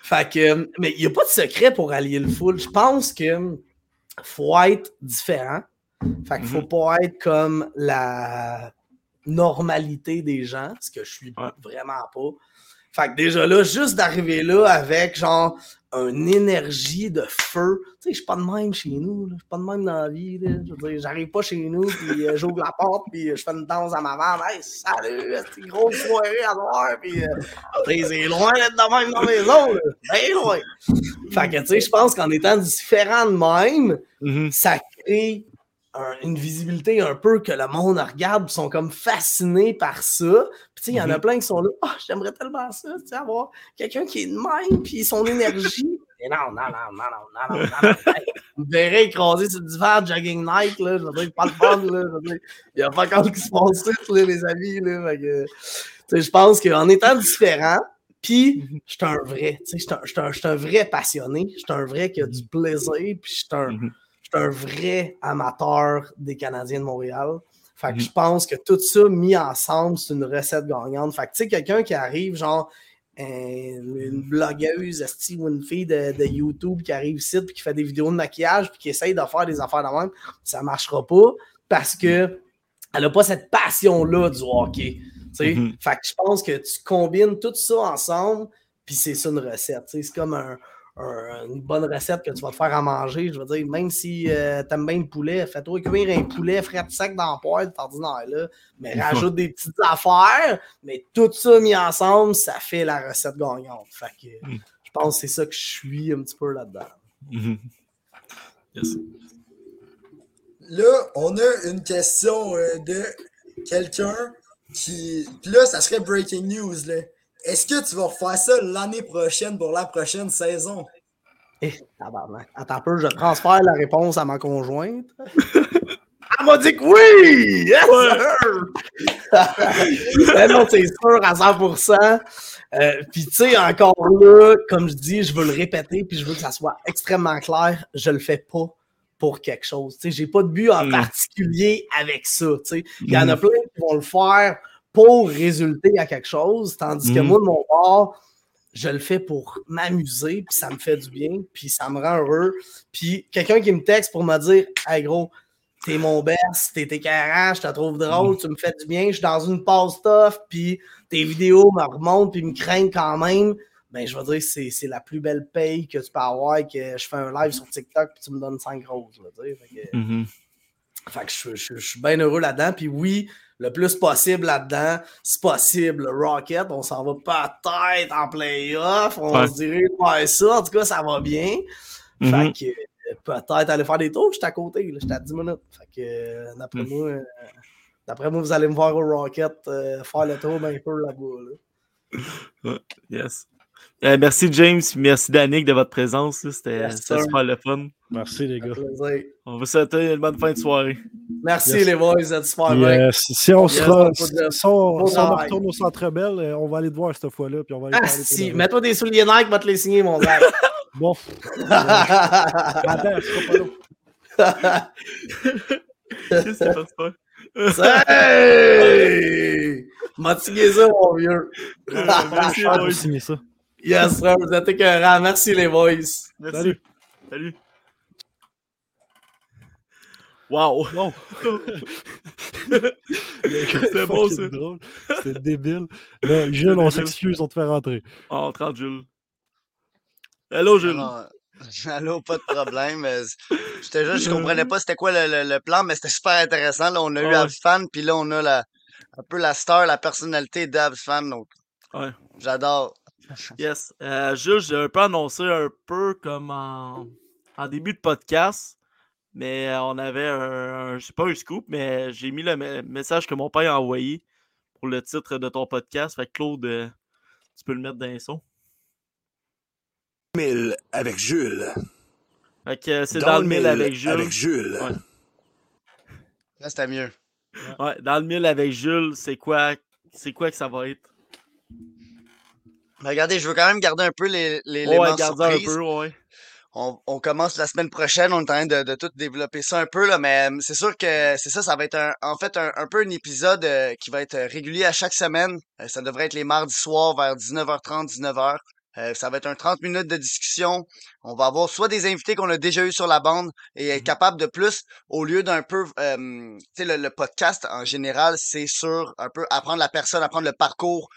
Fait que, mais il n'y a pas de secret pour rallier le full. Je pense que faut être différent. Fait qu'il faut mhm. pas être comme la normalité des gens, ce que je suis vraiment pas. Fait que déjà là, juste d'arriver là avec genre une énergie de feu. Tu sais, je suis pas de même chez nous. Je suis pas de même dans la vie. J'arrive pas chez nous, puis euh, j'ouvre la porte, puis euh, je fais une danse à ma mère. Hey, salut, c'est une grosse soirée à voir. Puis euh, c'est loin d'être de même dans la maison. Bien loin. Fait que, tu sais, je pense qu'en étant différent de même, mm-hmm. ça crée une visibilité un peu que le monde regarde, sont comme fascinés par ça. Puis il y en a mhm. plein qui sont là, oh, j'aimerais tellement ça, tu sais, avoir quelqu'un qui est de même, puis son énergie. Et non, non, non, non, non, non, non, non. Vous verrez écraser sur verre jogging night, là, je veux dire, pas de fun, là, je veux dire, il n'y a pas encore qui se passe là, les amis, là, que, je pense qu'en étant différent, puis, mhm. je suis un vrai, tu sais, je suis un, vrai passionné, je suis un vrai qui a du plaisir, puis je suis un, mhm un vrai amateur des Canadiens de Montréal. Fait que mhm. je pense que tout ça mis ensemble, c'est une recette gagnante. Fait que tu sais, quelqu'un qui arrive, genre une blogueuse ou une fille de, YouTube qui arrive ici puis qui fait des vidéos de maquillage puis qui essaye de faire des affaires de même, ça ne marchera pas parce que elle n'a pas cette passion-là du hockey. Mhm. Fait que je pense que tu combines tout ça ensemble, puis c'est ça une recette. C'est comme un, une bonne recette que tu vas te faire à manger. Je veux dire, même si euh, tu aimes bien le poulet, fais-toi cuire un poulet frais sec dans le poêle, ordinaire là. Mais rajoute des petites affaires. Mais tout ça mis ensemble, ça fait la recette gagnante. Fait que mm. je pense que c'est ça que je suis un petit peu là-dedans. Mm-hmm. Là, on a une question euh, de quelqu'un qui. Puis là, ça serait breaking news. Là. Est-ce que tu vas refaire ça l'année prochaine pour la prochaine saison? Eh, Attends un peu, je transfère la réponse à ma conjointe. Elle m'a dit que oui! Yes, ben non, c'est sûr à 100%. Euh, puis, tu sais, encore là, comme je dis, je veux le répéter, puis je veux que ça soit extrêmement clair. Je le fais pas pour quelque chose. Tu sais, j'ai pas de but en mm. particulier avec ça. Tu sais, il y en a mm. plein qui vont le faire pour résulter à quelque chose, tandis que mm. moi, de mon part, je le fais pour m'amuser, puis ça me fait du bien, puis ça me rend heureux. Puis quelqu'un qui me texte pour me dire Hey gros, t'es mon best, t'es écœurant, je te trouve drôle, mm. tu me fais du bien, je suis dans une pause tough, puis tes vidéos me remontent, puis me craignent quand même. Ben, je veux dire, c'est, c'est la plus belle paye que tu peux avoir, que je fais un live sur TikTok, puis tu me donnes 5 roses. Fait que, mm-hmm. fait que je, je, je, suis bien heureux là-dedans. Puis oui, le plus possible là-dedans. C'est possible, Rocket, on s'en va peut-être en playoff. On se dirait faire ça. En tout cas, ça va bien. Fait mm-hmm. que euh, peut-être aller faire des tours. J'étais à côté, j'étais à 10 minutes. Fait que euh, d'après mm. moi, euh, d'après moi, vous allez me voir au Rocket faire le tour d'un peu là-bas. Yes. Euh, merci James, merci Danick de votre présence. C'était super le fun. Merci les gars. On vous souhaite une bonne fin de soirée. Merci les boys, êtes super bien. Si on, sera, si, on, retourne au Centre Belle, euh, on va aller te voir cette fois-là. Puis on va aller ah, si, mets-toi des souliers Nike, va te les signer, mon gars. bon. Attends, je serai pas là. Hey! M'a ça, mon vieux. merci, ah. Yes, sir, vous êtes écœurants. Merci, les boys. Merci. Salut. Salut. Wow! wow. C'était bon, ça. C'était débile. Mais Jules, on s'excuse, on te fait rentrer. Oh, ah, 30 Jules. Hello, Jules. Allô, pas de problème. J'étais juste, je comprenais pas c'était quoi le, le, plan, mais c'était super intéressant. Là, on a eu Absfan, puis là, on a la, un peu la star, la personnalité d'Absfan. Donc, ouais. j'adore. Yes. Euh, juste, j'ai un peu annoncé un peu comme en, début de podcast, mais on avait un, je sais pas un scoop, mais j'ai mis le message que mon père a envoyé pour le titre de ton podcast. Fait que Claude, euh, tu peux le mettre dans les sons. 1000 avec Jules. Fait que euh, c'est dans, le 1000 avec Jules. Avec Jules. Là, c'était mieux. Ouais, dans le 1000 avec Jules, c'est quoi, c'est quoi que ça va être? Regardez, je veux quand même garder un peu les, les ouais, Un peu, ouais. On, on, commence la semaine prochaine, on est en train de, de tout développer ça un peu, là, mais euh, c'est sûr que c'est ça, ça va être un, en fait un, un, peu un épisode euh, qui va être régulier à chaque semaine. Euh, ça devrait être les mardis soirs vers 19h30, 19h. ça va être un 30 minutes de discussion. On va avoir soit des invités qu'on a déjà eu sur la bande et être mm-hmm. capable de plus, au lieu d'un peu, tu sais, le, le, podcast en général, c'est sur un peu apprendre la personne, apprendre le parcours,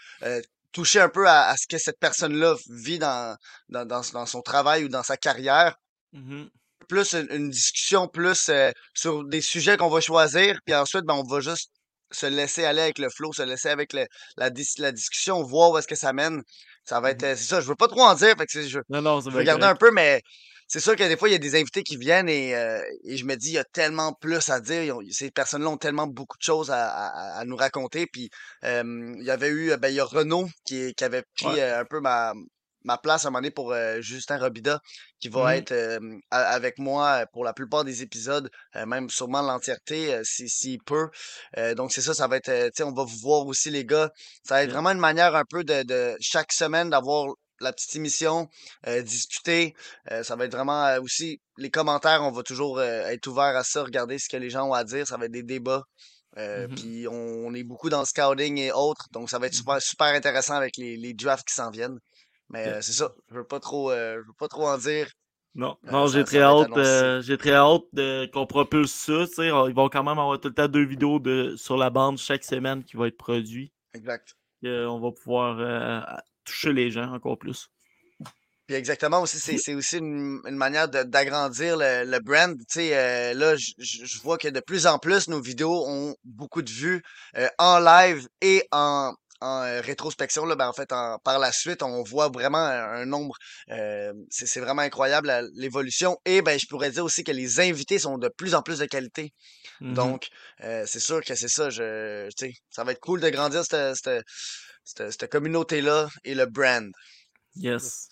toucher un peu à, ce que cette personne-là vit dans, dans, dans, son travail ou dans sa carrière. Mmh plus une, discussion plus euh, sur des sujets qu'on va choisir, puis ensuite, ben, on va juste se laisser aller avec le flow, se laisser avec le, la, la discussion, voir où est-ce que ça mène. Ça va mmh être. Euh, c'est ça, je veux pas trop en dire, fait que je, non, non, je vais garder un peu, mais c'est sûr que des fois, il y a des invités qui viennent et, euh, et je me dis, il y a tellement plus à dire. ces personnes-là ont tellement beaucoup de choses à, à, nous raconter. Puis, il y avait eu, ben, il y a Renaud qui, qui avait pris un peu ma, ma place à un moment donné pour Justin Robida, qui va mmh être avec moi pour la plupart des épisodes, même sûrement l'entièreté, s'il si, peut. donc, c'est ça, ça va être, tu sais, on va vous voir aussi, les gars. Ça va être vraiment une manière un peu de, de chaque semaine d'avoir la petite émission, euh, discuter. Euh, ça va être vraiment euh, aussi les commentaires, on va toujours être ouvert à ça, regarder ce que les gens ont à dire. Ça va être des débats. Mmh puis on, est beaucoup dans le scouting et autres, donc ça va être mmh super, super intéressant avec les, les drafts qui s'en viennont. Mais c'est ça, je veux pas trop, je veux pas trop en dire. Non, non j'ai très, hâte, j'ai très hâte qu'on propulse ça. Ils vont quand même avoir tout le temps deux vidéos de, sur la bande chaque semaine qui vont être produites. Exact. on va pouvoir toucher les gens encore plus. Puis exactement aussi, c'est aussi une, manière d'agrandir le, brand. Tu sais, euh, là, je vois que de plus en plus, nos vidéos ont beaucoup de vues euh, en live et en, en euh, rétrospection. Là, ben, en fait, par la suite, on voit vraiment un, nombre. c'est vraiment incroyable l'évolution. Et ben, je pourrais dire aussi que les invités sont de plus en plus de qualité. Mmh Donc, c'est sûr que c'est ça. Je, ça va être cool de grandir cette cette, communauté-là et le brand. Yes.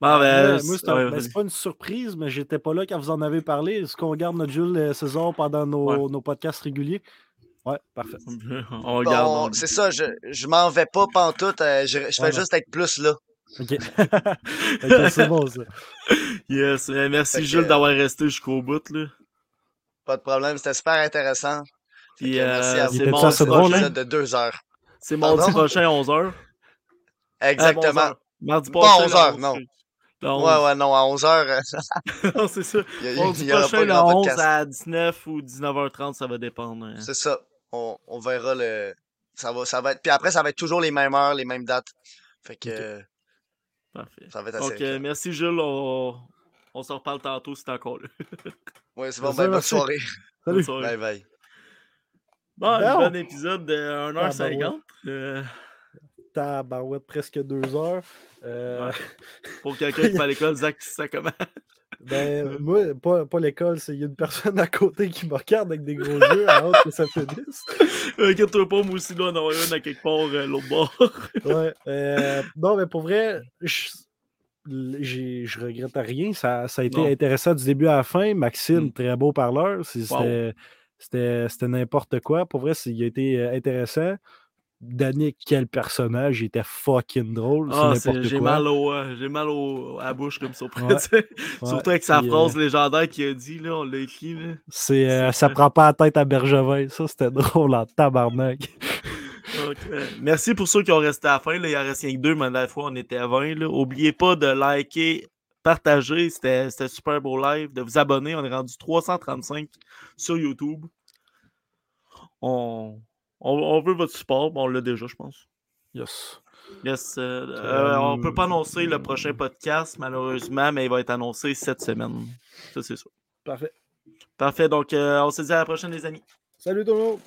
Bon, ben, moi, ben, c'est pas une surprise, mais j'étais pas là quand vous en avez parlé. Est-ce qu'on garde notre Jules euh, César pendant nos, nos podcasts réguliers? Ouais, parfait. on regarde. c'est ça, je, je m'en vais pas pantoute. Euh, je, je fais juste être plus là. OK. c'est bon, ça. Yes. Merci, Jules, d'avoir resté jusqu'au bout. Là. Pas de problème. C'était super intéressant. Puis, euh, c'est bon, de deux heures. C'est mardi prochain à 11h. Exactement. Euh, mardi prochain. Pas 11h, non. Ouais, ouais, non, à 11h. non, c'est ça. mardi prochain, à 11 à 19 ou 19h30, ça va dépendre. Hein. C'est ça. On, on, verra le. Ça va, ça va être. Puis après, ça va être toujours les mêmes heures, les mêmes dates. Fait que. Parfait. Ça va être assez. Ok, merci Jules. On, on se reparle tantôt si t'es encore là. ouais, c'est bon. Ben, bonne soirée. Salut. Bye bye. Bon, un bon épisode de 1h50. Euh... Tabarouette, presque 2 heures. Euh... Pour quelqu'un qui va à l'école, Zach, ça comment? Ben, moi, pas, pas l'école, c'est une personne à côté qui me regarde avec des gros yeux à hâte que ça finisse. Inquiète-toi pas, moi aussi, là, on en a une à quelque part euh, l'autre bord. ouais. Euh, non, mais pour vrai, je, je regrette rien. Ça, ça a été intéressant du début à la fin. Maxime, mm. très beau parleur. C'était n'importe quoi. Pour vrai, il a été euh, intéressant. Danick, quel personnage, il était fucking drôle. Ah, j'ai mal, au, euh, j'ai mal au, à la bouche comme ça. Surtout avec sa phrase euh, légendaire qu'il a dit, là, on l'a écrit. Là. C'est, euh, ça prend pas la tête à Bergevin. Ça, c'était drôle en tabarnak. Merci pour ceux qui ont resté à la fin. Là. Il en reste rien que deux, mais la fois, on était à 20. Là. Oubliez pas de liker, partager. C'était, c'était super beau live. De vous abonner. On est rendu 335 sur YouTube. On on, veut votre support. on l'a déjà, je pense. Yes. Yes. Euh, euh, on ne peut pas annoncer le prochain podcast, malheureusement, mais il va être annoncé cette semaine. Ça, c'est ça. Parfait. Parfait. Donc, euh, on se dit à la prochaine, les amis. Salut tout le monde.